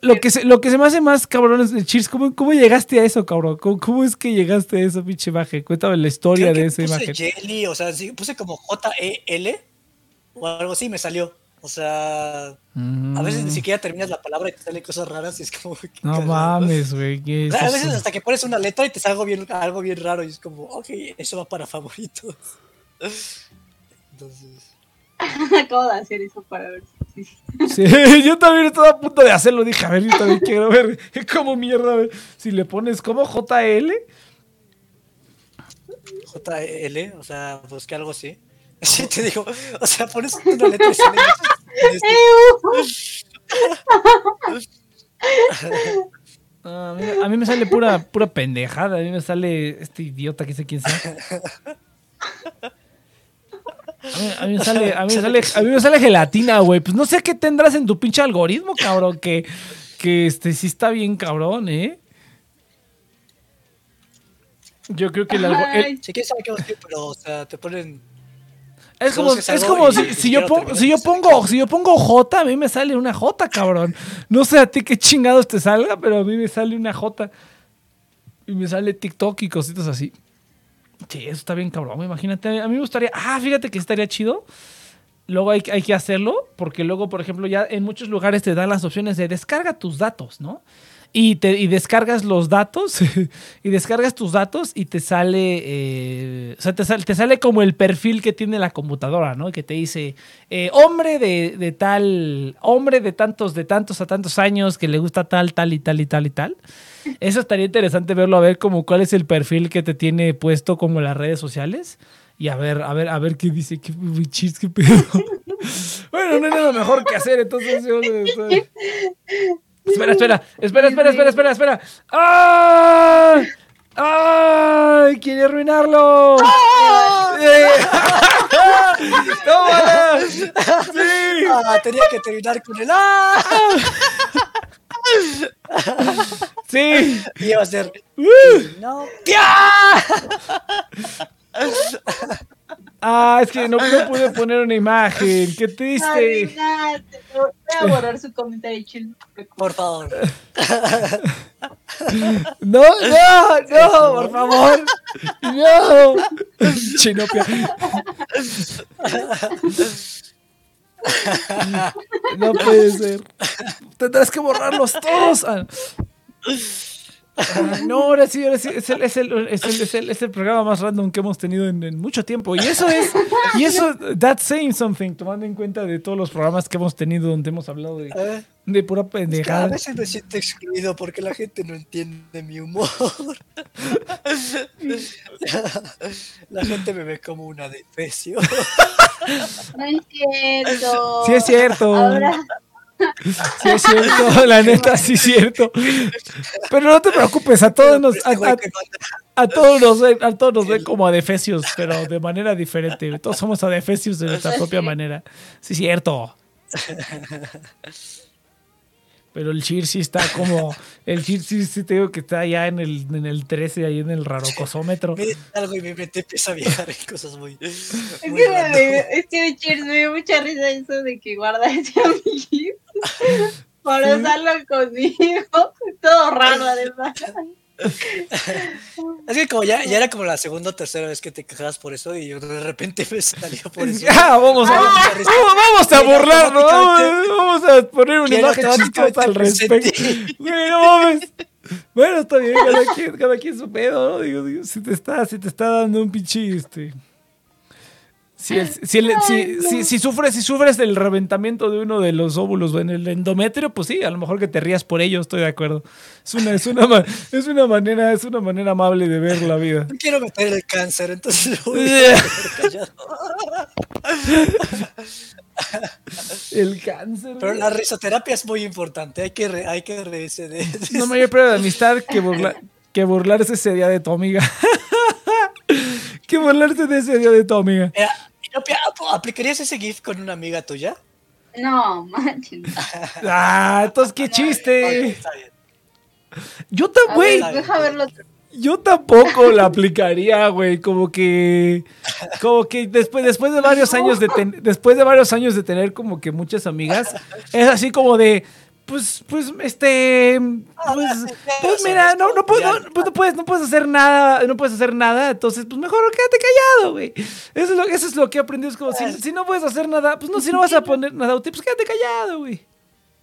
Lo, que, se, lo que se me hace más cabrón es, Cheers, ¿cómo, ¿cómo llegaste a eso, cabrón? ¿Cómo, es que llegaste a esa pinche imagen? Cuéntame la historia de esa imagen. Jelly, o sea, puse como J-E-L o algo así, me salió. O sea, a veces ni mm. siquiera terminas la palabra y te salen cosas raras y es como... No mames, güey. a veces hasta que pones una letra y te sale algo bien, algo bien raro y es como, ok, eso va para favoritos. Entonces... Acabo de hacer eso para ver si... Sí, yo también estaba a punto de hacerlo. Dije, a ver, yo también quiero ver cómo mierda. Si le pones como JL. JL, o sea, busqué algo así. Sí, te digo, o sea, pones una letra y sale a, mí, a, mí, me sale pura, pura pendejada. A mí me sale este idiota que sé quién sea. A mí, me sale, a, mí me sale, a mí me sale gelatina, güey. Pues no sé qué tendrás en tu pinche algoritmo, cabrón. Que, que este sí está bien cabrón, ¿eh? Yo creo que el algoritmo. Sí, quién sabe qué pero, o sea, te ponen es como, es como si, yo pongo, si yo pongo, si yo pongo J, a mí me sale una J, cabrón. No sé a ti qué chingados te salga, pero a mí me sale una J. Y me sale TikTok y cositas así. Sí, eso está bien cabrón. Imagínate, a mí me gustaría. Ah, fíjate que estaría chido. Luego hay, hay que hacerlo, porque luego, por ejemplo, ya en muchos lugares te dan las opciones de descarga tus datos, ¿no? Y, te, y descargas los datos y descargas tus datos y te sale, eh, o sea, te, te, sale como el perfil que tiene la computadora, ¿no? Que te dice, eh, hombre de, de, tal, hombre de tantos, de tantos a tantos años que le gusta tal, tal y tal y tal y tal. Eso estaría interesante verlo, a ver como cuál es el perfil que te tiene puesto como las redes sociales. Y a ver, a ver, a ver qué dice, qué, qué pedo. bueno, no hay nada mejor que hacer, entonces yo... Espera, espera, espera, espera, espera, espera, espera. ¡Ay! ¡Ay! ¡Quiere arruinarlo! ¡Tómala! ¡Sí! Ah, tenía que terminar con el ¡Ah! Sí. Iba a ser. Uh. No. Ah, es que no, pude poner una imagen. Qué triste. voy a borrar su comentario chill. Por favor. No, no, no, por favor. No. Chinopia. No puede ser. Tendrás que borrarlos todos. No, ahora sí, ahora sí, es el, es, el, es, el, es, el, es el, programa más random que hemos tenido en, en, mucho tiempo. Y eso es, y eso, that's saying something, tomando en cuenta de todos los programas que hemos tenido donde hemos hablado de, eh, de pura pendejada. a veces me siento excluido porque la gente no entiende mi humor. la gente me ve como una defecio. No es cierto. Sí es cierto. Ahora Sí es cierto, la neta sí es cierto. Pero no te preocupes, a todos nos a, todos nos ven, a todos nos ven como adefesios, pero de manera diferente. Todos somos adefesios de nuestra propia manera. Sí es cierto. Pero el Cheer sí está como. El Cheer sí, sí te digo que está ya en el, en el 13, ahí en el rarocosómetro. Me algo y mi mente empieza a viajar en cosas muy. Es que, me, es que el Cheer me dio mucha risa eso de que guarda ese amiguito para usarlo conmigo. Todo raro, además. Es que como ya, ya era como la segunda o tercera vez que te quejabas por eso y de repente me salió por eso. Ya, vamos a, vamos, a burlarnos, vamos, a poner una imagen chistosa al respecto. no mames. Bueno, está bien, cada quien, cada quien su pedo, ¿no? Digo, digo, si te está, si te está dando un pinche, este... Si, el- si, el- si, si- si sufres, si sufres del reventamiento de uno de los óvulos en el endometrio, pues sí, a lo mejor que te rías por ello, estoy de acuerdo. Es una, es una, es una manera, es una manera amable de ver la vida. No quiero meter el cáncer, entonces lo voy a dejar callado. El cáncer. Pero la risoterapia es muy importante, hay que, re- hay que reírse de No mayor prueba de amistad que, burla- que burlarse ese día de tu amiga. que burlarse de ese día de tu amiga. Mira, ¿aplicarías ese GIF con una amiga tuya? No, manches. Ah, entonces qué chiste. Yo verlo. yo tampoco la aplicaría, güey. Como que, como que después, después de varios años de ten- después de varios años de tener como que muchas amigas, es así como de, pues, pues, este, pues, pues mira, no, no, puedo- no, pues no puedes, no puedes hacer nada, no puedes hacer nada, entonces, pues mejor quédate callado, güey. Eso es lo, eso es lo que he aprendido, es como, si, si no puedes hacer nada, pues no, si no vas a poner nada útil, pues quédate callado, güey.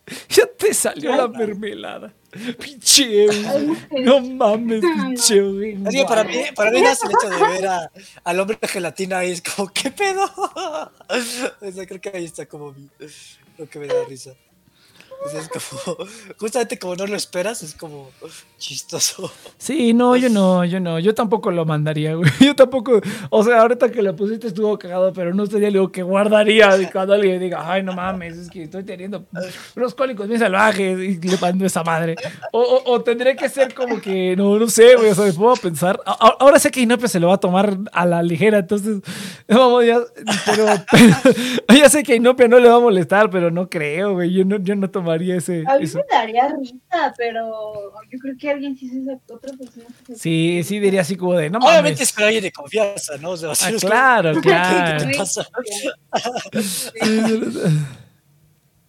Ya te salió la mermelada. Pinche, güey. No mames, pinche, güey. Es que para mí, para mí es el hecho de ver a- al hombre de gelatina ahí, es como, ¿qué pedo? O sea, creo que ahí está como mi- lo que me da risa. O sea, es como, justamente como no lo esperas, es como chistoso. Sí, no, yo no, yo no, yo tampoco lo mandaría, güey. Yo tampoco, o sea, ahorita que lo pusiste estuvo cagado, pero no sería algo que guardaría cuando alguien diga, ay, no mames, es que estoy teniendo unos cólicos bien salvajes y le mando esa madre. O, o, o tendré que ser como que, no, no sé, güey, o sea, me puedo pensar. A- ahora sé que Inopia se lo va a tomar a la ligera, entonces, vamos, ya, pero, pero ya sé que Inopia no le va a molestar, pero no creo, güey, yo no, yo no tomaría ese. A mí ese- me daría risa, pero yo creo que alguien sí se otra persona. que se- Sí, sí, diría así como de, no mames. Obviamente es con alguien de confianza, ¿no? O sea, Ah, como, claro, ¿qué claro. te pasa?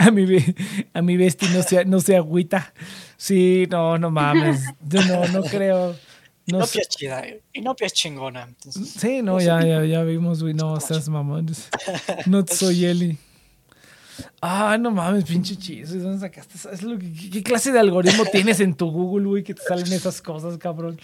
A mi, be- a mi bestia no se, no se agüita. Sí, no, no mames. Yo no, no creo. No Inopia es chida. Inopia es chingona. Entonces, Sí, no, ya, ya, ya vimos, güey. No, seas mamones. No soy Eli. Ah, no mames, pinche chiste. ¿Dónde sacaste? ¿Sabes lo que- qué, clase de algoritmo tienes en tu Google, güey, que te salen esas cosas, cabrón?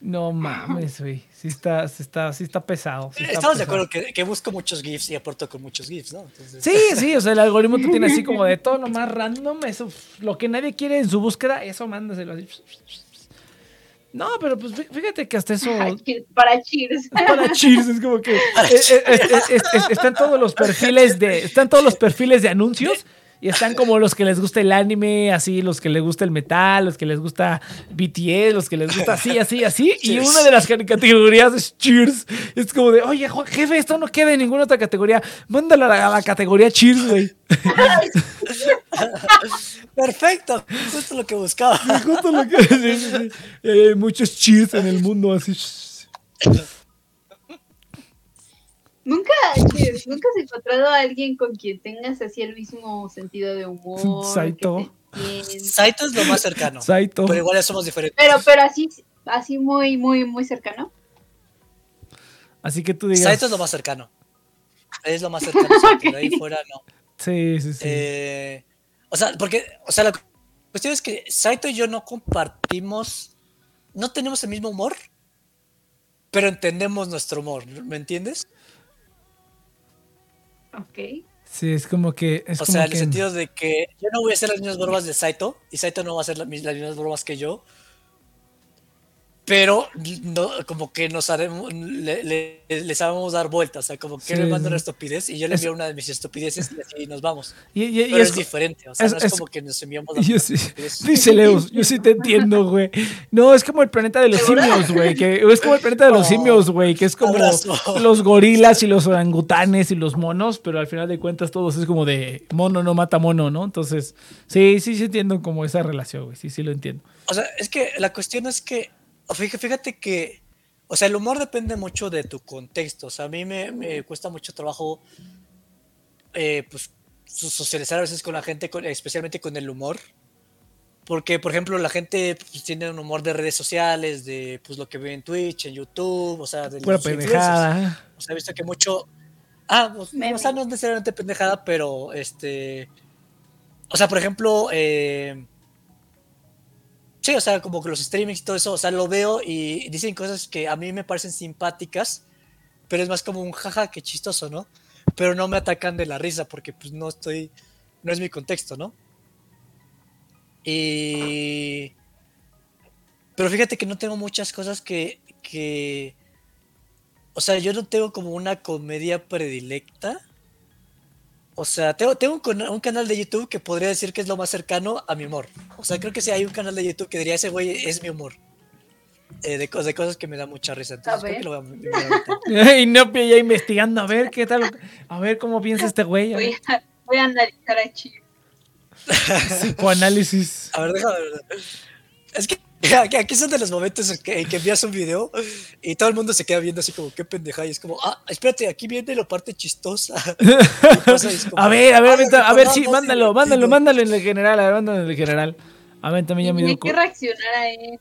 No mames, güey. Sí está, sí está, sí está pesado. sí está Estamos de acuerdo que, que busco muchos GIFs y aporto con muchos GIFs, ¿no? Entonces, Sí, sí, o sea, el algoritmo te tiene así como de todo lo más random, eso, lo que nadie quiere en su búsqueda, eso mándaselo así. No, pero pues fí- fíjate que hasta eso Para cheers. para cheers es como que eh, eh, eh, es- es- están todos los perfiles de están todos los perfiles de anuncios y están como los que les gusta el anime, así los que les gusta el metal, los que les gusta BTS, los que les gusta así, así, así y una de las categorías es cheers. Es como de, "Oye, jefe, esto no queda en ninguna otra categoría. Mándala a la, categoría cheers, güey." Perfecto, justo lo que buscaba. Justo lo que Hay muchos cheers en el mundo así. Nunca, nunca has encontrado a alguien con quien tengas así el mismo sentido de humor. Saito. Saito es lo más cercano. Saito. Pero igual ya somos diferentes. Pero, pero así, así muy, muy, muy cercano. Así que tú digas. Saito es lo más cercano. Es lo más cercano. o sea, que de ahí fuera no. Sí, sí, sí. Eh, o sea, porque, o sea, la cuestión es que Saito y yo no compartimos, no tenemos el mismo humor, pero entendemos nuestro humor, ¿me entiendes? Ok. Sí, es como que. Es o como sea, en que- el sentido de que yo no voy a hacer las mismas bromas de Saito y Saito no va a hacer las mismas bromas que yo. Pero no, como que nos haremos, le, le- le sabemos dar vueltas, o sea, como que Sí, me manda sí. una estupidez y yo le Es- envío una de mis estupideces y así nos vamos. Y, y- y Pero es, es, diferente, o sea, es- no es, como que nos enviamos yo las sí, dice Leos, yo sí te entiendo, güey. No, es como el planeta de los simios, güey. Que, es como el planeta de los Oh, simios, güey. Que es como abrazo. los gorilas y los orangutanes y los monos, pero al final de cuentas todos es como de mono no mata mono, ¿no? Entonces, sí, sí, sí entiendo como esa relación, güey. Sí, sí lo entiendo. O sea, es que la cuestión es que, fíjate, que, o sea, el humor depende mucho de tu contexto. O sea, a mí me, me cuesta mucho trabajo, eh, pues, so- socializar a veces con la gente, con- especialmente con el humor. Porque, por ejemplo, la gente pues, tiene un humor de redes sociales, de pues lo que ve en Twitch, en YouTube, o sea, de Pura pendejada. O sea, he visto que mucho. Ah, pues, o sea, no necesariamente pendejada, pero este. O sea, por ejemplo, eh, Sí, o sea, como que los streamings y todo eso, o sea, lo veo y dicen cosas que a mí me parecen simpáticas, pero es más como un jaja, que chistoso, ¿no? Pero no me atacan de la risa porque pues no estoy, no es mi contexto, ¿no? Y... Pero fíjate que no tengo muchas cosas que, que... O sea, yo no tengo como una comedia predilecta. O sea, tengo, tengo un, un, canal de YouTube que podría decir que es lo más cercano a mi humor. O sea, creo que si hay un canal de YouTube que diría ese güey es mi humor. Eh, de, de, cosas que me da mucha risa. Entonces, creo que lo voy a, y no ya investigando, a ver qué tal, a ver cómo piensa este güey. Voy a, voy a analizar a Chile. Psicoanálisis. A ver, déjame ver. Es que aquí son de los momentos en que, en que, envías un video y todo el mundo se queda viendo así como, qué pendeja. Y es como, ah, espérate, aquí viene la parte chistosa. como, a ver, a ver, a, a ver, sí, mándalo, mándalo, mándalo en el general, a ver, mándalo en el general. A ver, también ya me dio Hay que reaccionar a él.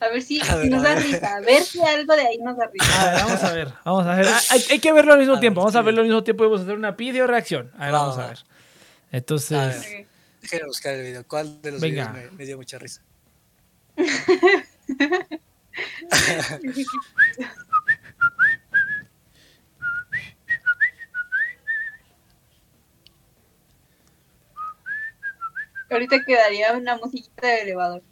A ver si, a ver, si nos da risa. A ver si algo de ahí nos da risa. A ver, vamos a ver, vamos a ver. Hay, hay que verlo al mismo tiempo. Vamos a verlo al mismo tiempo y vamos a hacer una video reacción. A ver, vamos a ver. Entonces. Déjenme buscar el video. ¿Cuál de los Venga. videos me, me dio mucha risa? Ahorita quedaría una musiquita de elevador.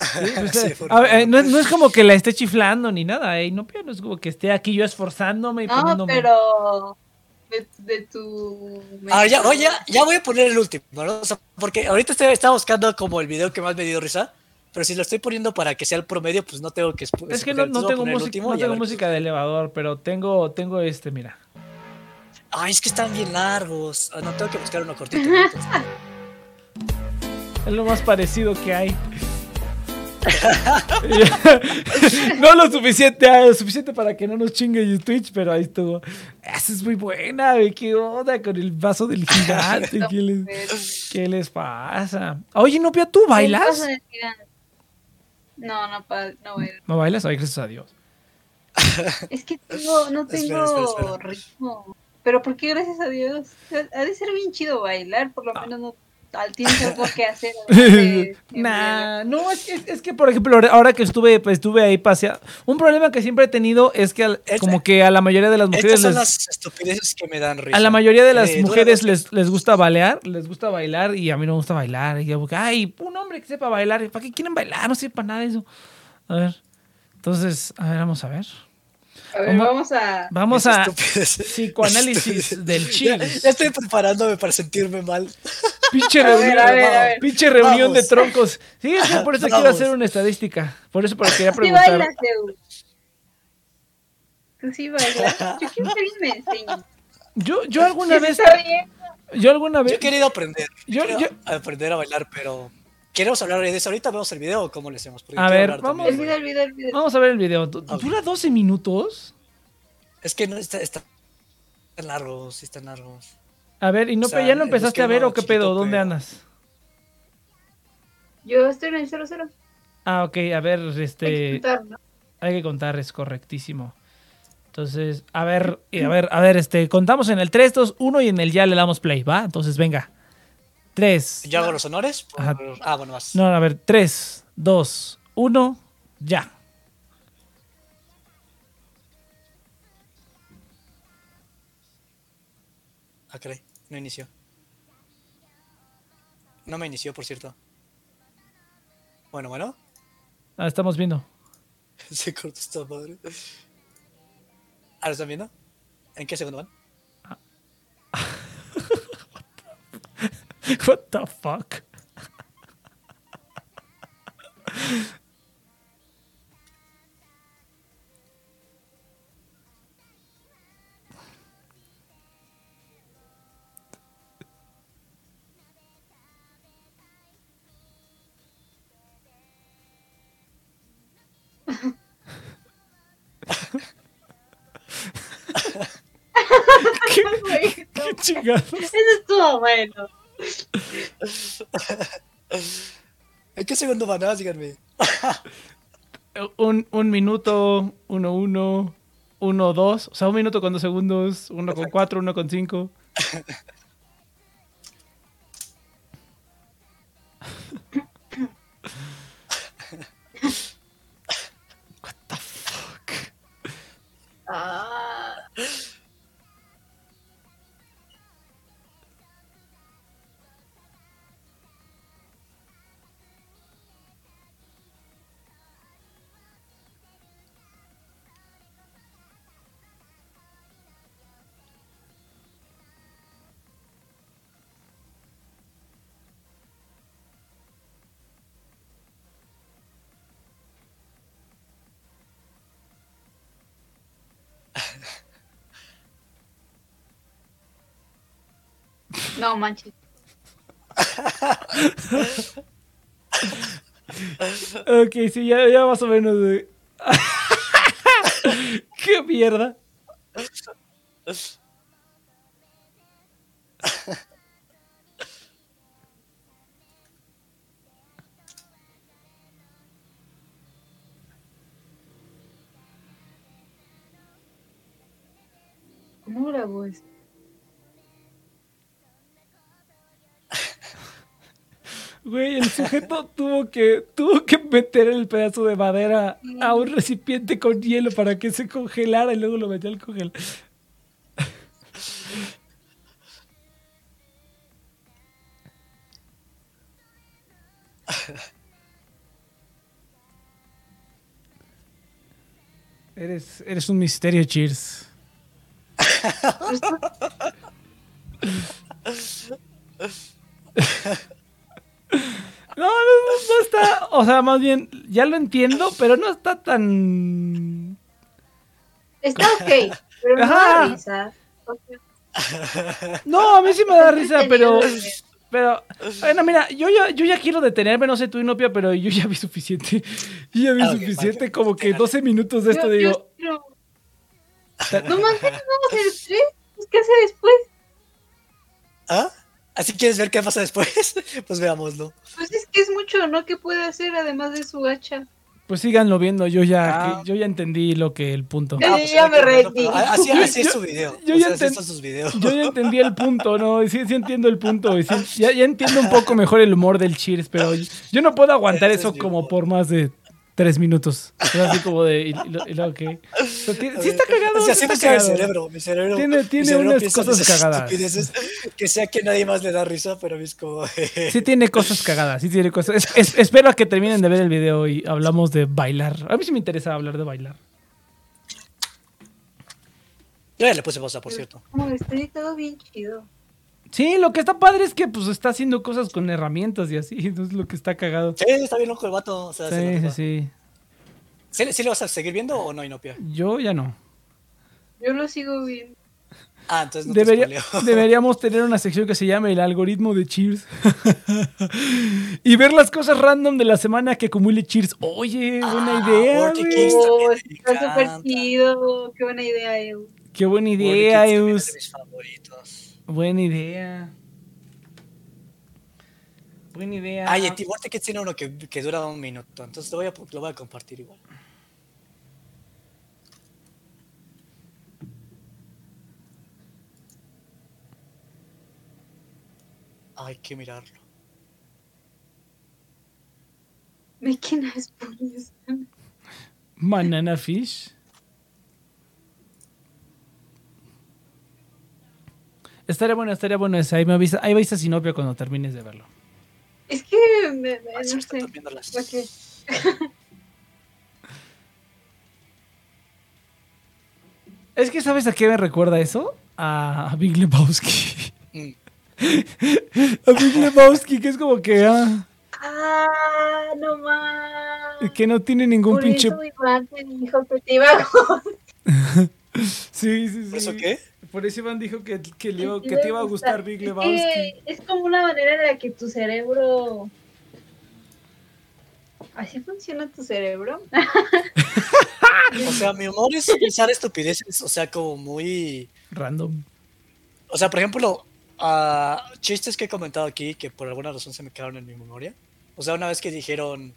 Sí, pues, sí, a ver, no, no, es como que la esté chiflando ni nada, ¿eh? no, no es como que esté aquí yo esforzándome y no, poniéndome. pero de, de tu. Ah, ya, oye, ya, ya, voy a poner el último, ¿no? O sea, porque ahorita estoy, estaba buscando como el video que más me dio risa. Pero si lo estoy poniendo para que sea el promedio, pues no tengo que. Es que no, no tengo, música, no tengo música de elevador, pero tengo, tengo este, mira. Ay, es que están bien largos. No, tengo que buscar uno cortito. es lo más parecido que hay. no lo suficiente, lo suficiente para que no nos chingue Twitch, pero ahí estuvo. Esa es muy buena. ¿Qué onda con el vaso del gigante? ¿Qué les, ¿qué les pasa? Oye, Nopia, ¿tú bailas? No, no, no bailo. ¿No bailas? Ay, gracias a Dios. Es que tengo, no tengo espera, espera, espera. ritmo. Pero ¿por qué gracias a Dios? Ha de ser bien chido bailar, por lo menos no al tiempo que hacer. nah, no, es que, es que, por ejemplo, ahora que estuve, pues, estuve ahí paseando, un problema que siempre he tenido es que al, como que a la mayoría de las mujeres Estas son les, las estupideces que me dan risa. a la mayoría de las Eh, mujeres les, les gusta bailar, les gusta bailar y a mí no me gusta bailar. Y yo, ay, un hombre que sepa bailar, ¿para qué quieren bailar? No sepa nada de eso. A ver, entonces, a ver, vamos a ver. A ver, vamos a. Vamos a psicoanálisis del Ya, chill. ya estoy preparándome para sentirme mal. Pinche A ver, reunión, a ver, a ver. pinche reunión de troncos. Sí, es que por eso quiero hacer una estadística. Por eso pero quería Sí preguntar. bailas, Edu. Tú sí bailas. Yo quiero que alguien me enseñe. Yo, yo alguna vez, Está bien. yo alguna Yo vez, he querido aprender. Yo- Quiero yo- aprender a bailar, pero. ¿Queremos hablar de eso ahorita? ¿Vemos el video o cómo le hacemos? Porque A ver, vamos- también, El güey. video, el video, el video. vamos a ver el video. ¿Dura 12 minutos? Es que no está, está- están largos, sí están largos. A ver, ¿y no, O sea, ¿ya lo empezaste a ver o qué pedo? ¿Dónde andas? Yo estoy en el 00. Ah, ok, a ver, Hay que este, contar, ¿no? hay que contar, es correctísimo. Entonces, a ver, a ver, a ver, este, contamos en el 3, 2, 1 y en el ya le damos play, ¿va? Entonces, venga. 3. ¿Yo hago los honores? Ajá. Ah, bueno, vas. No, a ver, 3, 2, 1, ya. Ah, caray, no inició. No me inició, por cierto. Bueno, bueno. Ah, estamos viendo. Se cortó esta madre. ¿Ah, lo están viendo? ¿En qué segundo van? What the fuck? ¿Qué, qué chingados? Eso estuvo bueno. ¿En qué segundos van ah, a un, un minuto, uno, uno, uno, dos. O sea, un minuto con dos segundos, uno con cuatro, uno con cinco. What the fuck? Ah. No manches. Ok, sí, ya, ya más o menos. güey. ¡Qué mierda! ¿Cómo grabó esto? Güey, el sujeto tuvo que, tuvo que meter el pedazo de madera a un recipiente con hielo para que se congelara y luego lo metió al congel. Eres, eres un misterio, Cheers. No, no, no, no está. O sea, más bien, ya lo entiendo, pero no está tan. Está ok, pero no da risa. O sea, No, a mí sí me da risa, pero. Pero. Bueno, mira, yo ya, yo ya quiero detenerme, no sé tú, Inopia, pero yo ya vi suficiente. Yo ya vi Ah, suficiente, como que 12 minutos de esto, Yo- yo digo. quiero- No manches, vamos a hacer tres. Pues, ¿Qué hace después? ¿Ah? ¿Así quieres ver qué pasa después? Pues veámoslo. Pues es que es mucho, ¿no? ¿Qué puede hacer además de su hacha? Pues síganlo viendo, yo ya, Ah. yo ya entendí lo que el punto. Ya, pues me que verlo, rendí. Así, así es su video. yo ya sea, así enten- son sus videos. Yo ya entendí el punto, ¿no? Sí, sí entiendo el punto. y sí, ya, ya entiendo un poco mejor el humor del Cheers, pero yo no puedo aguantar eso es como por más de tres minutos. Es así como de... y- y lo- y tiene- sí está cagado. O sí sea, así está cagado. cerebro. Mi cerebro. Tiene- mi tiene cerebro unas cosas cagadas. Que sea que nadie más le da risa, pero a mí es como. Sí tiene cosas cagadas, sí tiene cosas. es- es- espero a que terminen de ver el video y hablamos de bailar. A mí sí me interesa hablar de bailar. Ya le puse pausa, por cierto. Como estoy todo bien chido. Sí, lo que está padre es que pues está haciendo cosas con herramientas y así, entonces lo que está cagado. Sí, está bien loco el vato. O sea, Sí, sí, sí. ¿Sí, sí lo vas a seguir viendo o no, Inopia? Yo ya no. Yo lo sigo viendo. Ah, entonces no te Debería- spoileo. deberíamos tener una sección que se llame el algoritmo de Cheers. y ver las cosas random de la semana que acumule Cheers. Oye, buena Ah, idea. Oh, está súper chido. Qué buena idea, Eu. Qué buena idea, Eus. es de mis favoritos. Buena idea. Buena idea. Ay, en Vortex Kids tiene uno que, que dura un minuto, entonces lo voy, a, lo voy a compartir igual. Hay que mirarlo. Making a spoons. Banana Fish. Estaría bueno, estaría bueno ese. Ahí me avisa, ahí avisa Sinopia cuando termines de verlo. Es que me, me- no sé. las-. Es que, ¿sabes a qué me recuerda eso? A Big Lebowski. Mm. a Big Lebowski, que es como que, ah, Ah, no más. que no tiene ningún Por pinche. eso Iván te dijo que te iba a Sí, sí, sí. ¿Por eso qué? Por eso Iván dijo que, que, le- que te iba a gustar Big Es Lebowski. que Es como una manera en la que tu cerebro. Así funciona tu cerebro. O sea, mi humor es pensar estupideces, o sea, como muy... Random. O sea, por ejemplo, ah, chistes que he comentado aquí que por alguna razón se me quedaron en mi memoria. O sea, una vez que dijeron,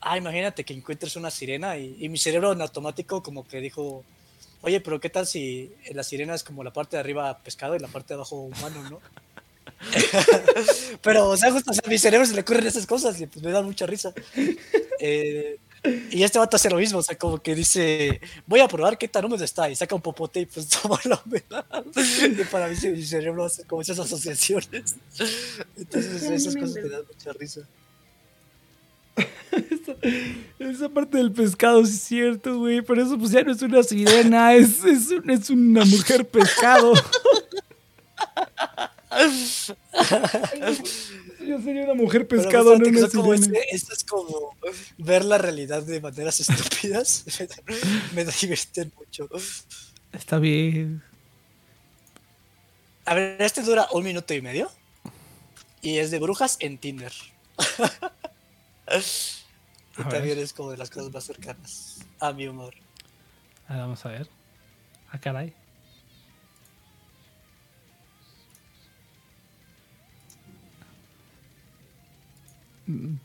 ah, imagínate que encuentres una sirena y, y mi cerebro en automático como que dijo, oye, pero ¿qué tal si la sirena es como la parte de arriba pescado y la parte de abajo humano, no? pero, o sea, justo, o sea, a mi cerebro se le ocurren esas cosas y pues me da mucha risa. Eh, y este vato hace lo mismo, o sea, como que dice, voy a probar qué tan húmedo está, y saca un popote y pues toma la humedad. Y para mí mi cerebro hace como esas asociaciones. Entonces esas cosas me dan mucha risa. Esa parte del pescado sí es cierto, güey. Por eso pues ya no es una sirena, es, es, un- es una mujer pescado. Yo sería una mujer Pero pescado, no una como sirena. ese- esto es como ver la realidad de maneras estúpidas. me divierten mucho. Está bien. A ver, ¿este dura un minuto y medio? Y es de brujas en Tinder. y A también es como de las cosas más cercanas a mi humor. Ah, vamos a ver. Ah, caray. Mm,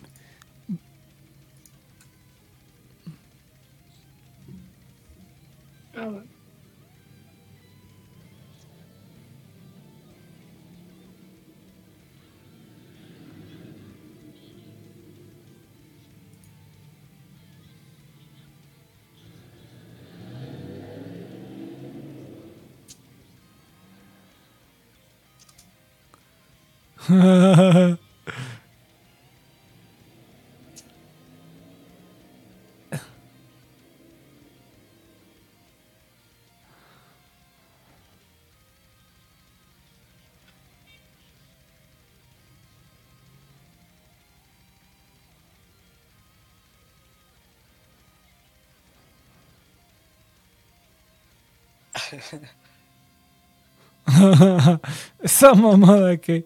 Ah, bueno. Esa mamada que.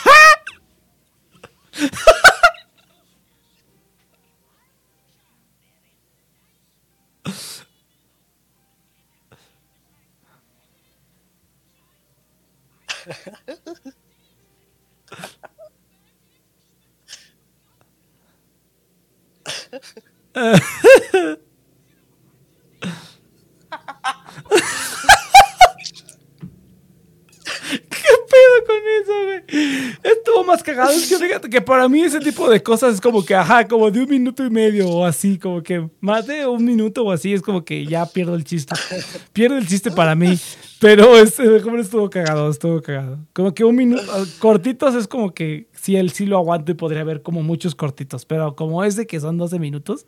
más cagado. Es que fíjate que para mí ese tipo de cosas es como que, ajá, como de un minuto y medio o así, como que más de un minuto o así, es como que ya pierdo el chiste. Pierdo el chiste para mí. Pero este, como estuvo cagado, estuvo cagado. Como que un minuto, cortitos es como que sí, él sí lo aguanto y podría haber como muchos cortitos. Pero como es de que son 12 minutos,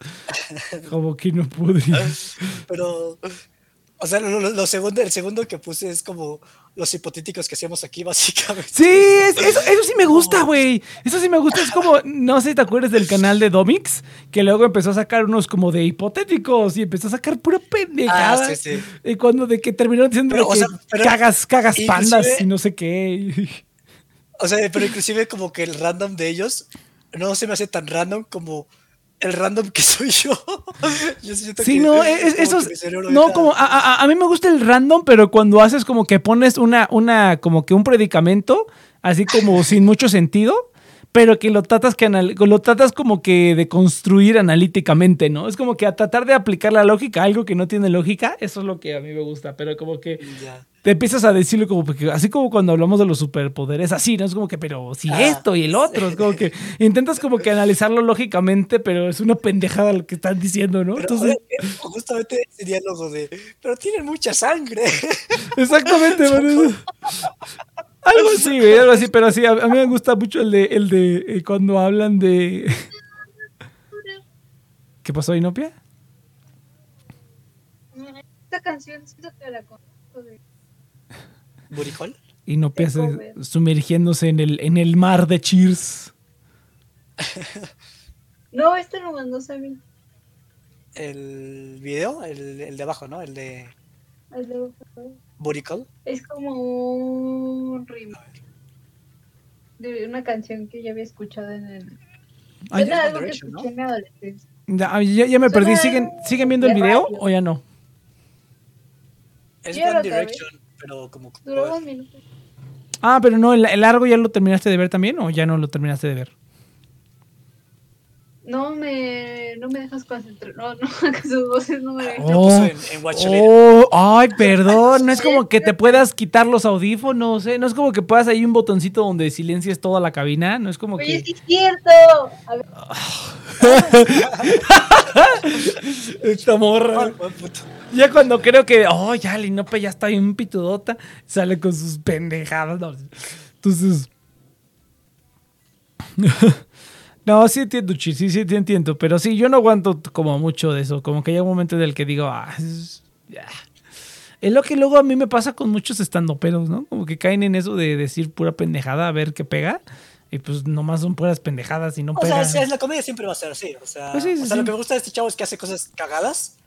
como que no podría. Pero, o sea, lo, segundo, el segundo que puse es como los hipotéticos que hacíamos aquí, básicamente. Sí, es- eso, eso sí me gusta, güey. Eso sí me gusta. Es como, no sé si te acuerdas del canal de Domix, que luego empezó a sacar unos como de hipotéticos y empezó a sacar pura pendejada. Ah, sí, sí. Y cuando de que terminaron diciendo Pero, de o que sea, pero cagas, cagas pandas y no sé qué. O sea, pero inclusive como que el random de ellos no se me hace tan random como el random que soy yo. Yo Sí, que- no, es, es- no, ahorita- como a, a- a mí me gusta el random, pero cuando haces como que pones una, una, como que un predicamento, así como sin mucho sentido, pero que lo tratas que lo tratas como que de construir analíticamente, ¿no? Es como que a tratar de aplicar la lógica a algo que no tiene lógica, eso es lo que a mí me gusta, pero como que te empiezas a decirlo como porque así como cuando hablamos de los superpoderes, así, ¿no? Es como que, pero si Ah, esto y el otro, es como que intentas como que analizarlo lógicamente, pero es una pendejada lo que están diciendo, ¿no? Pero, Entonces, eh, justamente ese diálogo de, pero tienen mucha sangre. Exactamente, boludo. Algo así, güey, algo así, pero sí, a, a mí me gusta mucho el de, el de eh, cuando hablan de... ¿Qué pasó, Inopia? Esta canción siento que la conozco de... ¿Buricol? Inopia se- sumergiéndose en el, en el mar de Cheers. No, este lo mandó Sammy. El video, el, el de abajo, ¿no? El de El de- Es como un remake de una canción que ya había escuchado en el... Era ya- algo que Direction, ¿no? escuché en mi adolescencia. Ya, ya- ya me Suena perdí. ¿Siguen, ¿Siguen viendo el de video radio. o ya no? Es One. Direction, pero como... Duró dos minutos. Ah, pero no, el, el largo ya lo terminaste de ver también o ya no lo terminaste de ver. No me, no me dejas concentrar. No, no, que sus voces no me dejan. Later. Oh, ay, perdón, no es como que te puedas quitar los audífonos, ¿eh? No es como que puedas ahí un botoncito donde silencias toda la cabina, no es como Oye, que... sí es cierto. A ver, Esta morra. Ya cuando creo que, oh, ya Linope ya está bien pitudota, sale con sus pendejadas. no. Entonces. No, sí entiendo, sí, sí, sí entiendo. Pero sí, yo no aguanto como mucho de eso. Como que hay un momento en el que digo, ah, es, ya. Es lo que luego a mí me pasa con muchos estandoperos, ¿no? Como que caen en eso de decir pura pendejada a ver qué pega. Y pues nomás son puras pendejadas y no O sea, pega. sí, es la comedia siempre va a ser así. O sea, Pues sí, sí, o sea sí. lo que me gusta de este chavo es que hace cosas cagadas,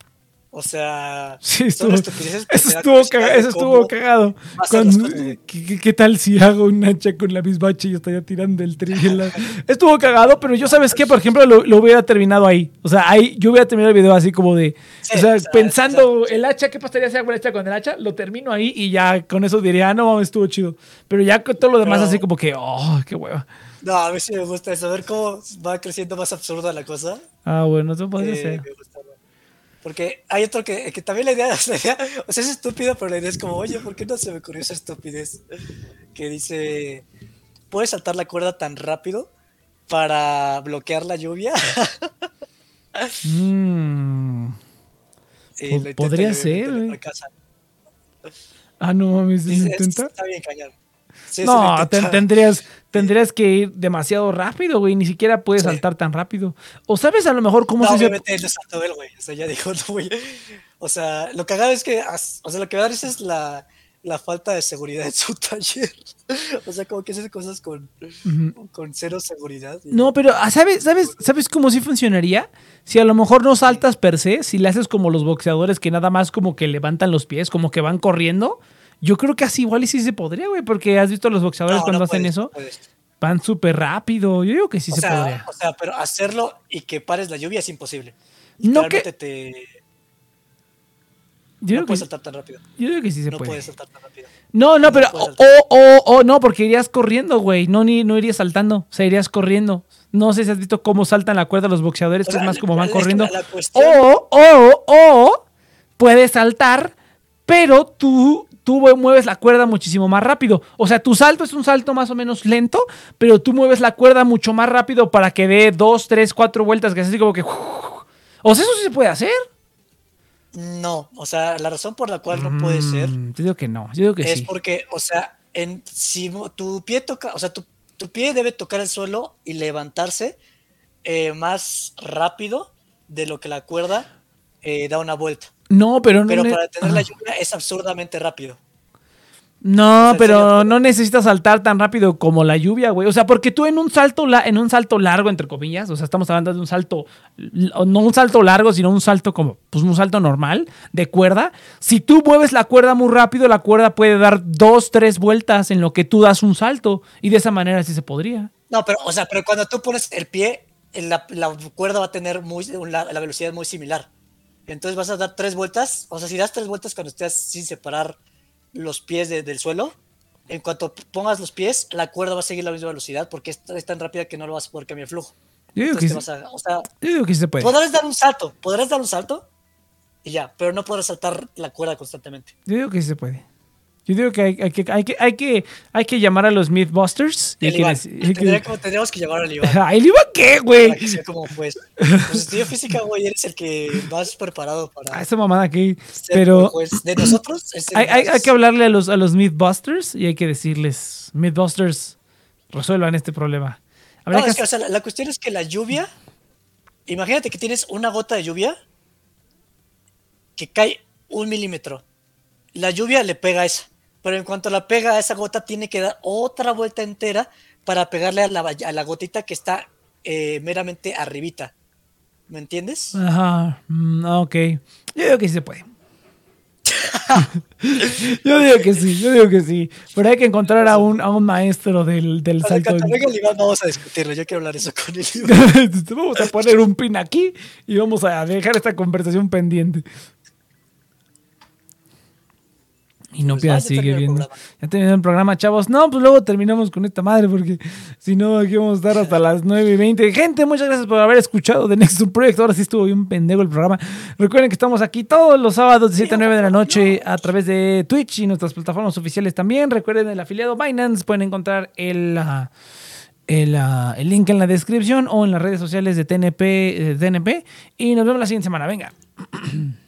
O sea, Sí, son estuvo, estupideces, pero eso estuvo, caga- eso estuvo cagado. Con-. ¿qué, tal si hago un hacha con la misma hacha y yo estaría tirando el triángulo? estuvo cagado, pero yo, ¿sabes qué? Por ejemplo, lo, lo hubiera terminado ahí. O sea, ahí yo hubiera terminado el video así como de. Sí, o sea, pensando el hacha, ¿qué pasaría si hago el hacha con el hacha? Lo termino ahí y ya con eso diría, ah, no, estuvo chido. Pero ya con todo lo demás, Pero- así como que, oh, qué hueva. No, a mí sí me gusta eso, ver cómo va creciendo más absurda la cosa. Ah, bueno, eso podría Eh, ser. me gusta, ¿no? Porque hay otro que, que también la idea, la idea- o sea, es estúpido, pero la idea es como, oye, ¿por qué no se me ocurrió esa estupidez? Que dice, ¿puedes saltar la cuerda tan rápido para bloquear la lluvia? Mm. Podría ser, fracasa. Ah, no mames, ¿se intenta? Está bien cañón. Sí, lo No, ten- tendrías, tendrías que ir demasiado rápido, güey. Ni siquiera puedes Sí. saltar tan rápido. O sabes a lo mejor cómo No, se obviamente no saltó él, güey. O sea, ya dijo, no, güey. O sea, lo cagado es que, o sea, lo que me da risa es la, la falta de seguridad en su taller. O sea, como que hace cosas con, con cero seguridad. y- No, pero ah, ¿sabes, sabes, ¿sabes cómo sí funcionaría? Si a lo mejor no saltas per se, si le haces como los boxeadores que nada más como que levantan los pies, como que van corriendo. Yo creo que así igual y sí se podría, güey, porque has visto a los boxeadores No, cuando no hacen puedes, eso, no puedes. van súper rápido. Yo digo que sí o, se sea, podría. o sea, pero hacerlo y que pares la lluvia es imposible. No que, te, yo, digo no que, puedes saltar tan rápido. yo digo que sí se No puede. puedes saltar tan rápido. No, no, pero. O, o, o, no, porque irías corriendo, güey. No, ni, no irías saltando. O sea, irías corriendo. No sé si has visto cómo saltan la cuerda los boxeadores, O que es más como van la- corriendo. la- la cuestión- O, o, o, puedes saltar, pero tú, tú mueves la cuerda muchísimo más rápido. O sea, tu salto es un salto más o menos lento, pero tú mueves la cuerda mucho más rápido para que dé dos, tres, cuatro vueltas, que es así como que. O sea, eso sí se puede hacer. No, o sea, la razón por la cual no puede ser Mm, Yo digo que no. Yo digo que es sí. porque, o sea, en, si tu pie toca, o sea, tu, tu pie debe tocar el suelo y levantarse eh, más rápido de lo que la cuerda eh, da una vuelta. No, pero no. Pero para tener la lluvia es absurdamente rápido. No, pero no necesitas saltar tan rápido como la lluvia, güey. O sea, porque tú en un salto la- en un salto largo entre comillas, o sea, estamos hablando de un salto no un salto largo, sino un salto como pues un salto normal de cuerda. Si tú mueves la cuerda muy rápido, la cuerda puede dar dos, tres vueltas en lo que tú das un salto y de esa manera sí se podría. No, pero, o sea, pero cuando tú pones el pie, la, la cuerda va a tener muy, la, la velocidad muy similar. Entonces vas a dar tres vueltas. O sea, si das tres vueltas cuando estés sin separar los pies de- del suelo, en cuanto pongas los pies, la cuerda va a seguir la misma velocidad porque es, es tan rápida que no lo vas a poder cambiar flujo. Yo digo, que, Entonces vas a, o sea, yo digo que se puede. podrás dar un salto, podrás dar un salto y ya, pero no podrás saltar la cuerda constantemente. Yo digo que sí se puede. Yo digo que hay, hay que, hay, que, hay, que, hay que llamar a los Mythbusters. y El Iván. tendríamos que llamar al Iván. ¿Ay, ¿el Iván qué, güey? Para que sea como pues. Pues estudio física, güey, eres el que más preparado para Ah, esa mamada aquí. Pero juez de nosotros. hay, hay- más- hay que hablarle a los, a los Mythbusters y hay que decirles, Mythbusters, resuelvan este problema. No, es que, o sea, la, la cuestión es que la lluvia, imagínate que tienes una gota de lluvia que cae un milímetro. La lluvia le pega a esa, pero en cuanto la pega a esa gota, tiene que dar otra vuelta entera para pegarle a la, a la gotita que está eh, meramente arribita. ¿Me entiendes? Ajá, mm, ok. Yo digo que sí se puede. yo digo que sí, yo digo que sí. Pero hay que encontrar a un, a un maestro del, del salto. cuando venga el Iván vamos a discutirlo. Yo quiero hablar eso con el Iván. vamos a poner un pin aquí y vamos a dejar esta conversación pendiente. Y no Pues sigue el viendo. Ya terminó el programa, chavos. No, pues luego terminamos con esta madre, porque si no, aquí vamos a estar hasta las 9 y 20. Gente, muchas gracias por haber escuchado The Next Project. Ahora sí estuvo bien pendejo el programa. Recuerden que estamos aquí todos los sábados de 7 a 9 de la noche a través de Twitch y nuestras plataformas oficiales también. Recuerden el afiliado Binance. Pueden encontrar el. ah, el, ah, el link en la descripción o en las redes sociales de TNP, eh, TNP. Y nos vemos la siguiente semana. Venga.